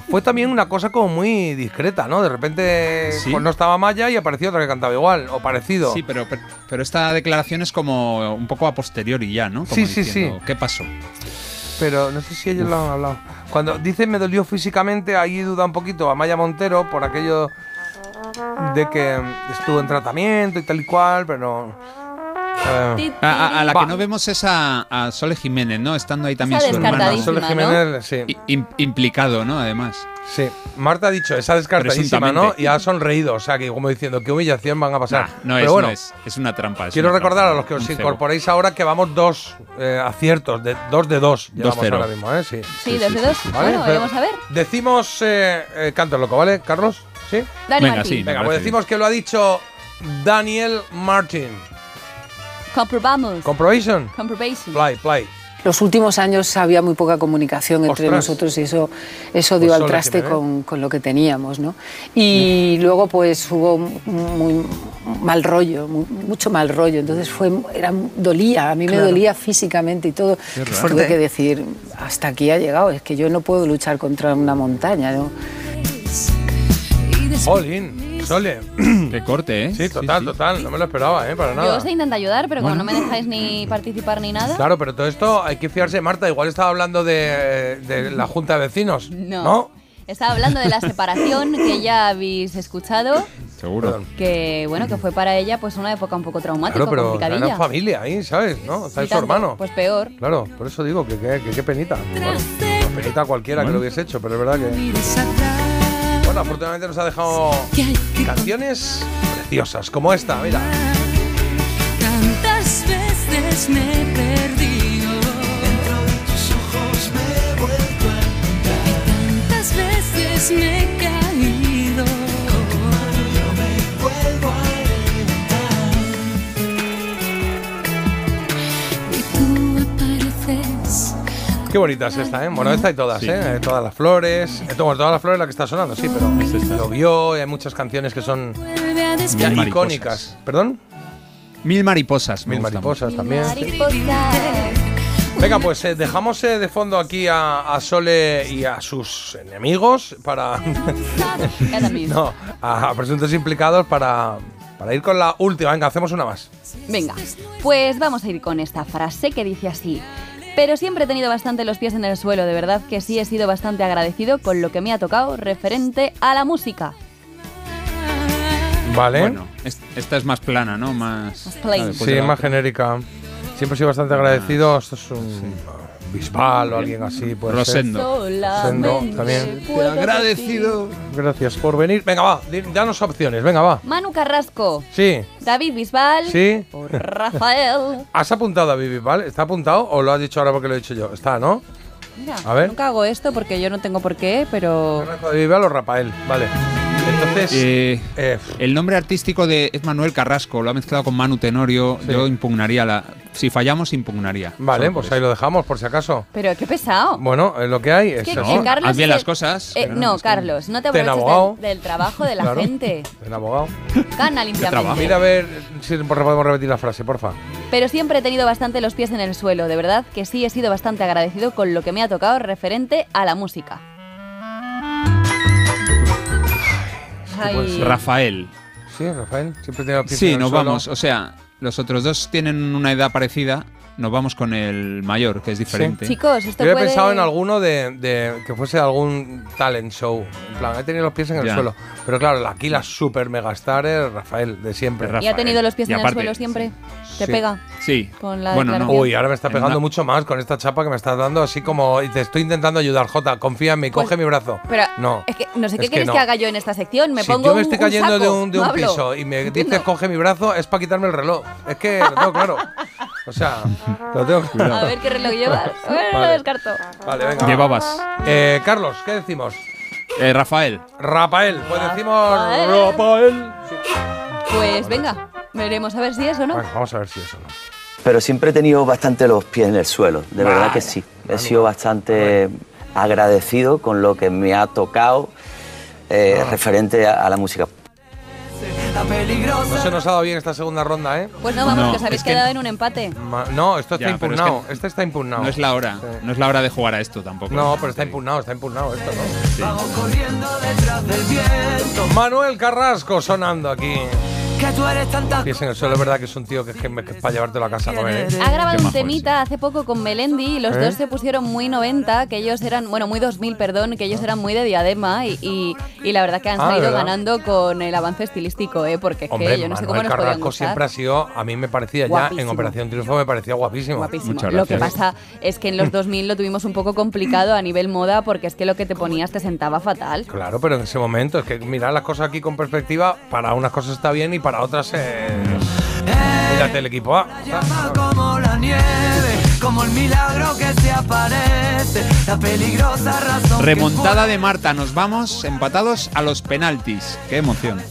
fue también una cosa como muy discreta, ¿no? De repente Sí. pues no estaba Amaya y apareció otra que cantaba igual, o parecido. Sí, pero, pero, pero esta declaración es como un poco a posteriori ya, ¿no? Como Sí, sí, diciendo, sí. ¿Qué pasó? Pero no sé si ellos lo han hablado. Cuando dice me dolió físicamente, ahí duda un poquito a Maya Montero por aquello de que estuvo en tratamiento y tal y cual, pero. Eh, A, a- a la que no vemos es a, a Sole Jiménez, ¿no? Estando ahí también su hermano. descartadísima, Sole Jiménez, sí. I- implicado, ¿no? Además. Sí, Marta ha dicho, esa descartadísima, ¿no? Y ha sonreído, o sea, que como diciendo, qué humillación van a pasar. No Pero es, bueno, no es, es una trampa. es quiero una recordar trampa, a los que os incorporéis ahora que vamos dos eh, aciertos, de, dos de dos llevamos 2-0. ahora mismo, ¿eh? Sí. Sí, dos de dos. Bueno, Pero vamos a ver. Decimos eh, eh, canto loco, ¿vale, Carlos? ¿Sí? Dani Venga, Martín. sí. Venga, pues decimos que lo ha dicho Daniel Martin. Comprobamos. Comprobation. Comprobation. Play, play. Los últimos años había muy poca comunicación entre Ostras. nosotros y eso, eso dio Pues al traste con, con lo que teníamos, ¿no? Y luego pues hubo muy mal rollo, mu- mucho mal rollo, entonces fue, era, dolía, a mí me dolía físicamente y todo. Tuve que decir, hasta aquí ha llegado, es que yo no puedo luchar contra una montaña, ¿no? Olin, Sole. Qué corte, ¿eh? Sí, total, total. No me lo esperaba, ¿eh? Para Yo nada. os intento ayudar, pero como no me dejáis ni participar ni nada. Claro, pero todo esto hay que fiarse de Marta. Igual estaba hablando de, de la Junta de Vecinos. No. ¿No? Estaba hablando de la separación que ya habéis escuchado, Seguro. que bueno, que fue para ella pues una época un poco traumática, Claro, pero complicadilla. familia ahí, ¿sabes? ¿No? Está su hermano. Pues peor. Claro, por eso digo que qué penita. Bueno, pues penita cualquiera que lo hubiese hecho, pero es verdad que. Bueno, afortunadamente nos ha dejado canciones preciosas, como esta, mira. Tantas veces me he perdido. Dentro de tus ojos me he vuelto a encontrar. Y tantas veces me he Qué bonita es esta, ¿eh? Bueno, esta y todas, Sí. ¿eh? Todas las flores. bueno, todas las flores la que está sonando, sí, pero lo vio y hay muchas canciones que son ya icónicas. ¿Perdón? Mil mariposas. Mil mariposas también. Venga, pues eh, dejamos eh, de fondo aquí a, a Sole y a sus enemigos para. No, a, a presuntos implicados para, para ir con la última. Venga, hacemos una más. Venga, pues vamos a ir con esta frase que dice así. Pero siempre he tenido bastante los pies en el suelo, de verdad que sí he sido bastante agradecido con lo que me ha tocado referente a la música. Vale. Bueno, es- esta es más plana, ¿no? Más. Más plain. Ah, sí, más genérica. Siempre he sido bastante agradecido. Esto es un Bisbal o alguien así. Puede Rosendo. Solamente Sendo, también. Agradecido. Gracias por venir. Venga, va, danos opciones. Venga, va. Manu Carrasco, Sí, David Bisbal sí. o Rafael. ¿Has apuntado a Bisbal? ¿Está apuntado o lo has dicho ahora porque lo he dicho yo? Está, ¿no? Mira, A ver. nunca hago esto porque yo no tengo por qué, pero Bisbal o Rafael. Vale. Entonces, Eh, eh, el nombre artístico de es Manuel Carrasco, lo ha mezclado con Manu Tenorio. Sí. Yo impugnaría la. Si fallamos, impugnaría. vale, pues ahí lo dejamos por si acaso. Pero qué pesado. Bueno, es lo que hay. Es que- eso. que Carlos haz bien las cosas. Eh, no, Carlos, no te Ten aproveches del, del trabajo de la Claro. gente. El abogado. Gana limpiamente. Mira a ver si podemos repetir la frase, porfa. Pero siempre he tenido bastante los pies en el suelo, de verdad que sí he sido bastante agradecido con lo que me ha tocado referente a la música. Ay. Pues, Rafael. Sí, Rafael. Siempre tiene los pies en Sí, el nos suelo. vamos. O sea, los otros dos tienen una edad parecida. Nos vamos con el mayor, que es diferente. Chicos, esto Yo he pensado en alguno de, de- que fuese algún talent show. En plan, he tenido los pies en el Ya. suelo. Pero claro, aquí la super megastar es Rafael, de siempre. ¿Y ha tenido los pies Y en aparte- el suelo siempre? ¿Te Sí. pega? Sí. Con la Bueno, no. Uy, ahora me está pegando una- mucho más con esta chapa que me estás dando, así como. Y te estoy intentando ayudar, Jota. Confía en mí, Pues- coge mi brazo. Pero no. es que no sé qué que quieres que, no. haga yo en esta sección. Me si pongo yo me estoy un- un cayendo de un, de no un piso y me dices coge mi brazo, es para quitarme el reloj. Es que lo tengo claro. O sea, lo tengo claro. A ver qué reloj llevas. Bueno, lo Vale. descarto. Vale, venga. Llevabas. Eh, Carlos, ¿qué decimos? Eh, Rafael. Rafael, pues decimos Rafael. Rafael. Pues venga, veremos a ver si es o no. Bueno, vamos a ver si eso no. Pero siempre he tenido bastante los pies en el suelo, de verdad que sí. He sido bastante agradecido con lo que me ha tocado eh, Ah. referente a, a la música. No se nos ha dado bien esta segunda ronda, ¿eh? Pues no, vamos, No, que os habéis es que- quedado en un empate. Ma- No, esto está Ya, es impugnado. que Este está impugnado. No es la hora. Sí. No es la hora de jugar a esto tampoco. No, pero está impugnado, está impugnado esto, ¿no? Manuel Carrasco sonando aquí. Que tú eres tanta Pies en el suelo, es verdad que es un tío que es, que, que es para llevártelo a casa a comer, ¿eh? Ha grabado un temita hace poco con Melendi y los ¿Eh? dos se pusieron muy 90, que ellos eran, bueno, muy 2000, perdón, que ellos eran muy de diadema y, y, y la verdad que han Ah, salido ganando con el avance estilístico, ¿eh? Porque es Hombre, que yo no sé cómo nos podían Carrasco gustar. siempre ha sido, a mí me parecía ya, en. Operación Triunfo me parecía guapísimo. Guapísimo. Muchas Lo que pasa es que en los 2000 lo tuvimos un poco complicado a nivel moda porque es que lo que te ponías te sentaba fatal. Claro, pero en ese momento es que mirar las cosas aquí con perspectiva, para unas cosas está bien y para otras eh, mírate el equipo A. como la nieve, como el milagro que se aparece, la peligrosa razón. Remontada de Marta. Nos vamos empatados a los penaltis. Qué emoción.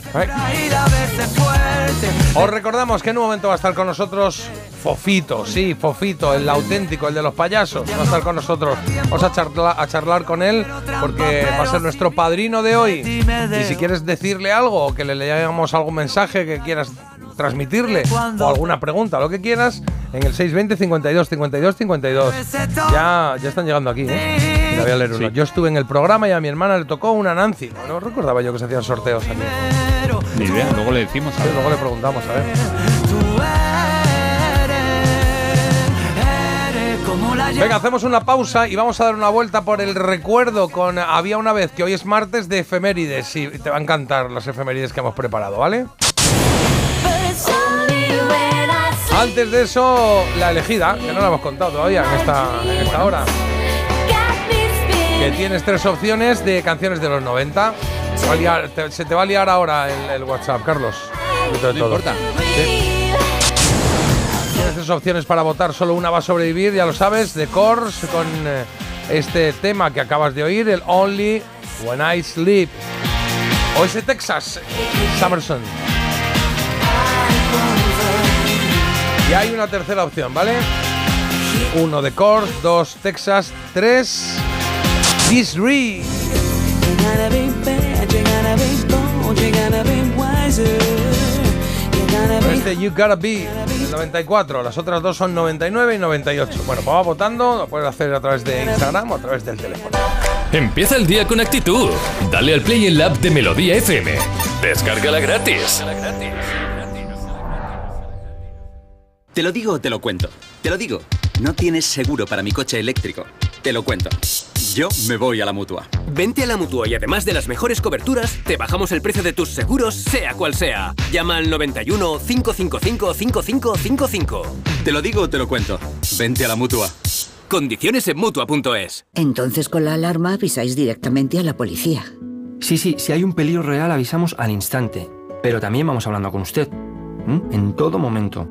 Os recordamos que en un momento va a estar con nosotros Fofito, sí, Fofito, el auténtico, el de los payasos. Va a estar con nosotros. Vamos a charla- a charlar con él porque va a ser nuestro padrino de hoy. Y si quieres decirle algo o que le leamos algún mensaje que quieras transmitirle o alguna pregunta, lo que quieras, en el 620 52 52 52. Ya, ya están llegando aquí, ¿eh? Mira, voy a leer uno. Yo estuve en el programa y a mi hermana le tocó una Nancy. No recordaba yo que se hacían sorteos aquí. Ni idea. Luego le decimos. Sí, luego le preguntamos, a ver. Venga, hacemos una pausa y vamos a dar una vuelta por el recuerdo con Había una vez, que hoy es martes de efemérides. Y te va a encantar las efemérides que hemos preparado, ¿vale? Antes de eso, la elegida, que no la hemos contado todavía en esta, en esta hora. Que tienes tres opciones de canciones de los 90. Va a liar- te- se te va a liar ahora el, el WhatsApp, Carlos. No importa. Sí. Tienes tres opciones para votar, solo una va a sobrevivir, ya lo sabes, de Course con eh, este tema que acabas de oír, el Only When I Sleep. O ese Texas, Summerson. Y hay una tercera opción, ¿vale? Uno de Course, dos Texas, tres Disree. Este You Gotta Be, el 94. Las otras dos son 99 y 98. Bueno, pues va votando, lo puedes hacer a través de Instagram o a través del teléfono. Empieza el día con actitud. Dale al play en la app de Melodía FM. Descárgala gratis. Te lo digo o te lo cuento. Te lo digo. No tienes seguro para mi coche eléctrico. Te lo cuento. Yo me voy a la mutua. Vente a la mutua y además de las mejores coberturas, te bajamos el precio de tus seguros, sea cual sea. Llama al 91 555 5555. Te lo digo o te lo cuento. Vente a la mutua. Condiciones en mutua.es. Entonces con la alarma avisáis directamente a la policía. Sí, sí, si hay un peligro real avisamos al instante, pero también vamos hablando con usted, ¿m? en todo momento.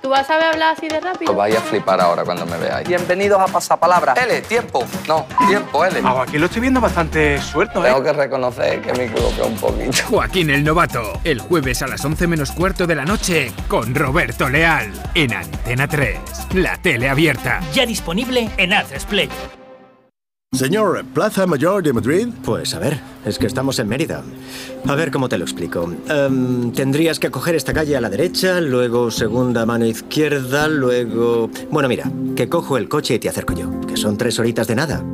¿Tú vas a saber hablar así de rápido? Os vais a flipar ahora cuando me veáis. Bienvenidos a Pasapalabra. L, tiempo. No, tiempo, L. Ah, aquí lo estoy viendo bastante suelto, ¿eh? Tengo que reconocer que me equivoqué un poquito. Joaquín el Novato, el jueves a las 11 menos cuarto de la noche con Roberto Leal en Antena 3, la tele abierta. Ya disponible en Play. Señor, ¿Plaza Mayor de Madrid? Pues a ver, es que estamos en Mérida. A ver cómo te lo explico. Em, tendrías que coger esta calle a la derecha, luego segunda mano izquierda, luego... Bueno, mira, que cojo el coche y te acerco yo, que son tres horitas de nada.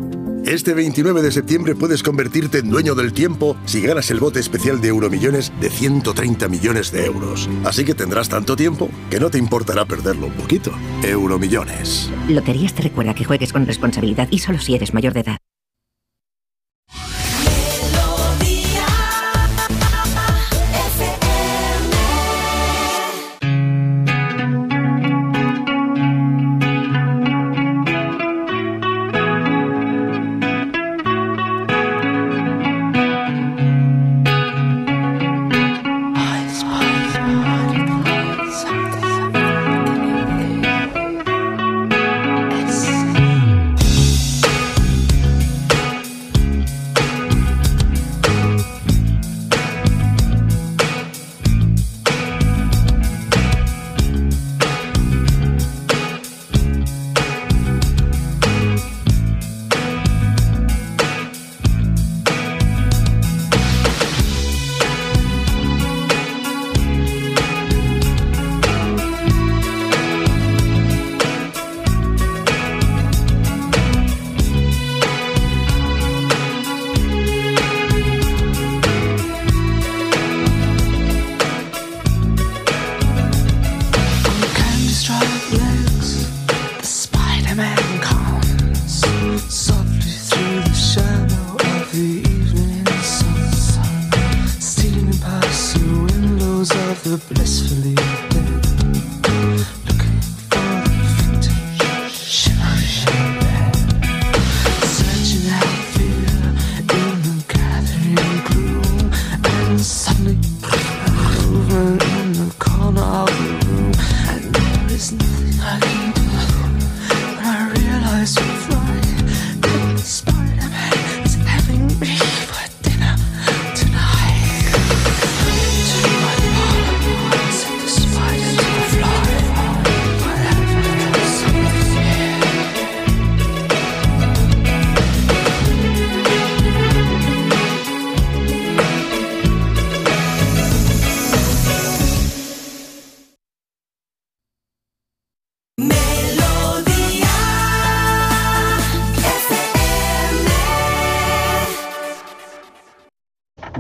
Este 29 de septiembre puedes convertirte en dueño del tiempo si ganas el bote especial de Euromillones de 130 millones de euros. Así que tendrás tanto tiempo que no te importará perderlo un poquito. Euromillones. Loterías te recuerda que juegues con responsabilidad y solo si eres mayor de edad.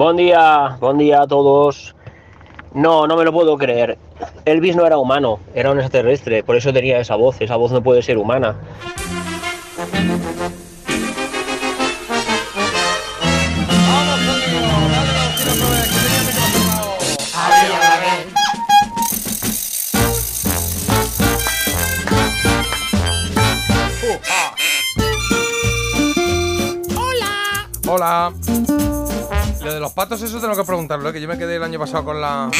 Buen día, buen día a todos. No, no me lo puedo creer. Elvis no era humano, era un extraterrestre, por eso tenía esa voz. Esa voz no puede ser humana. Lo de los patos, eso tengo que preguntarlo, ¿eh? que yo me quedé el año pasado con la.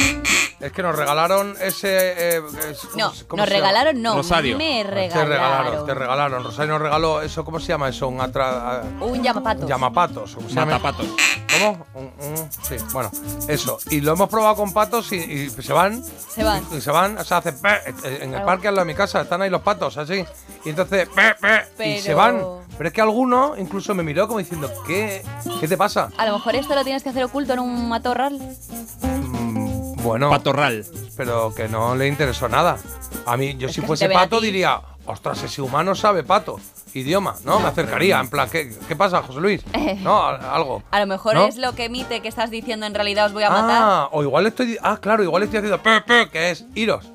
Es que nos regalaron ese. eh, es- ¿cómo No, nos se llama? regalaron, no, Rosario. me Te regalaron, te regalaron. Rosario nos regaló eso, ¿cómo se llama eso? Un atra. Un llamapatos. Llamapatos. ¿cómo se llama? Matapatos. ¿Cómo? Un- un- sí, bueno, eso. Y lo hemos probado con patos y, y se van. Se van. Y se van, o sea, hacen pe- en el parque al lado de mi casa, están ahí los patos, así. Y entonces, pe- pe- y se van. Pero es que alguno incluso me miró como diciendo, ¿qué, ¿qué te pasa? A lo mejor esto lo tienes que hacer oculto en un matorral. Bueno. Patorral. Pero que no le interesó nada. A mí, yo si fuese pato diría, ostras, ese humano sabe pato. Idioma, ¿no? Me acercaría, en plan, ¿qué, qué pasa, José Luis? No, algo. A lo mejor ¿No? es lo que emite que estás diciendo en realidad os voy a matar. Ah, o igual estoy. Ah, claro, igual estoy haciendo. pe, pe, que es iros.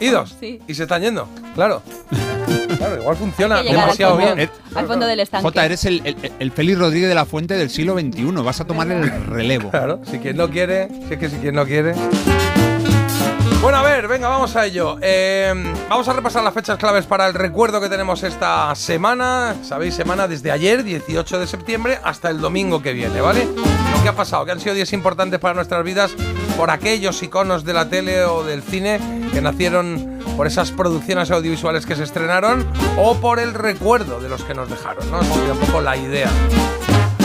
Idos. Sí. Y se están yendo. Claro. Claro, igual funciona al demasiado fondo. bien. Al fondo del estanque. Jota, eres el, el, el Félix Rodríguez de la Fuente del siglo XXI. Vas a tomar el relevo. Claro, si quien no quiere, si es que si quien no quiere. Bueno, a ver, venga, vamos a ello. Eh, vamos a repasar las fechas claves para el recuerdo que tenemos esta semana. Sabéis, semana desde ayer, 18 de septiembre, hasta el domingo que viene, ¿vale? Lo que ha pasado, que han sido días importantes para nuestras vidas por aquellos iconos de la tele o del cine que nacieron por esas producciones audiovisuales que se estrenaron o por el recuerdo de los que nos dejaron, ¿no? Sería un poco la idea.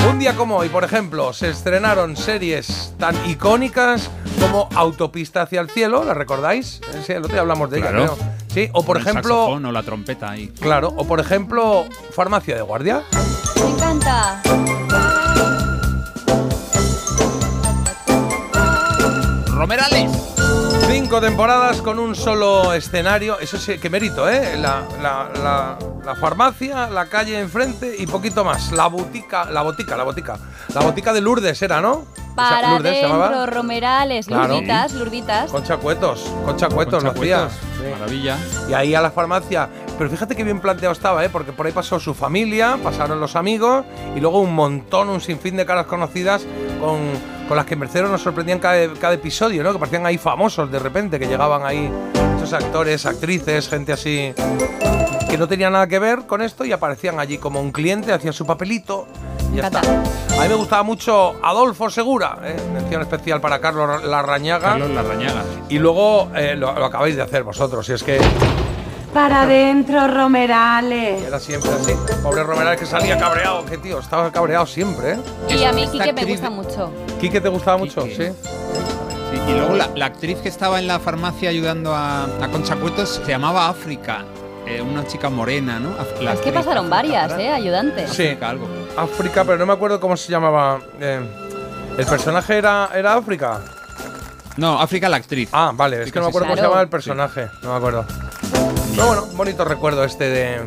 Un día como hoy, por ejemplo, se estrenaron series tan icónicas como Autopista hacia el cielo, ¿la recordáis? Sí, el otro día hablamos de ella, creo. Sí, o por el ejemplo, o la trompeta ahí. claro, o por ejemplo, Farmacia de Guardia. Me encanta. Romerales. Cinco temporadas con un solo escenario. Eso sí, qué mérito, ¿eh? La, la- la- la farmacia, la calle enfrente y poquito más. La botica, la botica, la botica. La botica de Lourdes era, ¿no? Para Lourdes se llamaba. adentro, Romerales, Claro. lurditas, lurditas. Concha Cuetos, Concha Cuetos lo Concha hacía. Cuetos, Maravilla. Y ahí a la farmacia. Pero fíjate qué bien planteado estaba, ¿eh? Porque por ahí pasó su familia, pasaron los amigos y luego un montón, un sinfín de caras conocidas con, con las que Mercedes nos sorprendían cada, cada episodio, ¿no? Que parecían ahí famosos de repente, que llegaban ahí esos actores, actrices, gente así que no tenía nada que ver con esto y aparecían allí como un cliente, hacían su papelito y ya está. A mí me gustaba mucho Adolfo Segura, ¿eh? mención especial para Carlos Larrañaga. Carlos Larrañaga. Y luego eh, lo, lo acabáis de hacer vosotros, y es que Para adentro, Romerales. era siempre así. Pobre Romerales que salía cabreado, que tío, estaba cabreado siempre, ¿eh? Y a mí Esta Kike me gusta mucho. Quique te gustaba mucho, sí. Sí, y luego la, la actriz que estaba en la farmacia ayudando a, a Concha Cuetos se llamaba África. eh, una chica morena, ¿no? La Es que actriz pasaron África, varias, ¿verdad? ¿eh? Ayudantes. Sí. África, algo. África, pero no me acuerdo cómo se llamaba. eh, ¿El personaje era, era África? No, África la actriz. Ah, vale, es que no me acuerdo cómo se llamaba el personaje, no me acuerdo. Pero bueno, bonito recuerdo este de,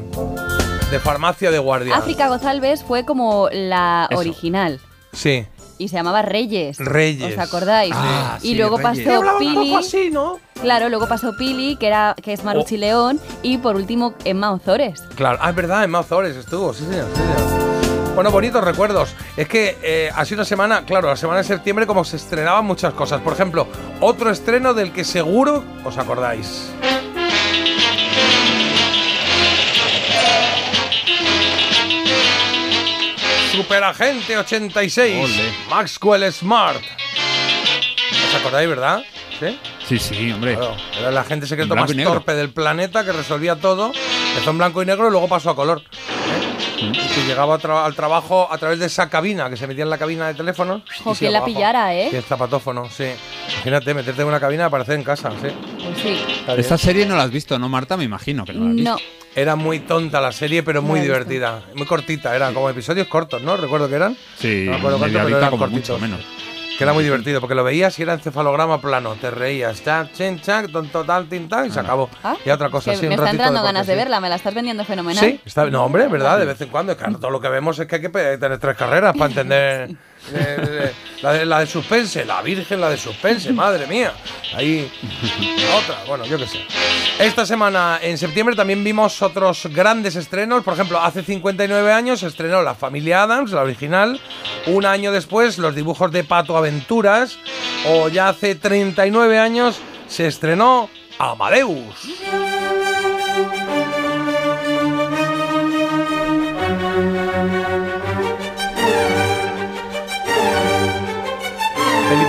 de farmacia de guardia. África González fue como la Eso. original. Sí. Y se llamaba Reyes. Reyes. ¿Os acordáis? Ah, y sí, luego Reyes. Pasó hablaba un Pili. poco así, ¿no? Claro, luego pasó Pili, que era que es Maruchi León. Y por último, Emma Ozores. Claro, ah, es verdad, en Mazores estuvo, sí, señor, sí, señor. Bueno, bonitos recuerdos. Es que eh, ha sido una semana, claro, la semana de septiembre como se estrenaban muchas cosas. Por ejemplo, otro estreno del que seguro os acordáis. Superagente 86, Ole. Maxwell Smart. ¿Os acordáis, verdad? ¿Sí? Sí, sí, hombre. Claro, era el agente secreto más torpe del planeta que resolvía todo. Empezó en blanco y negro y luego pasó a color. ¿eh? Y que llegaba tra- al trabajo a través de esa cabina que se metía en la cabina de teléfono. Se que la abajo. pillara, ¿eh? Y el zapatófono, sí. Imagínate, meterte en una cabina y aparecer en casa, sí. Pues sí. Esta serie no la has visto, ¿no, Marta? Me imagino que no la has visto. No. Era muy tonta la serie, pero muy divertida. Muy cortita, eran como episodios cortos, ¿no? Recuerdo que eran. Sí, No me acuerdo cuánto, pero eran como cortitos. mucho menos. Que era muy divertido, porque lo veías y era encefalograma plano. Te reías, chac, chen, chac, tonto, tal, tin, y se acabó. Ah, y otra cosa, sí, un me está ratito entrando de ganas de verla, me la estás vendiendo fenomenal. Sí, está, no, hombre, ¿verdad? De vez en cuando. Claro, todo lo que vemos es que hay que tener tres carreras para entender. Eh, eh, la, de, la de suspense, la virgen, la de suspense, madre mía. Ahí, la otra, bueno, yo qué sé. Esta semana, en septiembre, también vimos otros grandes estrenos. Por ejemplo, hace 59 años se estrenó La Familia Adams, la original. Un año después, los dibujos de Pato Aventuras. O ya hace 39 años se estrenó Amadeus.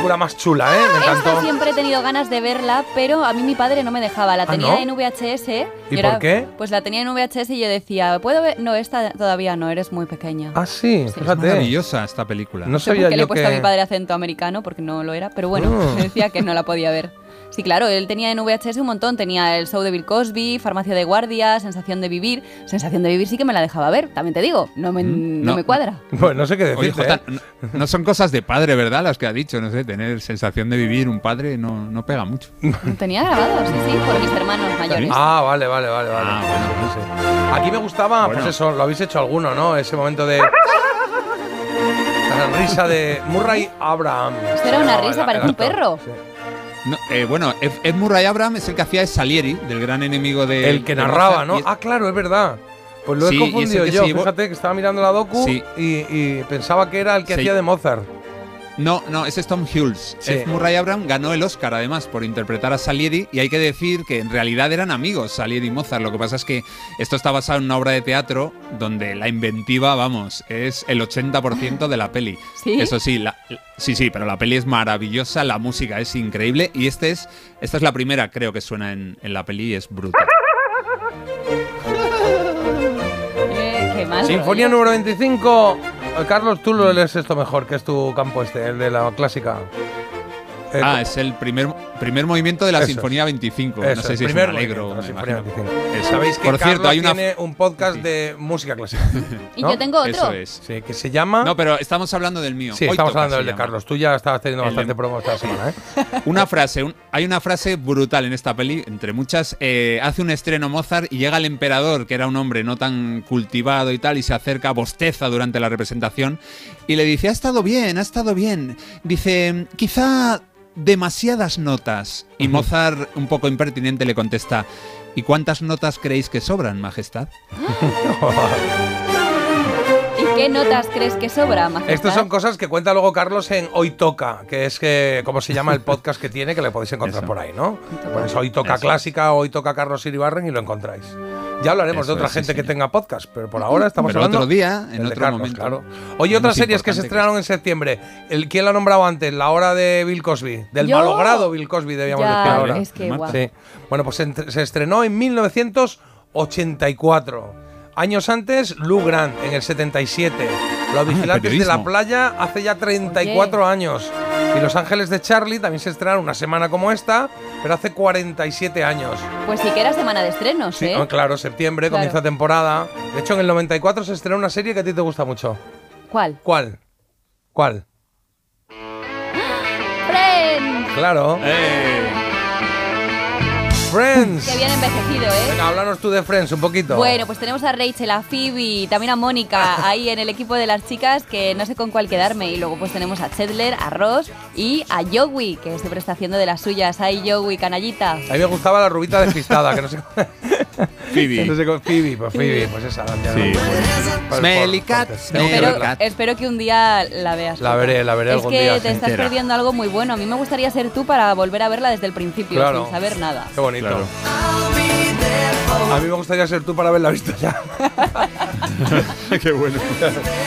Película más chula, ¿eh? Me Esta encantó. siempre he tenido ganas de verla, pero a mí mi padre no me dejaba. La ¿Ah, tenía no? en VHS. ¿Y yo por qué? Pues la tenía en VHS y yo decía, ¿puedo ver? No, esta todavía no, eres muy pequeña. Ah, sí, Es fíjate. maravillosa esta película. No No sé por sabía qué le yo he puesto a mi que. padre acento americano, porque no lo era, pero bueno, Mm. me decía que no la podía ver. Sí, claro, él tenía en VHS un montón. Tenía el show de Bill Cosby, Farmacia de Guardia, Sensación de Vivir. Sensación de Vivir sí que me la dejaba ver, también te digo. No me, no no. me cuadra. Bueno, no sé qué Oye, decirte. Jota, ¿eh? no, no son cosas de padre, ¿verdad? Las que ha dicho, no sé, tener sensación de vivir un padre no, no pega mucho. Tenía grabado, sí, sí, por mis hermanos mayores. Ah, vale, vale, vale, vale. Ah, Sí, sí, sí. Aquí me gustaba, Bueno. pues eso, lo habéis hecho alguno, ¿no? Ese momento de. La risa de Murray Abraham. Esto era una risa, el un perro. sí. No, eh, bueno, Ed, Murray Abraham es el que hacía Salieri, del gran enemigo de. El que de narraba, ¿no? Ah, claro, es verdad. Pues lo Sí, he confundido yo. Fíjate que estaba mirando la docu Sí. y, y pensaba que era el que hacía de Mozart. No, no, ese es Tom Hulce. Sí. F. Murray Abraham ganó el Oscar además por interpretar a Salieri y hay que decir que en realidad eran amigos Salieri y Mozart. Lo que pasa es que esto está basado en una obra de teatro donde la inventiva, vamos, es el 80% de la peli. ¿Sí? Eso sí, la- sí, sí, pero la peli es maravillosa, la música es increíble y este es, esta es la primera, creo que suena en, en la peli y es brutal. Eh, qué mal. Sinfonía rollo. número 25. Carlos, tú lo lees esto mejor, que es tu campo este, el de la clásica. Eh, Ah, es el primer, primer movimiento de la Eso Sinfonía 25. Eso, no sé si es un alegro. movimiento, la me Sinfonía imagino. 25. Eso. Sabéis que Por cierto, Carlos hay una tiene un podcast de música clásica. Y ¿no? yo tengo otro. Eso es. Sí, que se llama. No, pero estamos hablando del mío. sí, Hoy estamos hablando del de. Carlos. Tú ya estabas teniendo El de- bastante promo esta semana, ¿eh? Una frase, un- hay una frase brutal en esta peli, entre muchas. eh, hace un estreno Mozart y llega el emperador, que era un hombre no tan cultivado y tal, y se acerca, bosteza durante la representación y le dice: Ha estado bien, ha estado bien. Dice: Quizá demasiadas notas. Y Mozart, un poco impertinente, le contesta: ¿Y cuántas notas creéis que sobran, Majestad? ¿Y qué notas crees que sobra, majestad? Estas son cosas que cuenta luego Carlos en Hoy Toca, que es que, como se llama el podcast que tiene, que le podéis encontrar Eso. por ahí, ¿no? Pues Hoy Toca Eso. Clásica, Hoy Toca Carlos Iribarren y lo encontráis. Ya hablaremos de otra es, sí, gente que señor. tenga podcast, pero por ahora estamos Pero hablando otro día, en otro Carlos, momento. claro. Oye, otras series que se que estrenaron en septiembre. El, ¿Quién lo ha nombrado antes? La hora de Bill Cosby. Del Yo. malogrado Bill Cosby, debíamos Ya, decir ahora. es que guau. Sí. Bueno, pues se, se estrenó en 1984. Años antes, Lou Grant, en el 77. Los vigilantes de la playa hace ya 34 años. Y Los Ángeles de Charlie también se estrenaron una semana como esta, pero hace 47 años. Pues sí que era semana de estrenos, Sí, ¿eh? ah, claro, septiembre, Claro. comienza temporada. De hecho, en el 94 se estrenó una serie que a ti te gusta mucho. ¿Cuál? ¿Cuál? ¿Cuál? Friends. Claro. Eh. Friends. Que bien envejecido, ¿eh? Venga, háblanos tú de Friends un poquito. Bueno, pues tenemos a Rachel, a Phoebe, también a Mónica ahí en el equipo de las chicas que no sé con cuál quedarme. Y luego pues tenemos a Chandler, a Ross y a Joey, que siempre está haciendo de las suyas. Ay, Joey, canallita. A mí me gustaba la rubita despistada, que no sé. Phoebe. no sé cómo- Phoebe, pues Phoebe, pues esa. la Sí. Pues, Smelly cat, que Espero, espero que un día la veas. La veré, la veré Es algún que día, te sí. estás Entera. perdiendo algo muy bueno. A mí me gustaría ser tú para volver a verla desde el principio, Claro. sin saber nada. Qué bonito. Claro. A mí me gustaría ser tú para haberla visto ya. Qué bueno.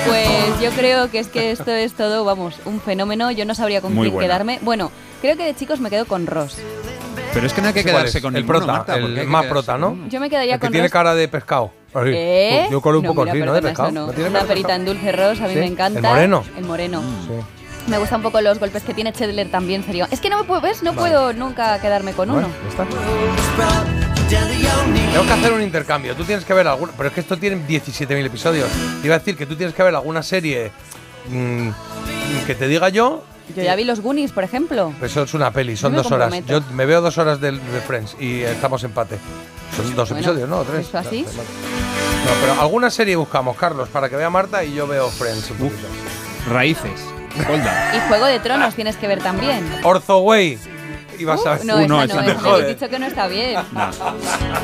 Pues yo creo que es que esto es todo, vamos, un fenómeno. Yo no sabría con Muy quién buena. quedarme. Bueno, creo que de chicos me quedo con Ross. Pero es que no hay que ¿Ese cuál quedarse es? con el ninguno, prota, Marta, porque hay el que más quedarse prota, ¿no? Yo me quedaría El que con tiene Ross. cara de pescado. Así. ¿Eh? Yo con un No, poco mira, así, ¿no? De perdona, pescado. eso no. ¿No tiene Una cara de perita en dulce Ross, a mí ¿Sí? me encanta. ¿El moreno? El moreno. Sí. Me gustan un poco los golpes que tiene Chandler también. Sería... Es que no me puedo, ¿ves? No puedo nunca quedarme con Bueno, uno. está. Tengo que hacer un intercambio. Tú tienes que ver alguna. Pero es que esto tiene 17.000 episodios. Te iba a decir que tú tienes que ver alguna serie mm, que te diga yo. Yo ya vi los Goonies, por ejemplo. Eso es una peli, son dos horas. Yo me veo dos horas de, de Friends y estamos empate. Son dos Bueno, episodios, ¿no? ¿O tres. ¿eso así? No, pero alguna serie buscamos, Carlos, para que vea Marta y yo veo Friends un. Raíces. Holda. Y Juego de Tronos tienes que ver también. Orzo Way. Ibas a Uh, no, no, esa no, esa no. me habéis dicho que no está bien.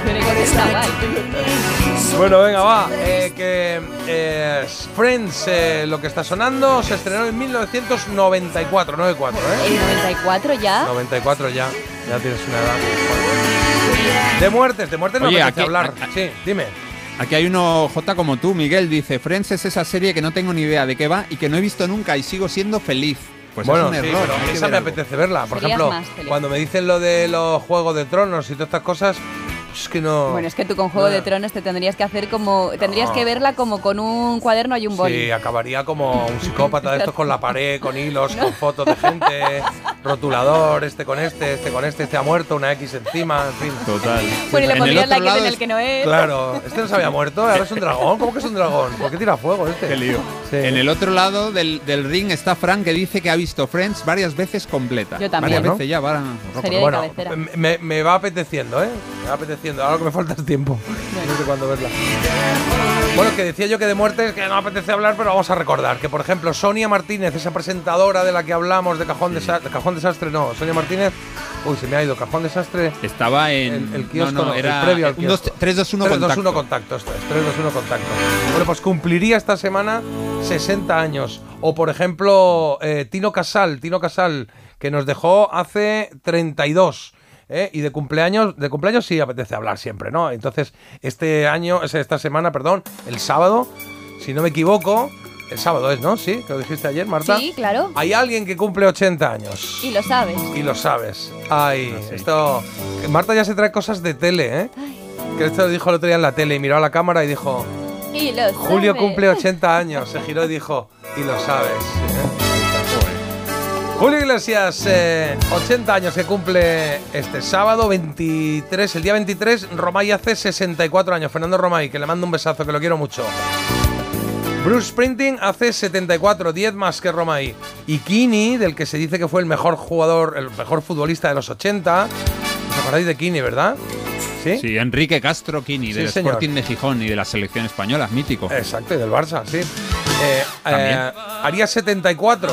Tiene que estar mal. Bueno, venga, va. Eh, que eh, Friends, eh, lo que está sonando, se estrenó en 1994, 94, ¿eh? ¿El 94 ya? 94 ya, ya tienes una edad. De muertes, de muertes no Oye, me apetece hablar. a- a- Sí, dime. Aquí hay uno, J como tú, Miguel, dice, Friends es esa serie que no tengo ni idea de qué va y que no he visto nunca y sigo siendo feliz. Pues bueno, es un sí, error. pero hay que esa ver me algo. apetece verla. Por Serías ejemplo, cuando me dicen lo de los Juegos de Tronos y todas estas cosas, es que no... Bueno, es que tú con Juego de Tronos te tendrías que hacer como. Tendrías que verla como con un cuaderno y un boli. Sí, acabaría como un psicópata de estos con la pared, con hilos, con fotos de gente, rotulador, este con este, este con este, este ha muerto, una X encima, en fin. Total. Bueno, y le pondrías la otro X en el que no es. Claro, este no se había muerto, ahora es un dragón. ¿Cómo que es un dragón? ¿Por qué tira fuego este? Qué lío. Sí. En el otro lado del, del ring está Frank que dice que ha visto Friends varias veces completa. Yo también. Varias veces ya, de Bueno, cabecera. me, me va apeteciendo, ¿eh? Me va apeteciendo. Ahora que me falta es tiempo. No sé cuándo verla. Bueno, que decía yo que de muertes que no apetece hablar, pero vamos a recordar que, por ejemplo, Sonia Martínez, esa presentadora de la que hablamos de Cajón, Desa- de Cajón Desastre, no, Sonia Martínez, uy, se me ha ido, Cajón Desastre. Estaba en. El, kiosco, no, no, el era previo al kiosco. 3, 2, 1 3, 2, contacto. 1 contacto, esto es, 3, 2, 1 contacto. Bueno, pues cumpliría esta semana 60 años. O por ejemplo, eh, Tino Casal, Tino Casal, que nos dejó hace 32. ¿Eh? Y de cumpleaños, de cumpleaños sí apetece hablar siempre, ¿no? Entonces, este año, es esta semana, perdón, el sábado, si no me equivoco, el sábado es, ¿no? Sí, que lo dijiste ayer, Marta. Sí, claro. Hay alguien que cumple 80 años. Y lo sabes. Y lo sabes. Ay, esto. Marta ya se trae cosas de tele, ¿eh? Que esto lo dijo el otro día en la tele y miró a la cámara y dijo: Y lo Julio cumple 80 años. Se giró y dijo: Y lo sabes. ¿eh? Julio Iglesias, eh, 80 años que cumple este sábado 23, el día 23. Romay hace 64 años. Fernando Romay, que le mando un besazo, que lo quiero mucho. Bruce Sprinting hace 74, 10 más que Romay. Y Kini, del que se dice que fue el mejor jugador, el mejor futbolista de los 80. ¿Os acordáis de Kini, verdad? ¿Sí? Sí, Enrique Castro Quini, Sí, del señor. Sporting de Gijón y de la selección española, mítico. Exacto, y del Barça, sí. Eh, eh, haría 74.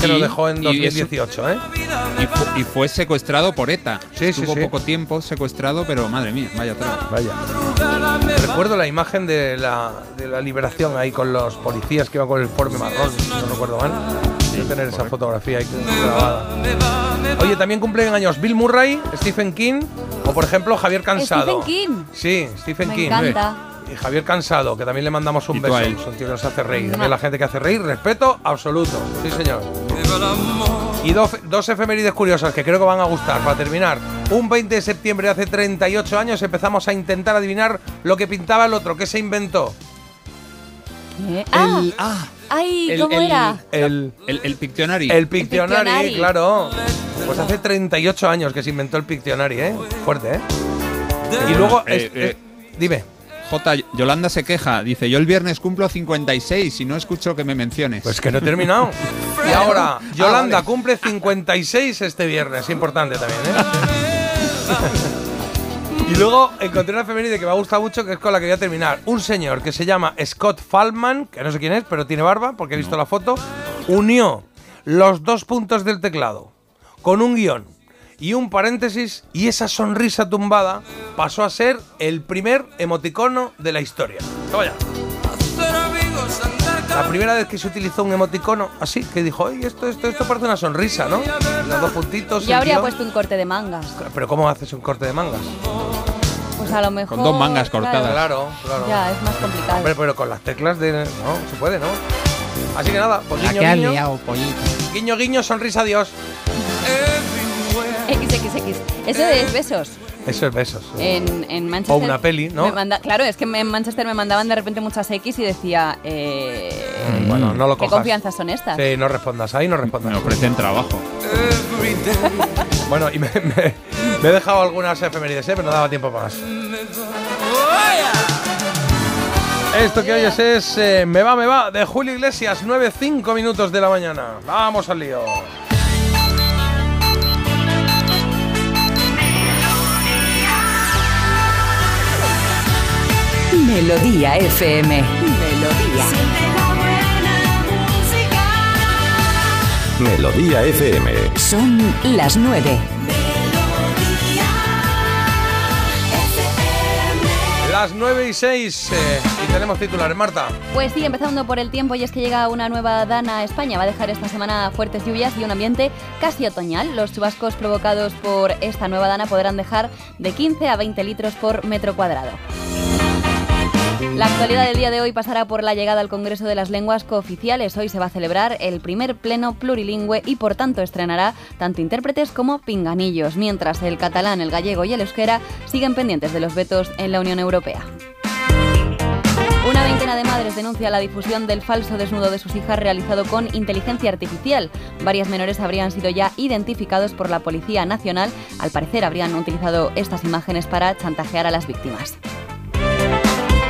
Que Y- nos dejó en y 2018, ¿eh? Y, fu- y fue secuestrado por ETA. Sí, sí, Estuvo sí. poco tiempo secuestrado, pero madre mía, vaya trago. Vaya. Recuerdo la imagen de la, de la liberación ahí con los policías que iban con el informe marrón, no recuerdo mal. A tener esa fotografía ahí grabada. Oye, también cumplen años Bill Murray, Stephen King o, por ejemplo, Javier Cansado. Stephen King. Sí, Stephen Me King. encanta. Y Javier Cansado, que también le mandamos un beso. Es un tío que nos hace reír. Mí la gente que hace reír, respeto absoluto. Sí, señor. Y dos, dos efemérides curiosas que creo que van a gustar. Para terminar, un 20 de septiembre de hace 38 años empezamos a intentar adivinar lo que pintaba el otro. ¿Qué se inventó? ¿Qué? Ah, El, ah, ay, el- ¿cómo el- era? El, el, el Pictionary. el Pictionary, claro. Pues hace 38 años que se inventó el Pictionary, ¿eh? Fuerte, ¿eh? Y luego, Eh, es- eh, eh, dime. J. Yolanda se queja, dice, yo el viernes cumplo 56 y no escucho que me menciones. Pues que no he terminado. Y ahora, Ah, Yolanda vale. cumple 56 este viernes. Importante también, ¿eh? y luego encontré una efeméride que me ha gustado mucho, que es con la que voy a terminar. Un señor que se llama Scott Falman, que no sé quién es, pero tiene barba, porque he visto la foto, unió los dos puntos del teclado con un guion y un paréntesis y esa sonrisa tumbada pasó a ser el primer emoticono de la historia. Toma ya. La primera vez que se utilizó un emoticono así, que dijo, oye, esto, esto, esto parece una sonrisa, ¿no? Los dos puntitos. Yo habría guion. puesto un corte de mangas. Pero ¿cómo haces un corte de mangas? Pues a lo mejor. dos mangas cortadas. Claro, claro. Ya, es más complicado. Hombre, pero con las teclas de... No, se puede, ¿no? Así que nada, pues guiño, guiño. Guiño, guiño, sonrisa, adiós. XXX. Eso es besos. Eso es besos. En, en Manchester. O una peli, ¿no? me manda- claro, es que en Manchester me mandaban de repente muchas X y decía. Eh, Mm, Bueno, no lo ¿Qué cojas. confianzas son estas? Sí, no respondas ahí, no respondas. Me ofrecen trabajo. Bueno, y me, me- me he dejado algunas efemérides, ¿eh? pero no daba tiempo para más. Esto que oyes es eh, Me va, me va, de Julio Iglesias, 9-5 minutos de la mañana. Vamos al lío. Melodía FM. Melodía. Melodía FM. Son las nueve. Las 9 y 6 eh, y tenemos titulares, Marta. Pues sí, empezando por el tiempo y es que llega una nueva dana a España. Va a dejar esta semana fuertes lluvias y un ambiente casi otoñal. Los chubascos provocados por esta nueva dana podrán dejar de 15 a 20 litros por metro cuadrado. La actualidad del día de hoy pasará por la llegada al Congreso de las Lenguas Cooficiales. Hoy se va a celebrar el primer pleno plurilingüe y por tanto estrenará tanto intérpretes como pinganillos, mientras el catalán, el gallego y el euskera siguen pendientes de los vetos en la Unión Europea. Una veintena de madres denuncia la difusión del falso desnudo de sus hijas realizado con inteligencia artificial. Varias menores habrían sido ya identificados por la Policía Nacional. Al parecer habrían utilizado estas imágenes para chantajear a las víctimas.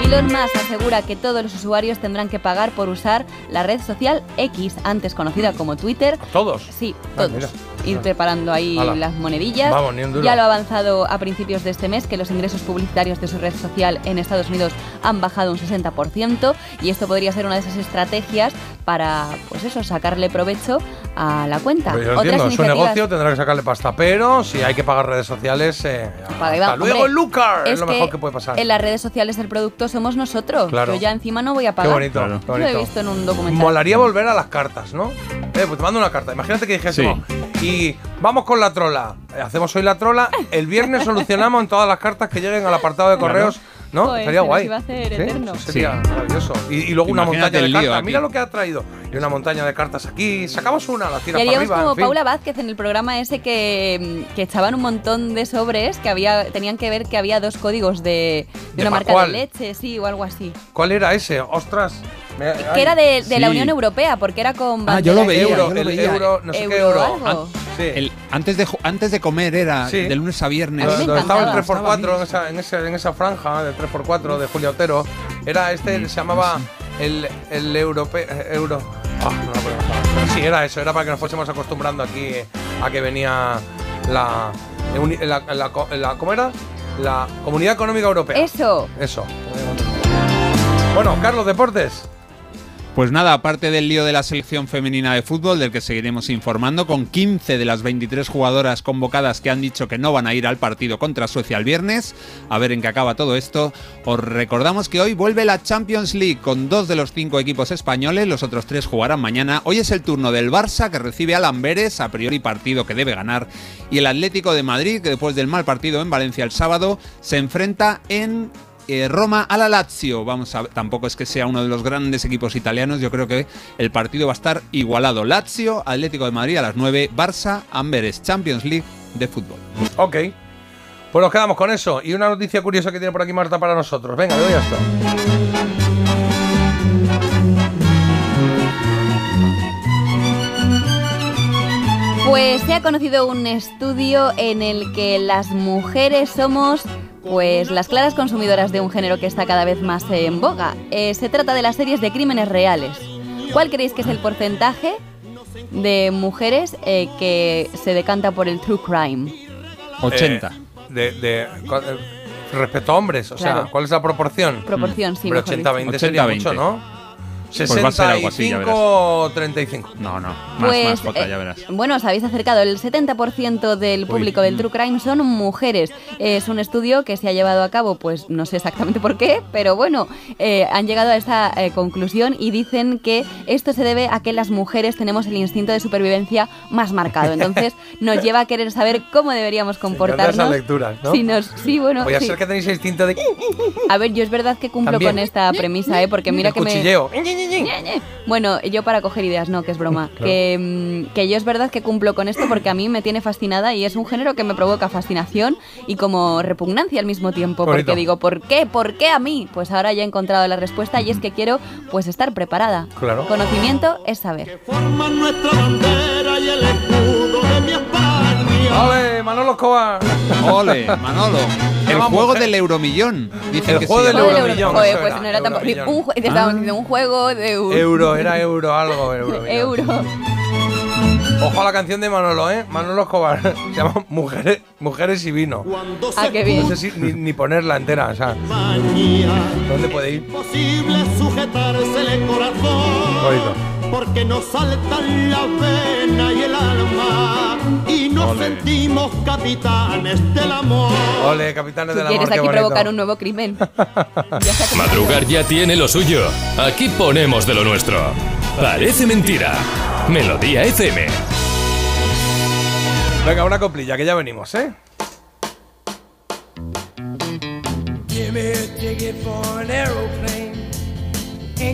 Elon Musk asegura que todos los usuarios tendrán que pagar por usar la red social X, antes conocida como Twitter. ¿Todos? Sí, Ah, todos. Ir preparando ahí las monedillas. Vamos, ni un duro. Ya lo ha avanzado a principios de este mes que los ingresos publicitarios de su red social en Estados Unidos han bajado un 60% y esto podría ser una de esas estrategias para, pues eso, sacarle provecho a la cuenta. Pero yo lo Otras entiendo, su iniciativas- negocio tendrá que sacarle pasta, pero si hay que pagar redes sociales, eh, Paga y hasta luego, Lucar, es, es lo mejor que puede pasar. En las redes sociales del producto somos nosotros. Claro. Yo ya encima no voy a Qué pagar. bonito, qué Yo Lo bonito. he visto en un documental. Molaría volver a las cartas, ¿no? Eh, pues te mando una carta. Imagínate que dijésemos, y vamos con la trola. Eh, Hacemos hoy la trola. El viernes solucionamos en todas las cartas que lleguen al apartado de correos. ¿No? Joder, guay. iba a hacer ¿Sí? eterno. Eso Sería Sí. maravilloso. Y, y luego una montaña de lío cartas. aquí. Mira lo que ha traído. Y una montaña de cartas aquí. Sacamos una, la Y para haríamos arriba. como en fin. Paula Vázquez en el programa ese que, que echaban un montón de sobres que había tenían que ver que había dos códigos de, de ¿De una marca cuál? de leche, sí, o algo así. ¿Cuál era ese? ¡Ostras! Me- Que ay. era de, de la. Unión Europea, porque era con Ah, yo lo veía, Euro, yo lo el veía. euro, no sé qué Euro euro. Sí. El- antes, de, antes de comer era Sí. de lunes a viernes. A Donde estaba el encantaba. 3x4 en esa, en, esa franja de 3x4 de Julio Otero. Era este, se llamaba el, el europeo. Euro. Ah, no me acuerdo. Pero sí, era eso, era para que nos fuésemos acostumbrando aquí a que venía la. la, la- la- ¿Cómo era? La Comunidad Económica Europea. Eso. Eso. Bueno, Carlos, deportes. Pues nada, aparte del lío de la selección femenina de fútbol, del que seguiremos informando, con 15 de las 23 jugadoras convocadas que han dicho que no van a ir al partido contra Suecia el viernes, a ver en qué acaba todo esto, os recordamos que hoy vuelve la Champions League con dos de los cinco equipos españoles, los otros tres jugarán mañana. Hoy es el turno del Barça, que recibe al Amberes, a priori partido que debe ganar, y el Atlético de Madrid, que después del mal partido en Valencia el sábado, se enfrenta en eh, Roma a la Lazio. Vamos a ver, tampoco es que sea uno de los grandes equipos italianos. Yo creo que el partido va a estar igualado. Lazio, Atlético de Madrid a las 9, Barça, Amberes, Champions League de fútbol. Ok. Pues nos quedamos con eso. Y una noticia curiosa que tiene por aquí Marta para nosotros. Venga, le doy a esto. Pues se ha conocido un estudio en el que las mujeres somos pues las claras consumidoras de un género que está cada vez más en boga. Eh, se trata de las series de crímenes reales. ¿Cuál creéis que es el porcentaje de mujeres eh, que se decanta por el true crime? 80. Eh, de, de- respecto a hombres, o sea. ¿cuál es la proporción? Proporción, sí, Hombre, mejor 80-20 dicho. sería 80-20. mucho, ¿no? Pues va a ser algo así, ya verás. 65-35. No, no. Más, Pues, más, Jota, eh, ya verás. Bueno, os habéis acercado. El 70% del público del True Crime son mujeres. Es un estudio que se ha llevado a cabo, pues no sé exactamente por qué, pero bueno, eh, han llegado a esta eh, conclusión y dicen que esto se debe a que las mujeres tenemos el instinto de supervivencia más marcado. Entonces nos lleva a querer saber cómo deberíamos comportarnos. esas lecturas, ¿no? Si nos, sí, bueno. Voy a sí. ser que tenéis instinto de. A ver, yo es verdad que cumplo También. con esta premisa, ¿eh? Porque mira el que me... cuchilleo. Bueno, yo para coger ideas, no, que es broma. que, mm, que yo es verdad que cumplo con esto porque a mí me tiene fascinada y es un género que me provoca fascinación y como repugnancia al mismo tiempo. Bonito. Porque digo, ¿por qué? ¿Por qué a mí? Pues ahora ya he encontrado la respuesta y es que quiero pues estar preparada. Claro. Conocimiento es saber. Forman nuestra bandera y el escudo de mi España. ¡Ole, Manolo Escobar! Ole, Manolo. El juego del Euromillón. Dicen El que juego del Euromillón, Joder, pues no era tampoco. Un, estábamos diciendo un juego de un Euro, era euro algo. Euro. euro. Ojo a la canción de Manolo, ¿eh? Manolo Escobar. Se llama Mujeres, Mujeres y Vino. Ah, qué bien. No sé si ni, ni ponerla entera, o sea. ¿Dónde puede ir? Imposible sujetarse el corazón. Porque nos saltan la vena y el alma. Y nos Ole. sentimos capitanes del amor. Ole, capitanes del amor, quieres aquí bonito. provocar un nuevo crimen. Madrugar ya tiene lo suyo. Aquí ponemos de lo nuestro. Parece mentira. Melodía FM. Venga, una coplilla, que ya venimos, ¿eh? Give me a ticket for an aeroplane.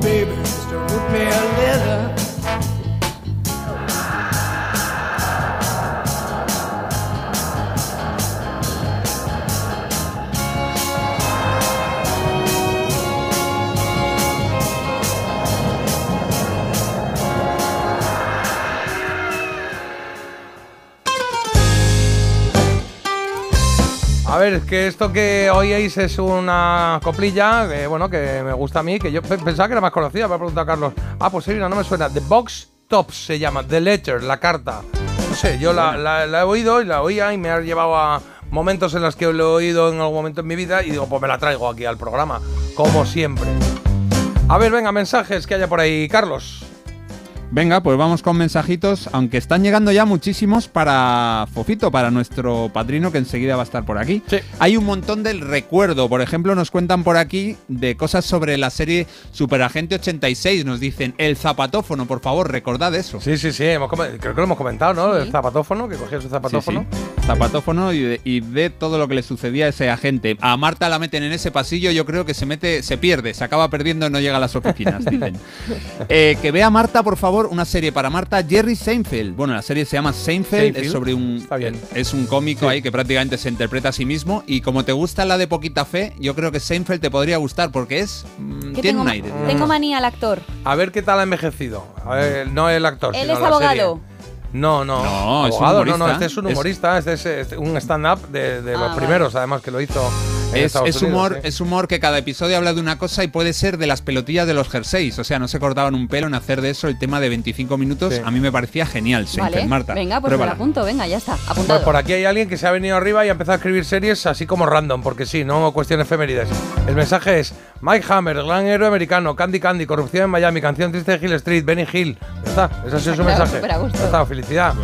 Baby to wrote me a letter. A ver, es que esto que oíais es una coplilla, que bueno, que me gusta a mí, que yo pe- pensaba que era más conocida, me ha preguntado Carlos. Ah, pues sí, no, no me suena. The Box Tops se llama, The Letter, la carta. No sé, yo la, la- la he oído y la oía y me ha llevado a momentos en los que lo he oído en algún momento en mi vida y digo, pues me la traigo aquí al programa, como siempre. A ver, venga, mensajes que haya por ahí, Carlos. Venga, pues vamos con mensajitos, aunque están llegando ya muchísimos para Fofito, para nuestro padrino que enseguida va a estar por aquí. Hay un montón del recuerdo, por ejemplo, nos cuentan por aquí de cosas sobre la serie Superagente 86, nos dicen el zapatófono, por favor, recordad eso. Sí, sí, sí, hemos creo que lo hemos comentado, ¿no? El zapatófono, que cogía su zapatófono. Sí, sí. Zapatófono y de, y de todo lo que le sucedía a ese agente. A Marta la meten en ese pasillo, yo creo que se mete, se pierde, se acaba perdiendo y no llega a las oficinas, dicen. Eh, que vea Marta, por favor, una serie para Marta, Jerry Seinfeld. Bueno, la serie se llama Seinfeld, Seinfeld. es sobre un es un cómico ahí que prácticamente se interpreta a sí mismo y como te gusta la de poquita fe, yo creo que Seinfeld te podría gustar porque es mm, Que tiene tengo, un aire. tengo manía al actor. A ver qué tal ha envejecido. A ver, no el actor, Él sino es la abogado. serie. No, no. No, es un abogado, no, no, humorista. este es un Es- humorista, este es, este, un stand-up de, de Ah, los vale. primeros, además, que lo hizo en Es, es Unidos, humor, sí. es humor que cada episodio habla de una cosa y puede ser de las pelotillas de los jerseys. O sea, no se cortaban un pelo en hacer de eso el tema de 25 minutos. Sí. A mí me parecía genial, Seinfeld, Vale, Marta. venga, pues la apunto, venga, ya está, Pues por aquí hay alguien que se ha venido arriba y ha empezado a escribir series así como random, porque sí, no cuestiones efemérides. El mensaje es Mike Hammer, gran héroe americano, Candy Candy, corrupción en Miami, canción triste de Hill Street, Benny Hill. Ya está, ese ha sido su mensaje. Ya está, felicidad.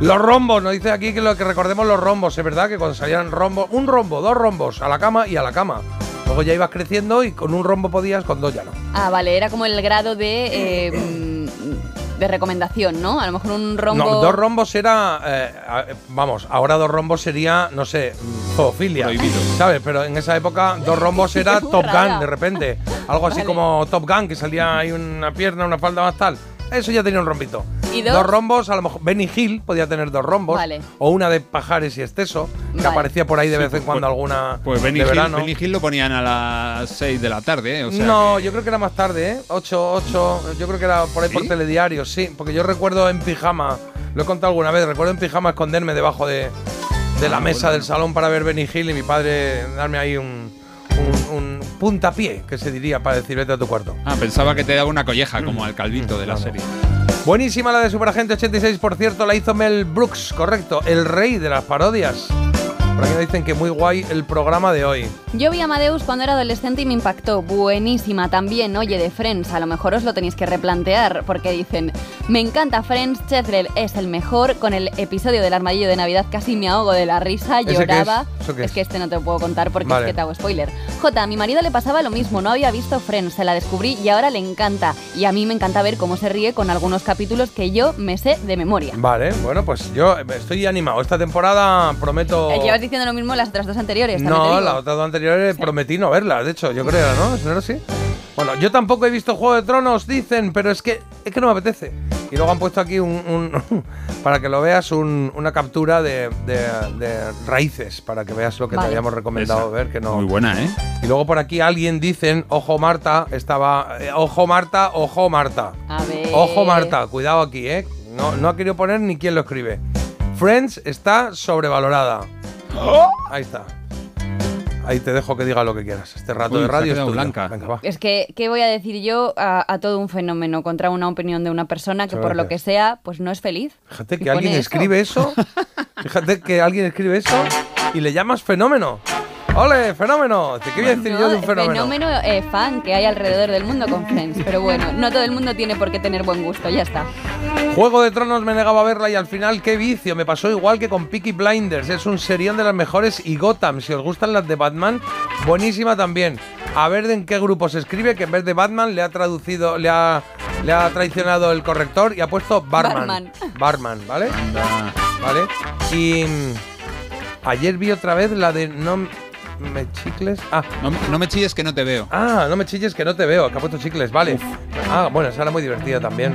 Los rombos, nos dice aquí que lo que recordemos los rombos, es verdad que cuando salían rombos, un rombo, dos rombos, a la cama y a la cama. Luego ya ibas creciendo y con un rombo podías, con dos ya no. Ah, vale, era como el grado de, eh, de recomendación, ¿no? A lo mejor un rombo... No, dos rombos era. eh, vamos, ahora dos rombos sería, no sé, mm, zoofilia. Prohibido. ¿Sabes? Pero en esa época, dos rombos era Top rara. Gun, de repente. Algo así Vale. como Top Gun, que salía ahí una pierna, una falda más tal. Eso ya tenía un rombito. ¿Y dos? rombos, a lo mejor. Benny Hill podía tener dos rombos. Vale. O una de pajares y exceso, que Vale. aparecía por ahí de Sí, vez en pues- cuando alguna. Pues Benny de Hill, verano. Benny Hill lo ponían a las 6 de la tarde, ¿eh? O sea no, que- yo creo que era más tarde, ¿eh? 8, 8, yo creo que era por ahí por telediario, sí. Porque yo recuerdo en pijama, lo he contado alguna vez, recuerdo en pijama esconderme debajo de, de la Ah, mesa bueno. del salón para ver Benny Hill y mi padre darme ahí un, un, un puntapié, que se diría, para decir vete a tu cuarto. Ah, pensaba que te daba una colleja como al calvito de la no, no. serie. Buenísima la de Superagente 86, por cierto, la hizo Mel Brooks, correcto, el rey de las parodias. Por aquí me dicen que muy guay el programa de hoy. Yo vi a Amadeus cuando era adolescente y me impactó. Buenísima también, oye, de Friends. A lo mejor os lo tenéis que replantear porque dicen, me encanta Friends, Chetrell es el mejor. Con el episodio del armadillo de Navidad casi me ahogo de la risa, ¿Ese qué es? lloraba. ¿Eso qué es? que este no te lo puedo contar porque Vale. es que te hago spoiler. Jota, a mi marido le pasaba lo mismo, no había visto Friends, se la descubrí y ahora le encanta. Y a mí me encanta ver cómo se ríe con algunos capítulos que yo me sé de memoria. Vale, bueno, pues yo estoy animado. Esta temporada prometo... Llevas diciendo lo mismo las otras dos anteriores. No, las otras dos anteriores prometí no verlas, de hecho, yo creo, ¿no? ¿No era así? Bueno, yo tampoco he visto Juego de Tronos, dicen, pero es que es que no me apetece. Y luego han puesto aquí un, un- para que lo veas un- una captura de, de- de raíces, para que veas lo que Vale. te habíamos recomendado Esa. ver, que no. Muy buena, ¿eh? Y luego por aquí alguien dicen, ojo Marta, estaba, eh, ojo Marta, ojo Marta. A ver. Ojo Marta, cuidado aquí, ¿eh? No, no ha querido poner ni quién lo escribe. Friends está sobrevalorada. Ahí está. Ahí te dejo que diga lo que quieras. Este rato Uy, de radio es blanca. Venga, va. Es que, ¿qué voy a decir yo a, a todo un fenómeno contra una opinión de una persona que Muchas por lo que sea, pues no es feliz? Fíjate que alguien escribe eso. Fíjate que alguien escribe eso y le llamas fenómeno. ¡Ole, fenómeno! ¿Qué voy a decir No, yo de un fenómeno? eh, fan que hay alrededor del mundo con Friends. Pero bueno, no todo el mundo tiene por qué tener buen gusto, ya está. Juego de Tronos me negaba a verla y al final qué vicio. Me pasó igual que con Peaky Blinders. Es un serión de las mejores y Gotham. Si os gustan las de Batman, buenísima también. A ver en qué grupo se escribe que en vez de Batman le ha traducido, le ha, le ha traicionado el corrector y ha puesto Barman. Barman. Barman, ¿vale? ¿Vale? Y mm, ayer vi otra vez la de No me chicles. Ah, No, no me chilles que no te veo. ah, no me chilles que no te veo, que ha puesto chicles, vale. Ah, bueno, esa era muy divertida también.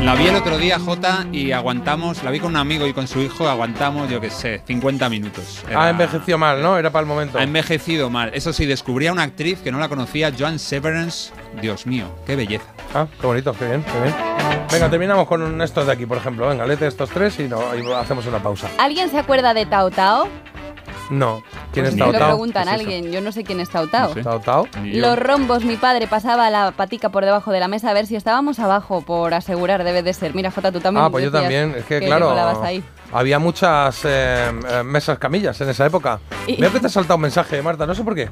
La vi el otro día, Jota, y aguantamos, la vi con un amigo y con su hijo, aguantamos, yo qué sé, 50 minutos. Era- Ah, envejeció mal, ¿no? Era para el momento. Ha envejecido mal. Eso sí, descubrí a una actriz que no la conocía, Joan Severance. Dios mío, qué belleza. Ah, qué bonito, qué bien, qué bien. Venga, terminamos con un- estos de aquí, por ejemplo. Venga, léete estos tres y, no, y hacemos una pausa. ¿Alguien se acuerda de Tao Tao? No. ¿Quién Pues es me Tao lo preguntan ¿Qué a es eso? alguien, yo no sé quién es Tao Tao. ¿Tao Tao? Los rombos, mi padre pasaba la patica por debajo de la mesa a ver si estábamos abajo, por asegurar, debe de ser. Mira, Jota, tú también. Ah, pues yo también. Es que, claro. Había muchas eh, eh, mesas camillas en esa época. Veo que te ha saltado un mensaje, Marta, no sé por qué.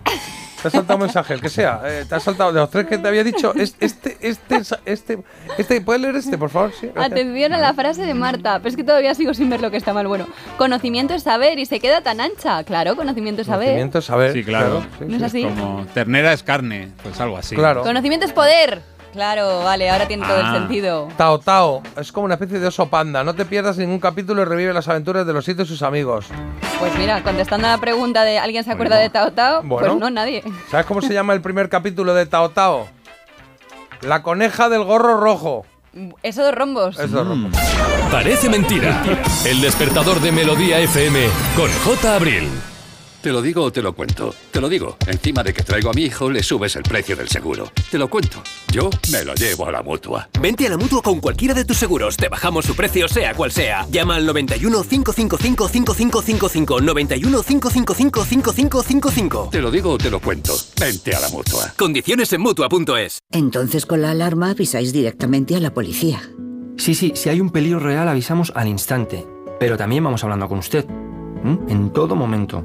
Te ha saltado un mensaje, el que sea. Eh, te ha saltado de los tres que te había dicho. es- Este, este, este, este, ¿puedes leer este, por favor? Sí. Atención a la frase de Marta, pero es que todavía sigo sin ver lo que está mal. Bueno, conocimiento es saber y se queda tan ancha. Claro, conocimiento es saber. Conocimiento es saber. Sí, claro. sí, ¿No es sí. así? Como ternera es carne, pues algo así. Claro. Conocimiento es poder. Claro, vale, ahora tiene todo el Ah. sentido. Tao Tao es como una especie de oso panda. No te pierdas ningún capítulo y revive las aventuras de los siete y sus amigos. Pues mira, contestando a la pregunta de ¿alguien se acuerda de Tao Tao? Bueno. Pues no, nadie. ¿Sabes cómo se llama el primer capítulo de Tao Tao? La coneja del gorro rojo. Eso de rombos. Eso es rojo. Parece mentira. El despertador de Melodía FM con J. Abril. Te lo digo o te lo cuento. Te lo digo. Encima de que traigo a mi hijo, le subes el precio del seguro. Te lo cuento. Yo me lo llevo a la mutua. Vente a la mutua con cualquiera de tus seguros. Te bajamos su precio, sea cual sea. Llama al 91 555 5555. 91 555 5555. Te lo digo o te lo cuento. Vente a la mutua. Condiciones en mutua.es. Entonces con la alarma avisáis directamente a la policía. Sí, sí, si hay un peligro real avisamos al instante. Pero también vamos hablando con usted. En todo momento.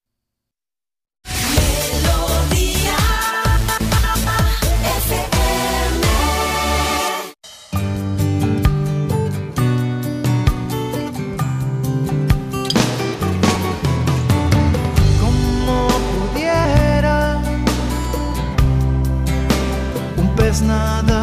Un pez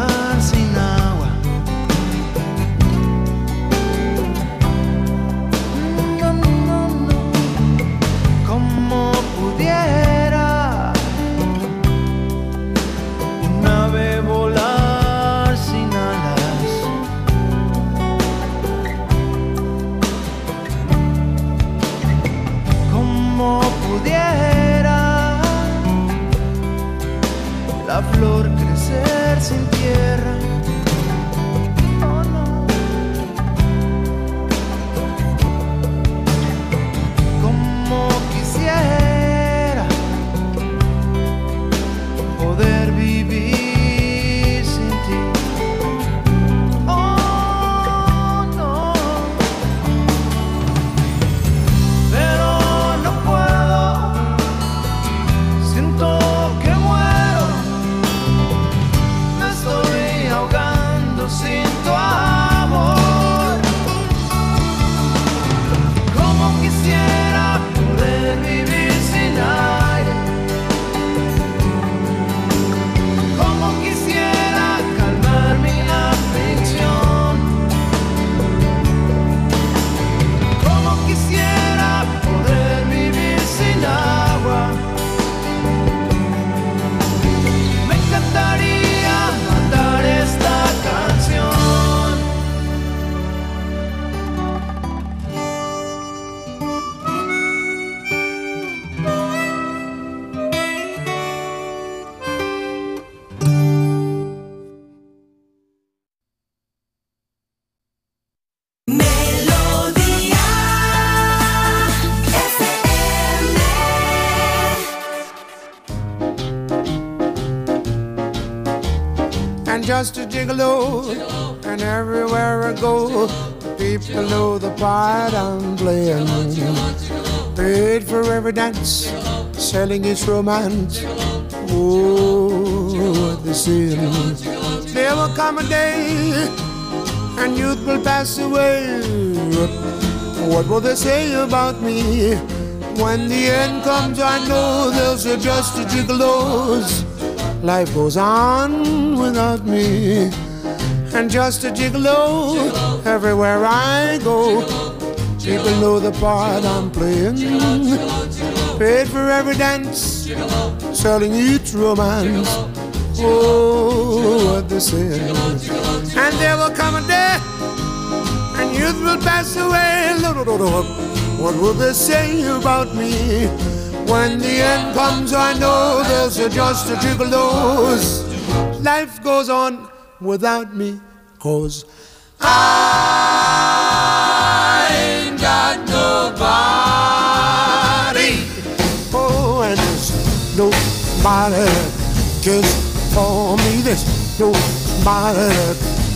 just a gigolo. And everywhere I go, people know the part I'm playing. Paid for every dance, selling its romance. Oh, they saying. There will come a day, and youth will pass away. What will they say about me? When the end comes, I know they'll just a gigolos. Life goes on without me. And just a gigolo everywhere I go. People know the part I'm playing. Paid for every dance, selling each romance. Oh, what they say. And there will come a day, and youth will pass away. What will they say about me? When the end comes, I know there's just a gigolos. Life goes on without me, cause I ain't got nobody. Oh, and there's nobody cares for me. There's nobody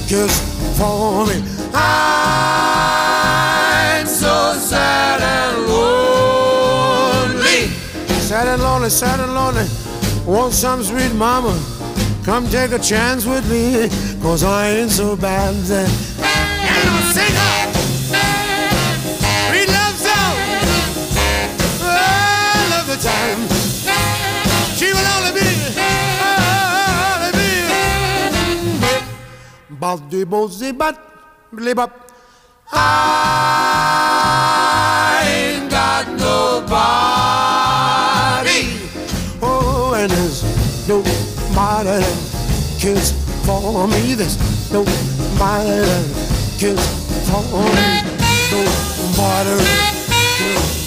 cares for me. I'm lonely, sad and lonely. Want some sweet mama? Come take a chance with me, cause I ain't so bad. That ain't no singer. Sweet love song. I love the time. She will only be, only be. Baldi bozi bat, blibop. I ah. ain't nobody that cares for me. There's nobody that cares for me. Nobody that cares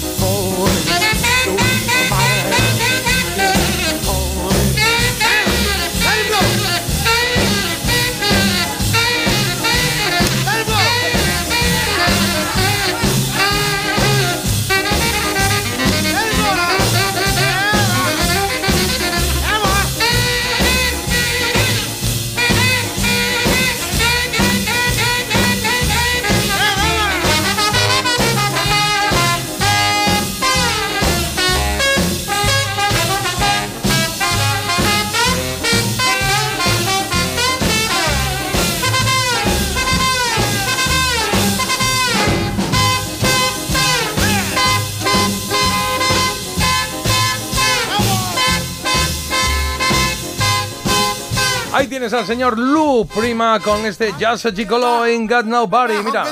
Ahí tienes al señor Lu Prima con este Just a Gigolo Ain't Got Nobody. Mira,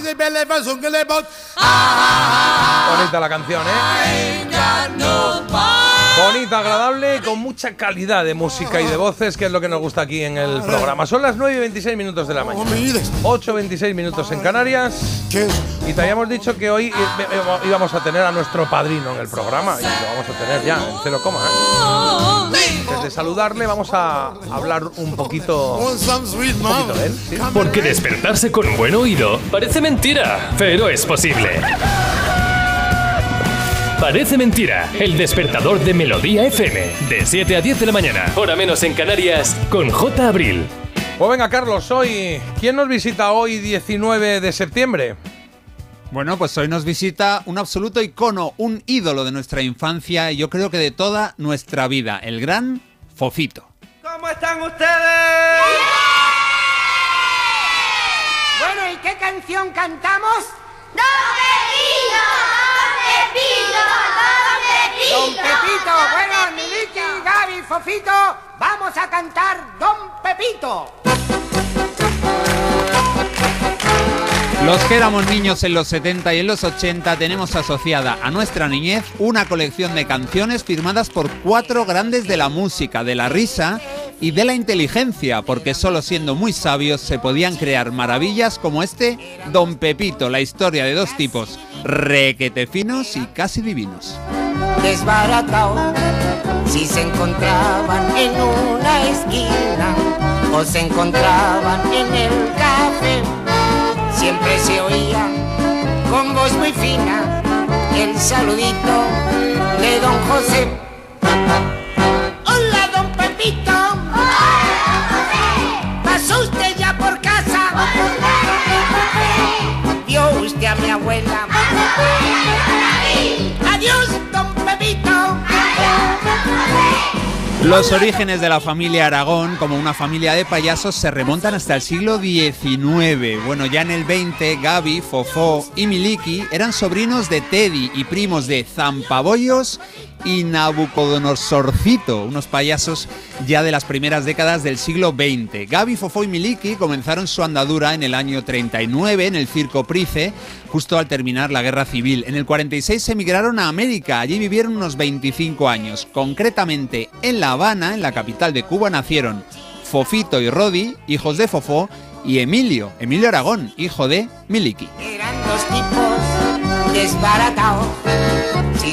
bonita la canción, ¿eh? Bonita, agradable, con mucha calidad de música y de voces, que es lo que nos gusta aquí en el programa. Son las 9 y 26 minutos de la mañana. 8 y 26 minutos en Canarias. Y te habíamos dicho que hoy íbamos a tener a nuestro padrino en el programa. Y lo vamos a tener ya en cero coma. ¿eh? Antes de saludarle, vamos a hablar un poquito, un poquito de él. ¿sí? Porque despertarse con un buen oído parece mentira, pero es posible. Parece mentira, el despertador de Melodía FM, de 7 a 10 de la mañana, hora menos en Canarias, con J. Abril. Pues venga, Carlos, hoy, ¿quién nos visita hoy 19 de septiembre? Bueno, pues hoy nos visita un absoluto icono, un ídolo de nuestra infancia y yo creo que de toda nuestra vida, el gran Fofito. ¿Cómo están ustedes? Bueno, ¿y qué canción cantamos? ¡Don Pepito! ¡Don Pepito! ¡Don Pepito! Bueno, Miliki, Gaby, Fofito, vamos a cantar Don Pepito. Los que éramos niños en los 70 y en los 80 tenemos asociada a nuestra niñez una colección de canciones firmadas por cuatro grandes de la música, de la risa y de la inteligencia, porque solo siendo muy sabios se podían crear maravillas como este Don Pepito, la historia de dos tipos requete finos y casi divinos. Desbaratado, si se encontraban en una esquina o se encontraban en el café, siempre se oía con voz muy fina el saludito de don José. Hola, don Pepito. Hola, José. ¿Pasó usted ya por casa? Hola, José. Dio usted a mi abuela. Adiós. Los orígenes de la familia Aragón, como una familia de payasos, se remontan hasta el siglo XIX. Bueno, ya en el 20, Gaby, Fofó y Miliki eran sobrinos de Teddy y primos de Zampabollos y Nabucodonosorcito, unos payasos ya de las primeras décadas del siglo XX. Gaby, Fofó y Miliki comenzaron su andadura en el año 39 en el Circo Price, justo al terminar la Guerra Civil. En el 46 emigraron a América, allí vivieron unos 25 años. Concretamente en La Habana, en la capital de Cuba, nacieron Fofito y Rodi, hijos de Fofó, y Emilio, Emilio Aragón, hijo de Miliki.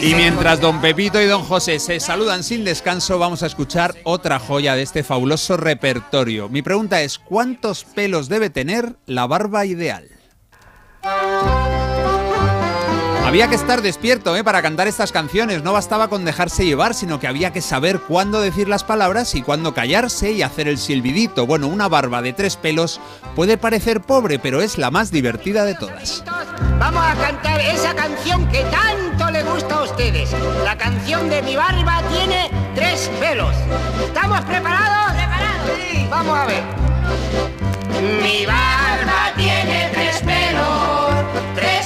Y mientras don Pepito y don José se saludan sin descanso, vamos a escuchar otra joya de este fabuloso repertorio. Mi pregunta es, ¿cuántos pelos debe tener la barba ideal? Había que estar despierto ¿eh? para cantar estas canciones, no bastaba con dejarse llevar, sino que había que saber cuándo decir las palabras y cuándo callarse y hacer el silbidito. Bueno, una barba de tres pelos puede parecer pobre, pero es la más divertida de todas. Vamos a cantar esa canción que tanto le gusta a ustedes. La canción de mi barba tiene tres pelos. ¿Estamos preparados? Preparados. Sí. Vamos a ver. Mi barba tiene tres pelos. Tres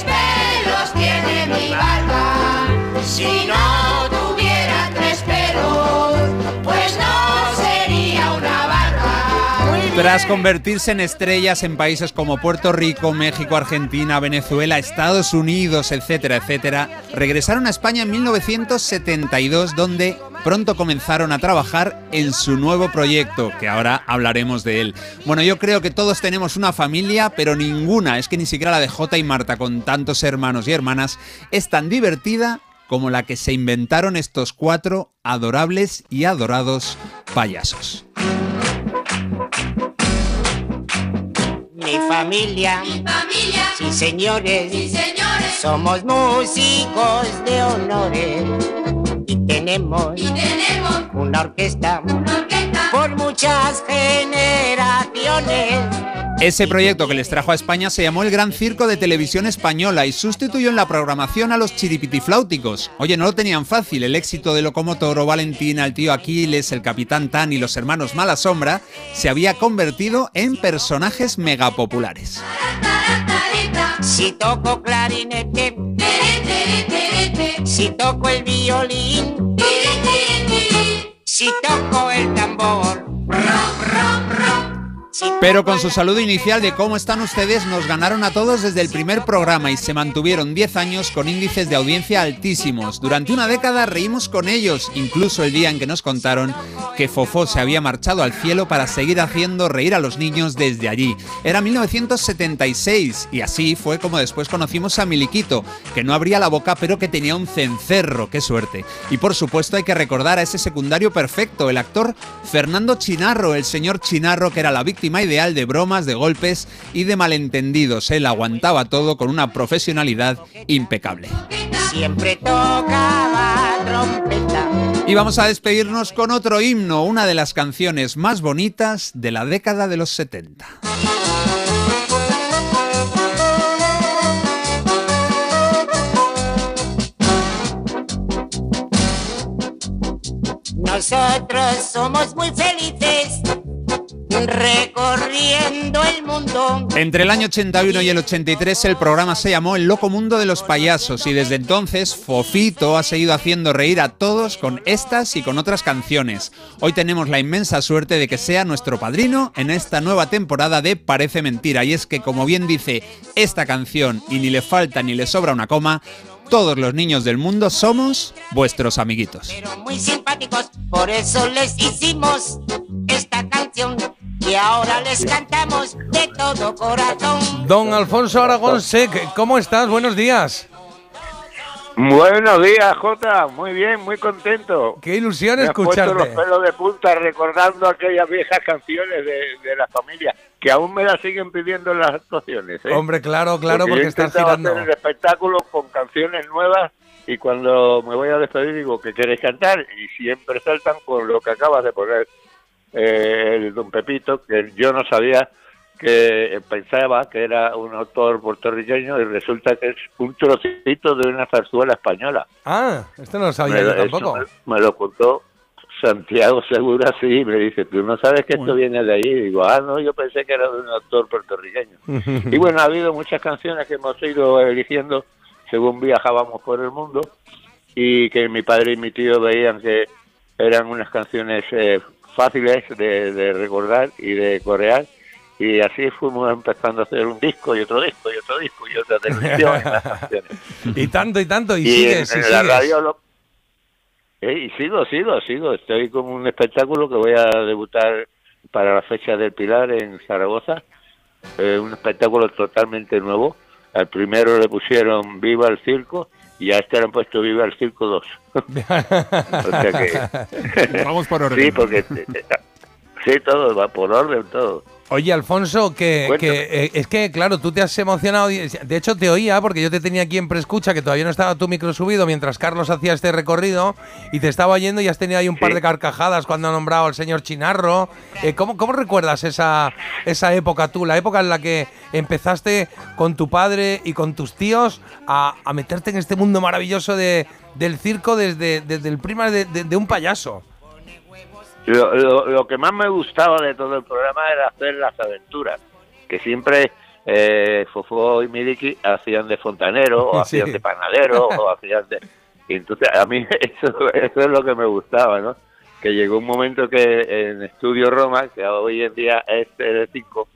Si no tuviera tres pelos, pues no sería una bien. Tras convertirse en estrellas en países como Puerto Rico, México, Argentina, Venezuela, Estados Unidos, etcétera, etcétera, regresaron a España en 1972, donde pronto comenzaron a trabajar en su nuevo proyecto, que ahora hablaremos de él. Bueno, yo creo que todos tenemos una familia, pero ninguna, es que ni siquiera la de Jota y Marta, con tantos hermanos y hermanas, es tan divertida como la que se inventaron estos cuatro adorables y adorados payasos. Mi familia, sí señores, somos músicos de honores. Y tenemos, una orquesta, por muchas generaciones. Ese proyecto que les trajo a España se llamó el Gran Circo de Televisión Española y sustituyó en la programación a los chiripitifláuticos. Oye, no lo tenían fácil, el éxito de Locomotor o Valentina, el tío Aquiles, el Capitán Tan y los hermanos Mala Sombra se había convertido en personajes megapopulares. Si toco clarinete, si toco el violín, si toco el tambor. Si Pero con su saludo inicial de cómo están ustedes nos ganaron a todos desde el primer programa y se mantuvieron 10 años con índices de audiencia altísimos. Durante una década reímos con ellos, incluso el día en que nos contaron que Fofó se había marchado al cielo para seguir haciendo reír a los niños desde allí. Era 1976 y así fue como después conocimos a Miliquito, que no abría la boca pero que tenía un cencerro, qué suerte. Y por supuesto hay que recordar a ese secundario perfecto, el actor Fernando Chinarro, el señor Chinarro que era la víctima ideal de bromas, de golpes y de malentendidos. Él aguantaba todo con una profesionalidad impecable. siempre tocaba trompeta. Y vamos a despedirnos con otro himno, una de las canciones más bonitas de la década de los 70. Nosotros somos muy felices recorriendo el mundo. Entre el año 81 y el 83 el programa se llamó El Loco Mundo de los Payasos y desde entonces Fofito ha seguido haciendo reír a todos con estas y con otras canciones. Hoy tenemos la inmensa suerte de que sea nuestro padrino en esta nueva temporada de Parece Mentira y es que como bien dice esta canción y ni le falta ni le sobra una coma, todos los niños del mundo somos vuestros amiguitos. Pero muy simpáticos, por eso les hicimos esta canción y ahora les cantamos de todo corazón. Don Alfonso Aragón Sec, ¿cómo estás? Buenos días. Buenos días, Jota. Muy bien, muy contento. Qué ilusión Me escucharte. los pelos de punta recordando aquellas viejas canciones de, de la familia que aún me las siguen pidiendo en las actuaciones. ¿eh? Hombre, claro, claro, porque yo estás girando. hacer el espectáculo con canciones nuevas y cuando me voy a despedir digo que queréis cantar y siempre saltan con lo que acabas de poner eh, el Don Pepito, que yo no sabía que pensaba que era un autor puertorriqueño y resulta que es un trocito de una zarzuela española. Ah, esto no lo sabía Me- yo tampoco. Me, me lo contó, Santiago Segura sí, me dice, tú no sabes que esto viene de ahí. Y digo, ah, no, yo pensé que era de un actor puertorriqueño. y bueno, ha habido muchas canciones que hemos ido eligiendo según viajábamos por el mundo y que mi padre y mi tío veían que eran unas canciones eh, fáciles de, de recordar y de corear. Y así fuimos empezando a hacer un disco y otro disco y otro disco y otra televisión. y tanto y tanto, y, Y sigues, en, y en la radio lo- Eh, y sigo, sigo, sigo. Estoy con un espectáculo que voy a debutar para la fecha del Pilar en Zaragoza. Eh, un espectáculo totalmente nuevo. Al primero le pusieron Viva el Circo y a este le han puesto Viva el Circo 2. o sea que... Vamos por orden. Sí, porque... Sí, todo, va por orden, todo. Oye, Alfonso, que, eh, es que, claro, tú te has emocionado. De hecho, te oía porque yo te tenía aquí en preescucha, que todavía no estaba tu micro subido mientras Carlos hacía este recorrido y te estaba oyendo y has tenido ahí un par de carcajadas cuando ha nombrado al señor Chinarro. Eh, ¿cómo, ¿Cómo recuerdas esa, esa época tú? La época en la que empezaste con tu padre y con tus tíos a, a meterte en este mundo maravilloso de, del circo desde, desde el prima de, de- de un payaso. Lo, lo- lo que más me gustaba de todo el programa era hacer las aventuras, que siempre eh, Fofó y Miliki hacían de fontanero, o Sí. hacían de panadero, o hacían de... y entonces a mí eso, eso es lo que me gustaba, ¿no? Que llegó un momento que en Estudio Roma, que hoy en día es Tele5,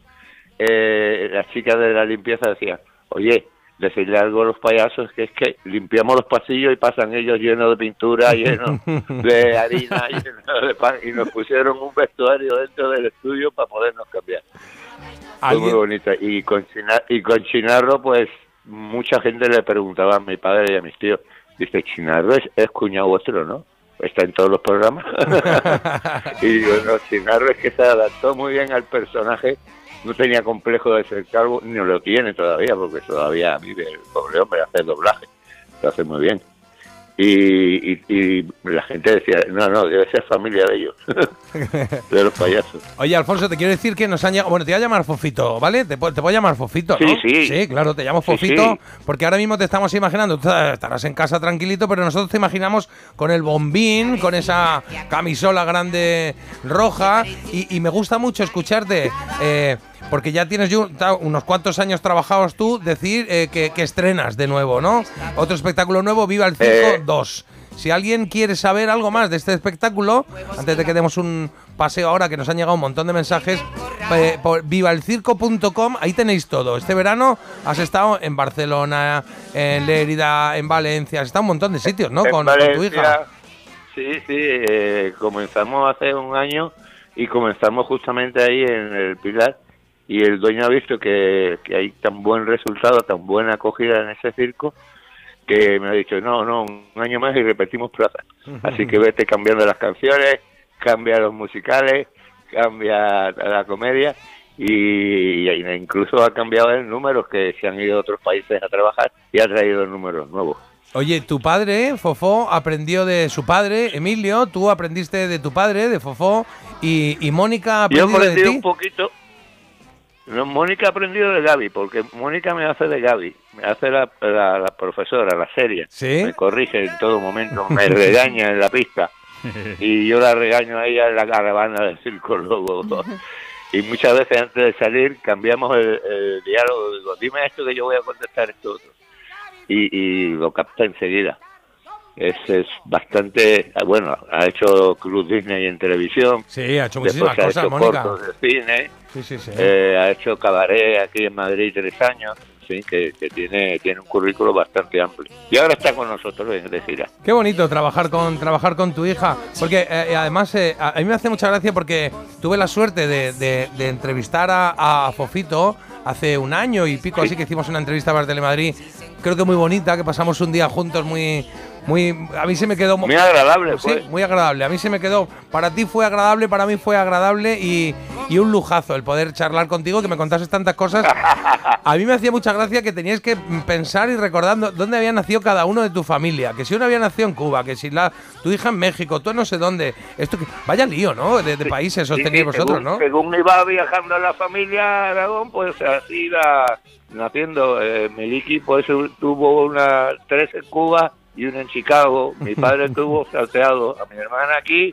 eh, las chicas de la limpieza decían, oye, decirle algo a los payasos que es que limpiamos los pasillos y pasan ellos llenos de pintura, llenos de harina, llenos de pan, y nos pusieron un vestuario dentro del estudio para podernos cambiar. Fue muy ¿Alguien- bonito. Y con, China- y con Chinarro, pues mucha gente le preguntaba a mi padre y a mis tíos, dice, Chinarro es, es cuñado vuestro, ¿no? Está en todos los programas. y digo, no, Chinarro es que se adaptó muy bien al personaje, no tenía complejo de ser calvo, ni lo tiene todavía, porque todavía vive el pobre hombre, hace doblaje, lo hace muy bien. Y, y, y la gente decía, no, no, debe ser familia de ellos, de los payasos. Oye, Alfonso, te quiero decir que nos han llegado. Bueno, te voy a llamar Fofito, ¿vale? Te, te puedo llamar Fofito, ¿no? Sí, sí. Sí, claro, te llamo Sí, Fofito sí. porque ahora mismo te estamos imaginando. Tú estarás en casa tranquilito, pero nosotros te imaginamos con el bombín, con esa camisola grande roja. Y, y me gusta mucho escucharte. eh, porque ya tienes unos cuantos años trabajados tú, decir eh, que, que estrenas de nuevo, ¿no? Otro espectáculo nuevo, Viva el Circo Eh. 2. Si alguien quiere saber algo más de este espectáculo, antes de que demos un paseo ahora, que nos han llegado un montón de mensajes, eh, por vivalcirco.com, ahí tenéis todo. Este verano has estado en Barcelona, en Lérida, en Valencia, has estado en un montón de sitios, ¿no? Con, con tu hija. Sí, sí, eh, comenzamos hace un año y comenzamos justamente ahí en el Pilar y el dueño ha visto que, que hay tan buen resultado, tan buena acogida en ese circo que me ha dicho, no, no, un año más y repetimos plaza. Así que vete cambiando las canciones, cambia los musicales, cambia la comedia y, y incluso ha cambiado el número que se han ido a otros países a trabajar y ha traído números nuevos. Oye, tu padre, Fofó, aprendió de su padre, Emilio, tú aprendiste de tu padre, de Fofó, y, y Mónica ha Yo he aprendido de ti. un poquito. No, Mónica ha aprendido de Gaby, porque Mónica me hace de Gaby, me hace la, la, la profesora, la seria. ¿Sí? Me corrige en todo momento, me regaña en la pista. Y yo la regaño a ella en la caravana del circo luego. Y muchas veces antes de salir cambiamos el, el diálogo. Digo, dime esto que yo voy a contestar esto otro. Y, y lo capta enseguida. Es, es bastante. Bueno, ha hecho Cruz Disney en televisión. Sí, ha hecho muchísimas ha cosas, hecho Mónica. cortos de cine. Sí, sí, sí. Eh, ha hecho cabaret aquí en Madrid tres años. Sí, que, que tiene, tiene un currículo bastante amplio. Y ahora está con nosotros en de gira. Qué bonito trabajar con trabajar con tu hija, porque eh, además eh, a mí me hace mucha gracia porque tuve la suerte de, de- de entrevistar a, a Fofito hace un año y pico, así que hicimos una entrevista para Telemadrid, creo que muy bonita, que pasamos un día juntos muy muy a mí se me quedó Muy agradable, sí, fue. muy agradable. A mí se me quedó, para ti fue agradable, para mí fue agradable y, y un lujazo el poder charlar contigo, que me contases tantas cosas. A mí me hacía mucha gracia que tenías que pensar y recordando dónde había nacido cada uno de tu familia. Que si uno había nacido en Cuba, que si la, tu hija en México, tú no sé dónde. Esto que, vaya lío, ¿no? De, de países os Sí, tenéis sí, vosotros, según, ¿no? Según iba viajando la familia Aragón, pues así iba naciendo. Eh, Miliki pues tuvo una tres en Cuba y una en Chicago. Mi padre tuvo salteado a mi hermana aquí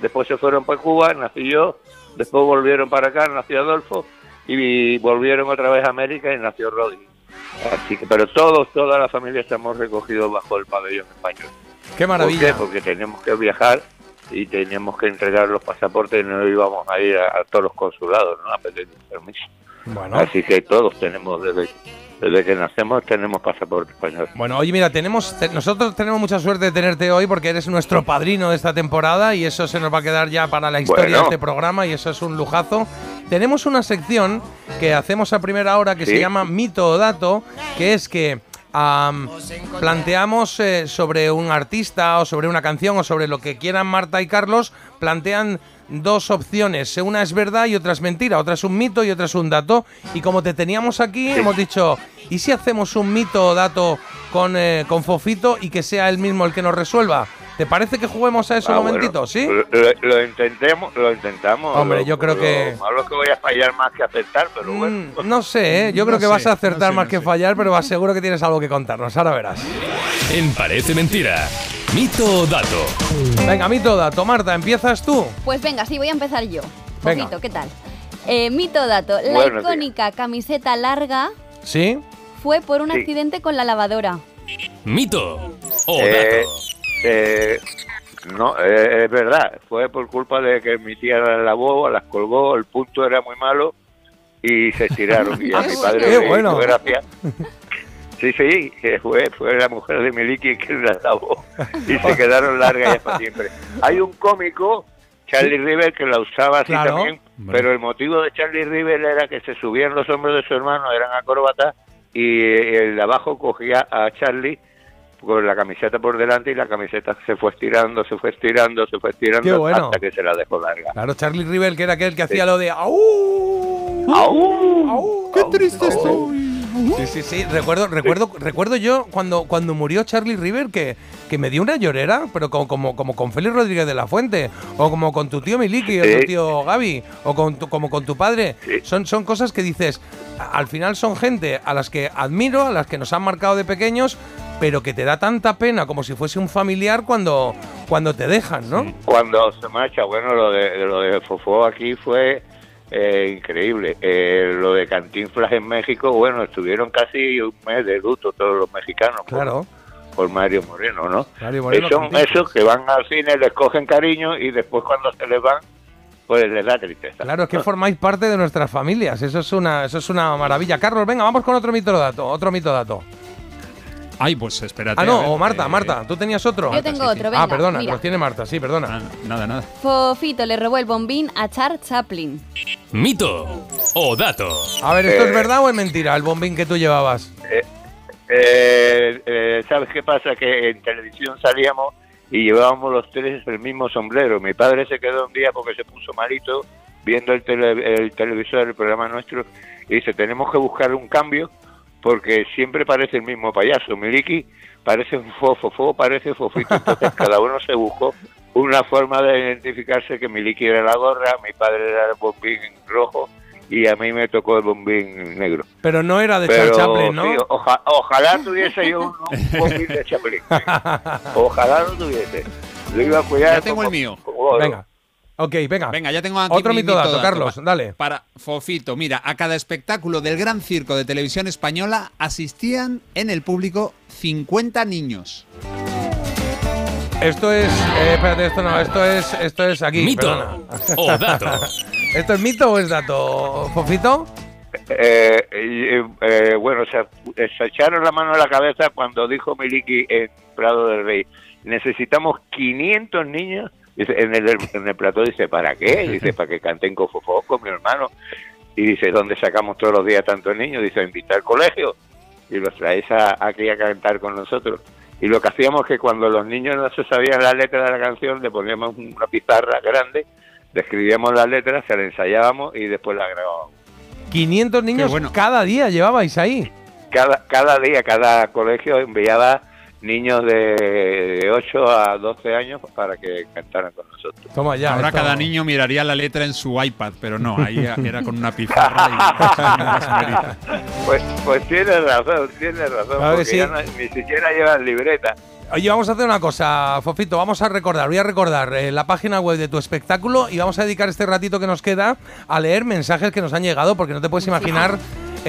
después se fueron para Cuba, nací yo, después volvieron para acá, nació Adolfo, y volvieron otra vez a América y nació Roddy. Así que, pero todos, toda la familia estamos recogidos bajo el pabellón español. Qué maravilla. ¿Por qué? Porque teníamos que viajar y teníamos que entregar los pasaportes y no íbamos a ir a, a todos los consulados, ¿no? A pedir permiso. Bueno. Así que todos tenemos, desde, desde que nacemos, tenemos pasaporte español. Bueno, oye, mira, tenemos te- nosotros tenemos mucha suerte de tenerte hoy porque eres nuestro padrino de esta temporada y eso se nos va a quedar ya para la historia Bueno. de este programa y eso es un lujazo. Tenemos una sección que hacemos a primera hora que se llama Mito o Dato, que es que am, planteamos eh, sobre un artista o sobre una canción o sobre lo que quieran Marta y Carlos, plantean dos opciones, una es verdad y otra es mentira, otra es un mito y otra es un dato. Y como te teníamos aquí, hemos dicho, ¿y si hacemos un mito o dato con, eh, con Fofito y que sea él mismo el que nos resuelva? ¿Te parece que juguemos a eso Ah, un bueno, momentito? ¿Sí? Lo, intentemos, lo intentamos. Hombre, Lo- yo creo lo que- malo es que voy a fallar más que acertar, pero bueno. Mm, no sé, ¿eh? yo No creo que sé, vas a acertar no sé, más no que sé. fallar, pero seguro que tienes algo que contarnos. Ahora verás. En Parece Mentira. Mito o dato. Venga, mito o dato. Marta, ¿empiezas tú? Pues venga, sí, voy a empezar yo. Venga. ¿qué tal? Eh, mito o dato. La icónica camiseta larga ¿Sí? fue por un Sí. accidente con la lavadora. Mito o Eh, dato. Eh, no, eh, es verdad. Fue por culpa de que mi tía las lavó, las colgó, el punto era muy malo y se estiraron. y a mi padre Qué le bueno. gracia. Sí, sí, que fue, fue la mujer de Miliki quien las lavó y se quedaron largas ya para siempre. Hay un cómico, Charlie River, que la usaba así Claro. también, pero el motivo de Charlie River era que se subían los hombros de su hermano, eran acróbatas, y el de abajo cogía a Charlie con la camiseta por delante y la camiseta se fue estirando, se fue estirando, se fue estirando Qué bueno. hasta que se la dejó larga. Claro, Charlie River, que era aquel que hacía lo de ¡Au! ¡Au! ¡Qué triste soy! Sí, sí, sí. Recuerdo, recuerdo, recuerdo yo cuando, cuando murió Charlie River que, que me dio una llorera, pero como, como, como con Félix Rodríguez de la Fuente, o como con tu tío Miliki, o Sí. tu tío Gaby, o con tu- como con tu padre. Son, son cosas que dices, al final son gente a las que admiro, a las que nos han marcado de pequeños, pero que te da tanta pena como si fuese un familiar cuando, cuando te dejan, ¿no? Cuando se marcha, bueno, lo de, lo de Fofó aquí fue eh, increíble. Eh, lo de Cantinflas en México, bueno, estuvieron casi un mes de luto todos los mexicanos. por- Claro. Por, Mario Moreno, ¿no? Mario Moreno, Eh, son Cantinflas. esos que van al cine, les cogen cariño y después cuando se les van, pues les da tristeza. Claro, es que formáis parte de nuestras familias. Eso es una, eso es una maravilla. Carlos, venga, vamos con otro mito dato. Otro mito dato. Ay, pues espérate. Ah, no, ver, o Marta, eh, Marta, tú tenías otro. Yo tengo otro, Ah, venga, perdona, mira. pues tiene Marta, sí, perdona. Nada, nada. Fofito le robó el bombín a Charles Chaplin. Mito o dato. A ver, ¿esto Eh, es verdad o es mentira? El bombín que tú llevabas. Eh, eh, ¿Sabes qué pasa? Que en televisión salíamos y llevábamos los tres el mismo sombrero. Mi padre se quedó un día porque se puso malito viendo el, tele- el televisor, el programa nuestro, y dice, tenemos que buscar un cambio porque siempre parece el mismo payaso. Miliki parece fofo, fofo parece fofito. Entonces cada uno se buscó una forma de identificarse que Miliki era la gorra, mi padre era el bombín rojo y a mí me tocó el bombín negro. Pero no era de Pero, Charles Chaplin, ¿no? sí, oja- ojalá tuviese yo un, un bombín de Chaplin. Ojalá lo tuviese. Lo iba a cuidar. Ya tengo como- el mío. como. Venga. Ok, venga. Venga, ya tengo aquí Otro mi mito dato, Carlos, Pa- dale. Para Fofito, mira, a cada espectáculo del Gran Circo de Televisión Española asistían en el público 50 niños. Esto es. eh, espérate, esto no, esto es, esto es aquí. Mito perdona. o dato. ¿Esto es mito o es dato, Fofito? Eh, eh, eh, bueno, se, se echaron la mano a la cabeza cuando dijo Miliki en Prado del Rey, necesitamos 500 niños. Dice, en, el, en el plató dice, ¿para qué? Dice, para que canten con mi hermano. Y dice, ¿dónde sacamos todos los días tantos niños? Dice, invitar al colegio. Y los traéis a- aquí a cantar con nosotros. Y lo que hacíamos es que cuando los niños no se sabían la letra de la canción, le poníamos una pizarra grande, le escribíamos las letras, se la ensayábamos y después la grabábamos. 500 niños cada día llevabais ahí. cada, cada día, cada colegio enviaba niños de 8 a 12 años para que cantaran con nosotros. Toma ya. Ahora esto- cada niño miraría la letra en su iPad, pero no, ahí era con una pizarra y. Pues, pues tienes razón, tienes razón, Claro porque sí. ya no- ni siquiera llevan libreta. Oye, vamos a hacer una cosa, Fofito. Vamos a recordar, voy a recordar eh, la página web de tu espectáculo y vamos a dedicar este ratito que nos queda a leer mensajes que nos han llegado, porque no te puedes imaginar.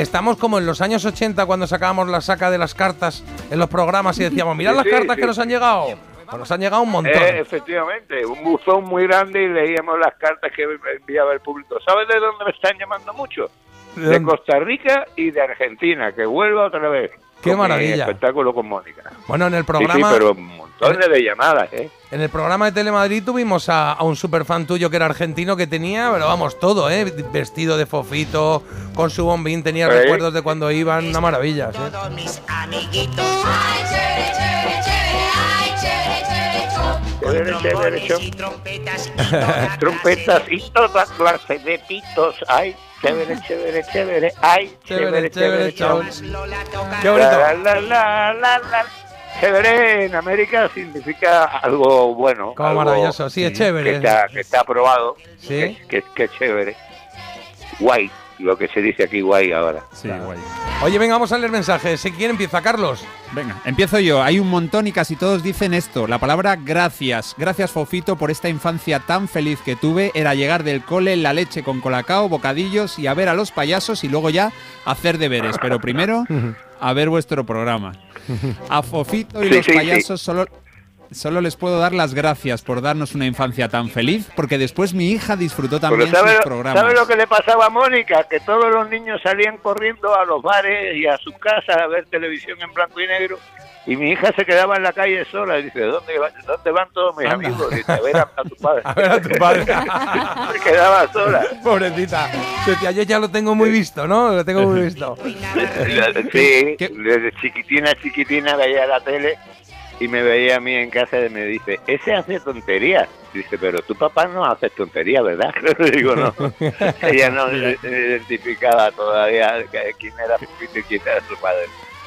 Estamos como en los años 80 cuando sacábamos la saca de las cartas en los programas y decíamos, mirad Sí, las sí, cartas sí. que nos han llegado. Pues nos han llegado un montón. Eh, efectivamente, un buzón muy grande y leíamos las cartas que enviaba el público. ¿Sabes de dónde me están llamando mucho? ¿De? Costa Rica y de Argentina, que vuelva otra vez. Qué maravilla. espectáculo con Mónica. Bueno, en el Sí, programa, sí, pero montones de llamadas, ¿eh? en el programa de Telemadrid tuvimos a, a un superfan tuyo que era argentino que tenía, pero vamos, todo, ¿eh? Vestido de fofito, con su bombín, tenía Sí. recuerdos de cuando iban, una maravilla. ¿sí? Chévere, chévere, chévere. Trompetas y toda clase de pitos. Ay, chévere, chévere, chévere. Ay, Chévere, chévere, chévere, chévere. Qué bonito. La, la, la, la, la. Chévere en América significa algo bueno. Como algo maravilloso, sí, es chévere. Que está, que está aprobado. Sí. Que, que, que es chévere. Guay, lo que se dice aquí guay ahora. Sí, guay. Oye, venga, vamos a leer mensajes. Si quiere empieza Carlos. Venga, empiezo yo. Hay un montón y casi todos dicen esto. La palabra gracias. Gracias, Fofito, por esta infancia tan feliz que tuve. Era llegar del cole, la leche con colacao, bocadillos y a ver a los payasos y luego ya hacer deberes. Pero primero, a ver vuestro programa. A Fofito y Sí, los sí, sí. payasos solo... Solo les puedo dar las gracias por darnos una infancia tan feliz, porque después mi hija disfrutó también ¿sabe, sus programas. ¿sabe lo que le pasaba a Mónica? Que todos los niños salían corriendo a los bares y a sus casas a ver televisión en blanco y negro. Y mi hija se quedaba en la calle sola y dice, ¿dónde, va- dónde van todos mis Anda. amigos? Dice, a ver a, a tu padre. A ver a tu padre. se quedaba sola. Pobrecita. Decía, yo ya lo tengo muy visto, ¿no? Lo tengo muy visto. Sí, desde chiquitina, chiquitina veía la tele y me veía a mí en casa y me dice, ese hace tonterías. Dice, pero tu papá no hace tonterías, ¿verdad? Digo, no. Ella no identificaba todavía quién era Pepito y quién era su padre.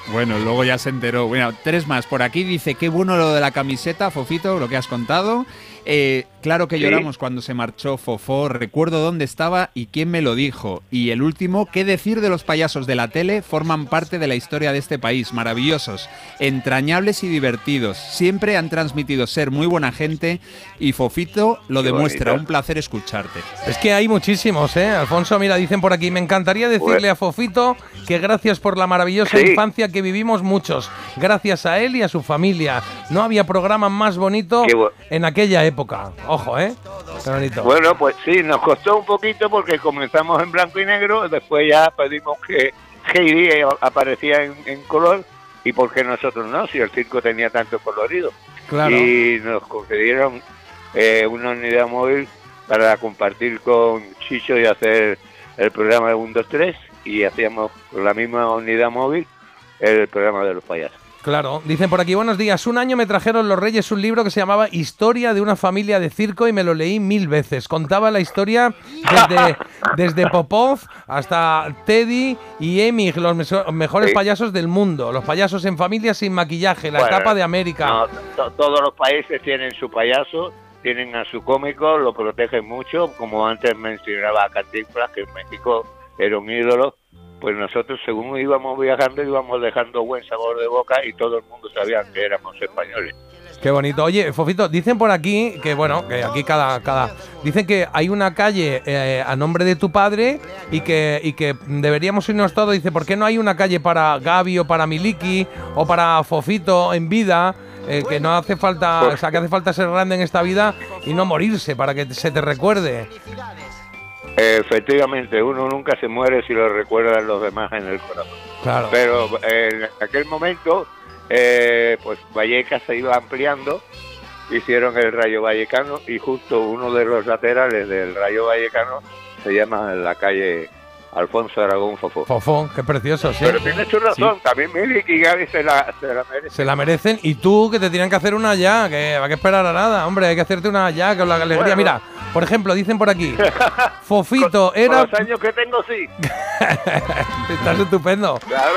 Bueno, luego ya se enteró. Bueno, tres más. Por aquí dice, qué bueno lo de la camiseta, Fofito, lo que has contado. Eh, claro que Sí. lloramos cuando se marchó Fofó. Recuerdo dónde estaba y quién me lo dijo. Y el último, qué decir de los payasos de la tele. Forman parte de la historia de este país. Maravillosos, entrañables y divertidos. Siempre han transmitido ser muy buena gente. Y Fofito lo Qué demuestra. bonito. Un placer escucharte. Es que hay muchísimos, ¿eh? Alfonso, mira, dicen por aquí, me encantaría decirle a Fofito que gracias por la maravillosa Sí. infancia que vivimos muchos. Gracias a él y a su familia. No había programa más bonito en aquella época. Ojo, ¿eh? Qué bonito. Bueno, pues sí, nos costó un poquito porque comenzamos en blanco y negro, después ya pedimos que Heidi aparecía en, en color y porque nosotros no, si el circo tenía tanto colorido. Claro. Y nos concedieron eh, una unidad móvil para compartir con Chicho y hacer el programa de 1, 2, 3 y hacíamos con la misma unidad móvil el programa de los payasos. Claro, dicen por aquí, buenos días. Un año me trajeron los Reyes un libro que se llamaba Historia de una familia de circo y me lo leí mil veces. Contaba la historia desde, desde Popov hasta Teddy y Emig, los mejores Sí. payasos del mundo. Los payasos en familia sin maquillaje, la Bueno, etapa de América. no, to- todos los países tienen su payaso, tienen a su cómico, lo protegen mucho, como antes mencionaba a Cantinflas, que en México era un ídolo, pues nosotros según íbamos viajando íbamos dejando buen sabor de boca y todo el mundo sabía que éramos españoles. Qué bonito. Oye, Fofito, dicen por aquí que, bueno, que aquí cada. cada dicen que hay una calle eh, a nombre de tu padre y que, y que deberíamos irnos todos. Dice, ¿por qué no hay una calle para Gaby o para Miliki o para Fofito en vida? Eh, que no hace falta, o sea, que hace falta ser grande en esta vida y no morirse para que se te recuerde. Efectivamente, uno nunca se muere si lo recuerdan los demás en el corazón. Claro. Pero eh, en aquel momento, eh, pues Vallecas se iba ampliando, hicieron el Rayo Vallecano y justo uno de los laterales del Rayo Vallecano se llama la calle Alfonso Aragón Fofó. Fofó, qué precioso, sí. Pero tienes tu razón, también Milik y Gaby se la, se la merecen. Se la merecen. Y tú, que te tienen que hacer una ya, que va a que esperar a nada. Hombre, hay que hacerte una ya, con la alegría. Bueno. Mira, por ejemplo, dicen por aquí, Fofito Con era... los años que tengo, sí. Estás estupendo. Claro.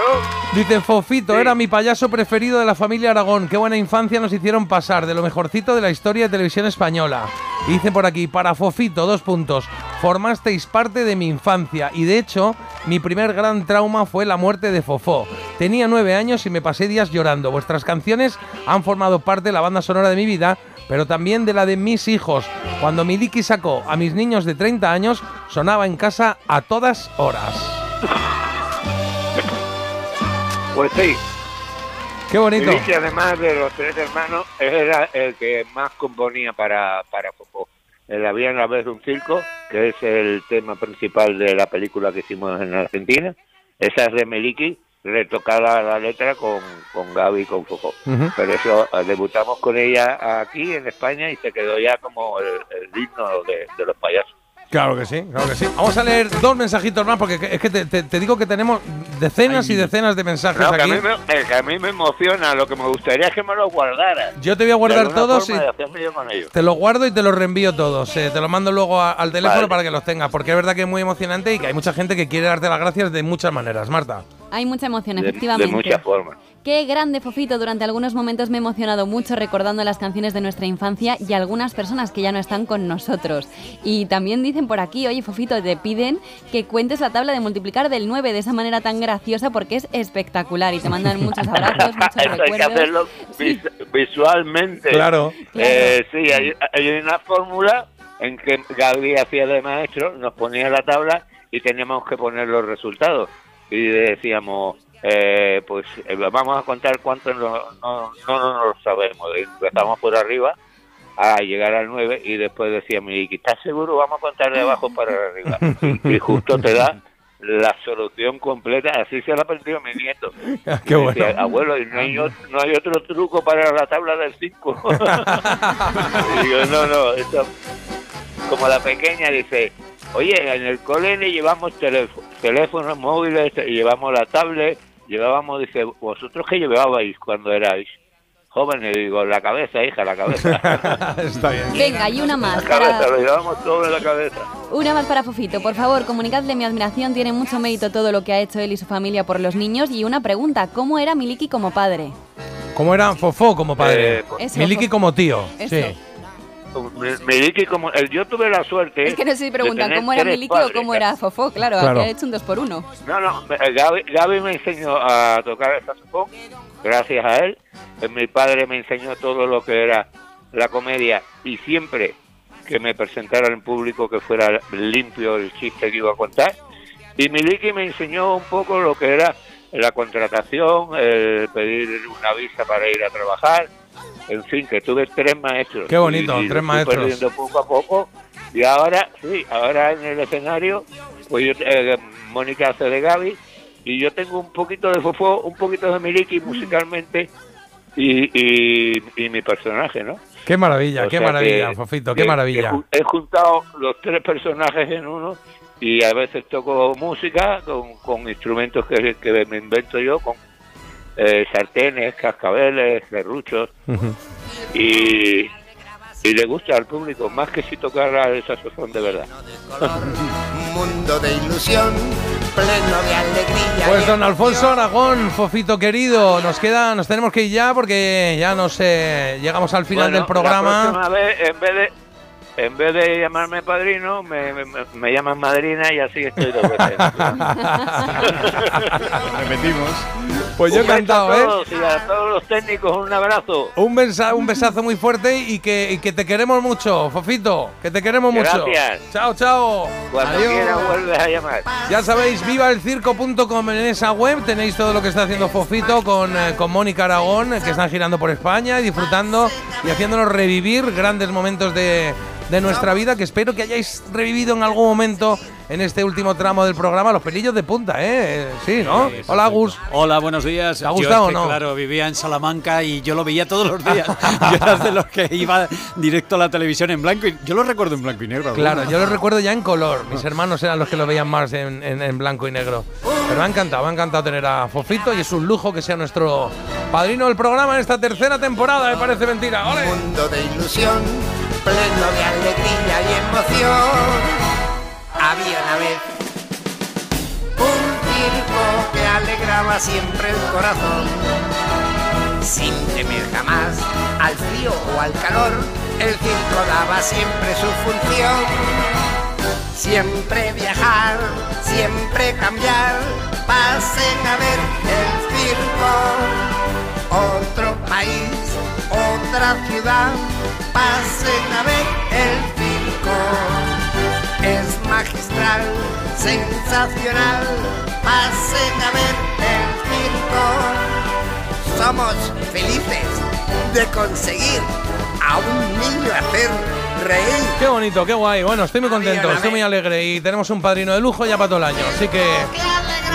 Dice Fofito, era mi payaso preferido de la familia Aragón. Qué buena infancia nos hicieron pasar, de lo mejorcito de la historia de televisión española. Y dice por aquí, para Fofito, dos puntos. Formasteis parte de mi infancia y de hecho, mi primer gran trauma fue la muerte de Fofó. Tenía nueve años y me pasé días llorando. Vuestras canciones han formado parte de la banda sonora de mi vida, pero también de la de mis hijos. Cuando Miliki sacó a mis niños de 30 años, sonaba en casa a todas horas. Pues sí. Qué bonito. Miliki, además de los tres hermanos, era el que más componía para, para Fofó. El Había una vez un circo, que es el tema principal de la película que hicimos en Argentina. Esa es de Meliki, retocada la letra con, con Gaby y con Fofó. Ujú. Pero eso, eh, debutamos con ella aquí en España y se quedó ya como el, el de, de los payasos. Claro que sí, claro que sí. Vamos a leer dos mensajitos más porque es que te, te- te digo que tenemos decenas y decenas de mensajes No, que, a aquí. mí me, eh, que a mí me emociona, lo que me gustaría es que me los guardara. Yo te voy a guardar De todos y- de. Te los guardo y te los reenvío todos. eh, te los mando luego a- al teléfono Vale. para que los tengas. Porque es verdad que es muy emocionante y que hay mucha gente que quiere darte las gracias de muchas maneras, Marta. Hay mucha emoción, De, de efectivamente. muchas formas. Qué grande, Fofito. Durante algunos momentos me he emocionado mucho recordando las canciones de nuestra infancia y algunas personas que ya no están con nosotros. Y también dicen por aquí, oye, Fofito, te piden que cuentes la tabla de multiplicar del 9 de esa manera tan graciosa porque es espectacular y te mandan muchos abrazos, muchos Eso hay que recuerdos. hacerlo vis- visualmente. Claro. Eh, sí, hay, hay una fórmula en que Gaby hacía de maestro, nos ponía la tabla y teníamos que poner los resultados. Y decíamos, eh, pues eh, vamos a contar cuántos no, no, no, no lo sabemos. Y Empezamos por arriba a llegar al 9 y después decía Miki, ¿estás seguro? Vamos a contar de abajo para arriba. Y justo te da la solución completa. Así se la perdido mi nieto. Qué Me decía, bueno. Abuelo, ¿y no hay, ot- no hay otro truco para la tabla del 5? y digo, no, no, eso... Como la pequeña dice, oye, en el cole le llevamos teléfono, teléfonos móviles, y llevamos la tablet, llevábamos, dice, ¿vosotros qué llevabais cuando erais jóvenes? Digo, la cabeza, hija, la cabeza. Está bien. Venga, y una la más. cabeza, Para, lo llevamos todo en la cabeza. una más para Fofito. Por favor, comunicadle mi admiración. Tiene mucho mérito todo lo que ha hecho él y su familia por los niños. Y una pregunta, ¿cómo era Miliki como padre? ¿Cómo era Fofó como padre? Eh, pues- Miliki como tío. Eso. Sí. Me, me di que como el- yo tuve la suerte. Es que no sé si preguntan cómo era Miliki o cómo era Fofó. Claro, Claro. aquí hecho un dos por uno. No, no, me- Gaby, Gaby me enseñó a tocar el saxofón, gracias a él. Eh, Mi padre me enseñó todo lo que era la comedia y siempre que me presentara en público que fuera limpio el chiste que iba a contar. Y Miliki me enseñó un poco lo que era la contratación, el pedir una visa para ir a trabajar. En fin, que tuve tres maestros. Qué bonito, Y- y tres maestros. perdiendo poco a poco. Y ahora, sí, ahora en el escenario, pues yo, eh, Mónica hace de Gaby y yo tengo un poquito de Fofó, un poquito de Miliki musicalmente y, y, y mi personaje, ¿no? Qué maravilla, O qué maravilla, que- Fofito, que- qué maravilla. que he juntado los tres personajes en uno y a veces toco música con, con instrumentos que, que me invento yo, con eh, sartenes, cascabeles, serruchos y, y le gusta al público más que si tocara el saxofón de verdad. Mundo de ilusión, pleno de alegría. Pues don Alfonso Aragón, Fofito querido, nos queda, nos tenemos que ir ya porque ya no sé, llegamos al final Bueno, del programa. La próxima vez, en vez de en vez de llamarme padrino, me, me, me llaman madrina y así estoy veces. Repetimos. Pues yo encantado, a ¿eh? y a todos los técnicos un abrazo. Un, besa- un besazo muy fuerte y que, y que te queremos mucho, Fofito, que te queremos mucho. Gracias. Chao, chao. Cuando Adiós. quieras vuelves a llamar. Ya sabéis, vivaelcirco.com en esa web tenéis todo lo que está haciendo Fofito con, eh, con Mónica Aragón, que están girando por España y disfrutando y haciéndonos revivir grandes momentos de, de nuestra vida que espero que hayáis revivido en algún momento en este último tramo del programa, los pelillos de punta, ¿eh? Sí, ¿no? Hola, Gus. Hola, buenos días. ¿Te ha Yo gustado es que, o no? Claro, vivía en Salamanca y yo lo veía todos los días. yo era de los que iba directo a la televisión en blanco y yo lo recuerdo en blanco y negro. Claro, yo lo recuerdo ya en color. Mis hermanos eran los que lo veían más en, en- en blanco y negro. Pero me ha encantado, me ha encantado tener a Fofito y es un lujo que sea nuestro padrino del programa en esta tercera temporada, me parece mentira. ¡Ole! mundo de ilusión, pleno de alegría y emoción. Había una vez un circo que alegraba siempre el corazón. Sin temer jamás al frío o al calor, el circo daba siempre su función. Siempre viajar, siempre cambiar, pasen a ver el circo. Otro país, otra ciudad, pasen a ver el circo. Es magistral, sensacional, pasen a ver el circo. Somos felices de conseguir a un niño hacer reír. Qué bonito, qué guay. Bueno, estoy muy contento, estoy muy alegre y tenemos un padrino de lujo ya para todo el año. Así que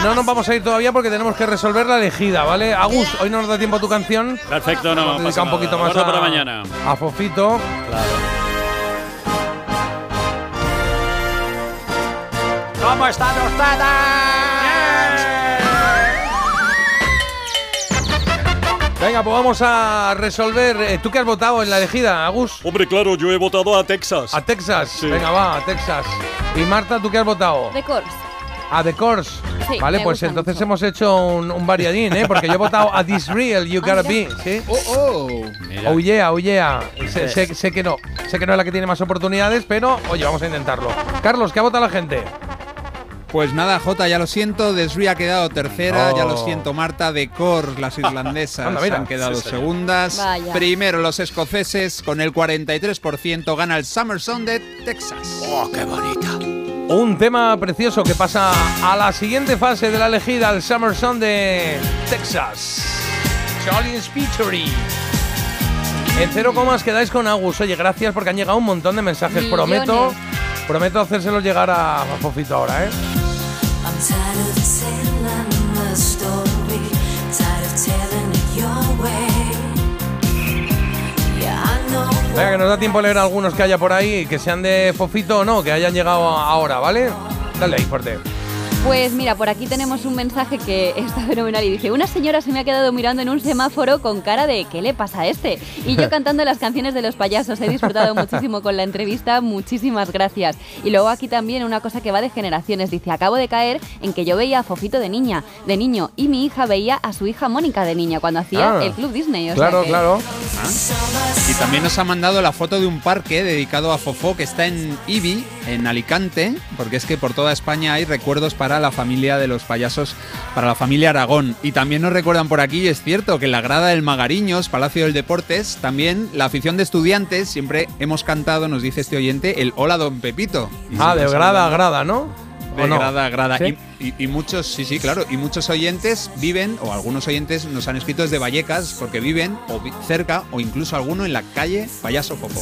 no nos vamos a ir todavía porque tenemos que resolver la elegida, ¿vale? Agus, hoy no nos da tiempo a tu canción. Perfecto, no. Vamos a dedicar un poquito nada. más a, para mañana. a Fofito. ¿Cómo están Venga, pues vamos a resolver. eh, ¿Tú qué has votado en la elegida, Agus? Hombre, claro, yo he votado a Texas. A Texas. Venga, va, a Texas. Y Marta, ¿tú qué has votado? De Course. A The Course. Sí, vale, me pues gusta entonces mucho. hemos hecho un, un variadín, ¿eh? Porque yo he votado a This Real, You Gotta Be, ¿sí? Oh, oh. Oh yeah, oh yeah. Sé, sé- sé que no, sé que no es la que tiene más oportunidades, pero oye, vamos a intentarlo. Carlos, ¿qué ha votado la gente? Pues nada, Jota, ya lo siento, Desri ha quedado tercera, Oh. ya lo siento, Marta, de Cor, las irlandesas Anda, mira. han quedado Sí, segundas. Vaya. Primero los escoceses, con el 43% gana el Summer Song de Texas. ¡Oh, qué bonita! Un tema precioso que pasa a la siguiente fase de la elegida, el Summer Sun de Texas. Charlie Spittery. En cero comas quedáis con Agus. Oye, gracias porque han llegado un montón de mensajes. Millones. Prometo, prometo hacérselos llegar a, a Fofito ahora, ¿eh? Venga, que nos da tiempo a leer algunos que haya por ahí, que sean de Fofito o no, que hayan llegado ahora, ¿vale? Dale ahí, fuerte. Pues mira, por aquí tenemos un mensaje que está fenomenal y dice, una señora se me ha quedado mirando en un semáforo con cara de ¿qué le pasa a este? Y yo cantando las canciones de los payasos, he disfrutado muchísimo con la entrevista, muchísimas gracias. Y luego aquí también una cosa que va de generaciones, dice, acabo de caer en que yo veía a Fofito de niña, de niño, y mi hija veía a su hija Mónica de niña cuando hacía Ah. el Club Disney. o sea Claro, que- claro. Y también nos ha mandado la foto de un parque dedicado a Fofó que está en Ibi, en Alicante, porque es que por toda España hay recuerdos para la familia de los payasos, para la familia Aragón. Y también nos recuerdan por aquí, es cierto, que en la grada del Magariños, Palacio del Deportes, también la afición de estudiantes, siempre hemos cantado, nos dice este oyente, el Hola Don Pepito. Y Ah, de grada a grada, ¿no? De grada a grada. ¿Sí? Y, y- y muchos, sí, sí, claro. Y muchos oyentes viven, o algunos oyentes nos han escrito desde Vallecas, porque viven o vi- cerca, o incluso alguno en la calle Payaso Fofó.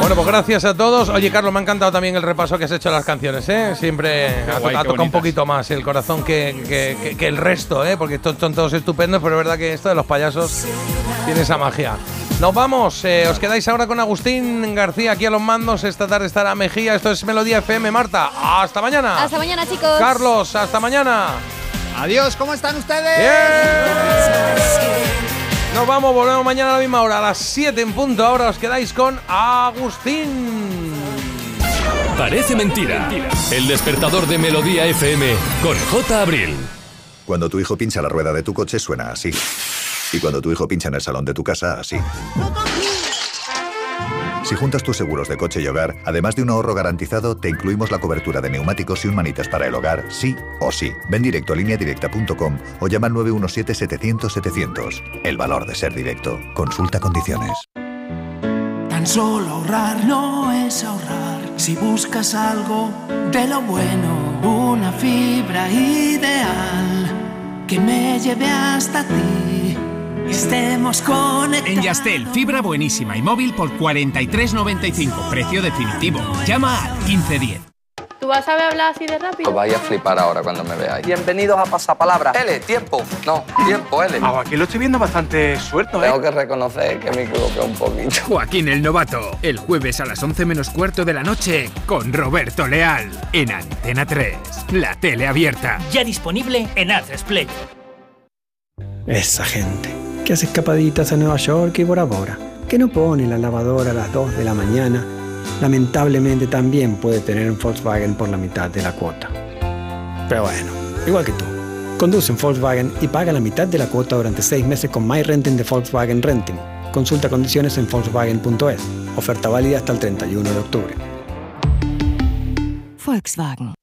Bueno, pues gracias a todos. Oye, Carlos, me ha encantado también el repaso que has hecho a las canciones, ¿eh? Siempre Qué ha, guay, ha qué tocado un poquito más el corazón que, que- que- que el resto, ¿eh? Porque estos son todos estupendos, pero es verdad que esto de los payasos tiene esa magia. Nos vamos, eh, os quedáis ahora con Agustín García aquí a los mandos. Esta tarde estará Mejía. Esto es Melodía FM. Marta, hasta mañana. Hasta mañana, chicos. Carlos, hasta mañana. Adiós, ¿cómo están ustedes? Nos vamos, volvemos mañana a la misma hora, a las 7 en punto. Ahora os quedáis con Agustín. Parece mentira. El despertador de Melodía FM con J. Abril. Cuando tu hijo pincha la rueda de tu coche suena así. Y cuando tu hijo pincha en el salón de tu casa, así. Si juntas tus seguros de coche y hogar, además de un ahorro garantizado, te incluimos la cobertura de neumáticos y un manitas para el hogar, sí o sí. Ven directo a lineadirecta.com o llama al 917-700-700. El valor de ser directo. Consulta condiciones. Tan solo ahorrar no es ahorrar. Si buscas algo de lo bueno, una fibra ideal que me lleve hasta ti. Estemos conectados. En Yastel, fibra buenísima y móvil por 43.95, precio definitivo. Llama al 1510. Tu ¿Tú vas a saber hablar así de rápido? Os vais a flipar ahora cuando me veáis. Bienvenidos a Pasapalabra. L, tiempo. No, tiempo, L. aquí lo estoy viendo bastante suelto, Tengo que reconocer que me equivoqué un poquito. Joaquín el Novato, el jueves a las 11 menos cuarto de la noche con Roberto Leal en Antena 3, la tele abierta. Ya disponible en Atresplayer. Esa gente que hace escapaditas a Nueva York y Bora Bora, que no pone la lavadora a las 2 de la mañana, lamentablemente también puede tener un Volkswagen por la mitad de la cuota. Pero bueno, igual que tú. Conduce un Volkswagen y paga la mitad de la cuota durante 6 meses con My Renting de Volkswagen Renting. Consulta condiciones en Volkswagen.es. Oferta válida hasta el 31 de octubre. Volkswagen.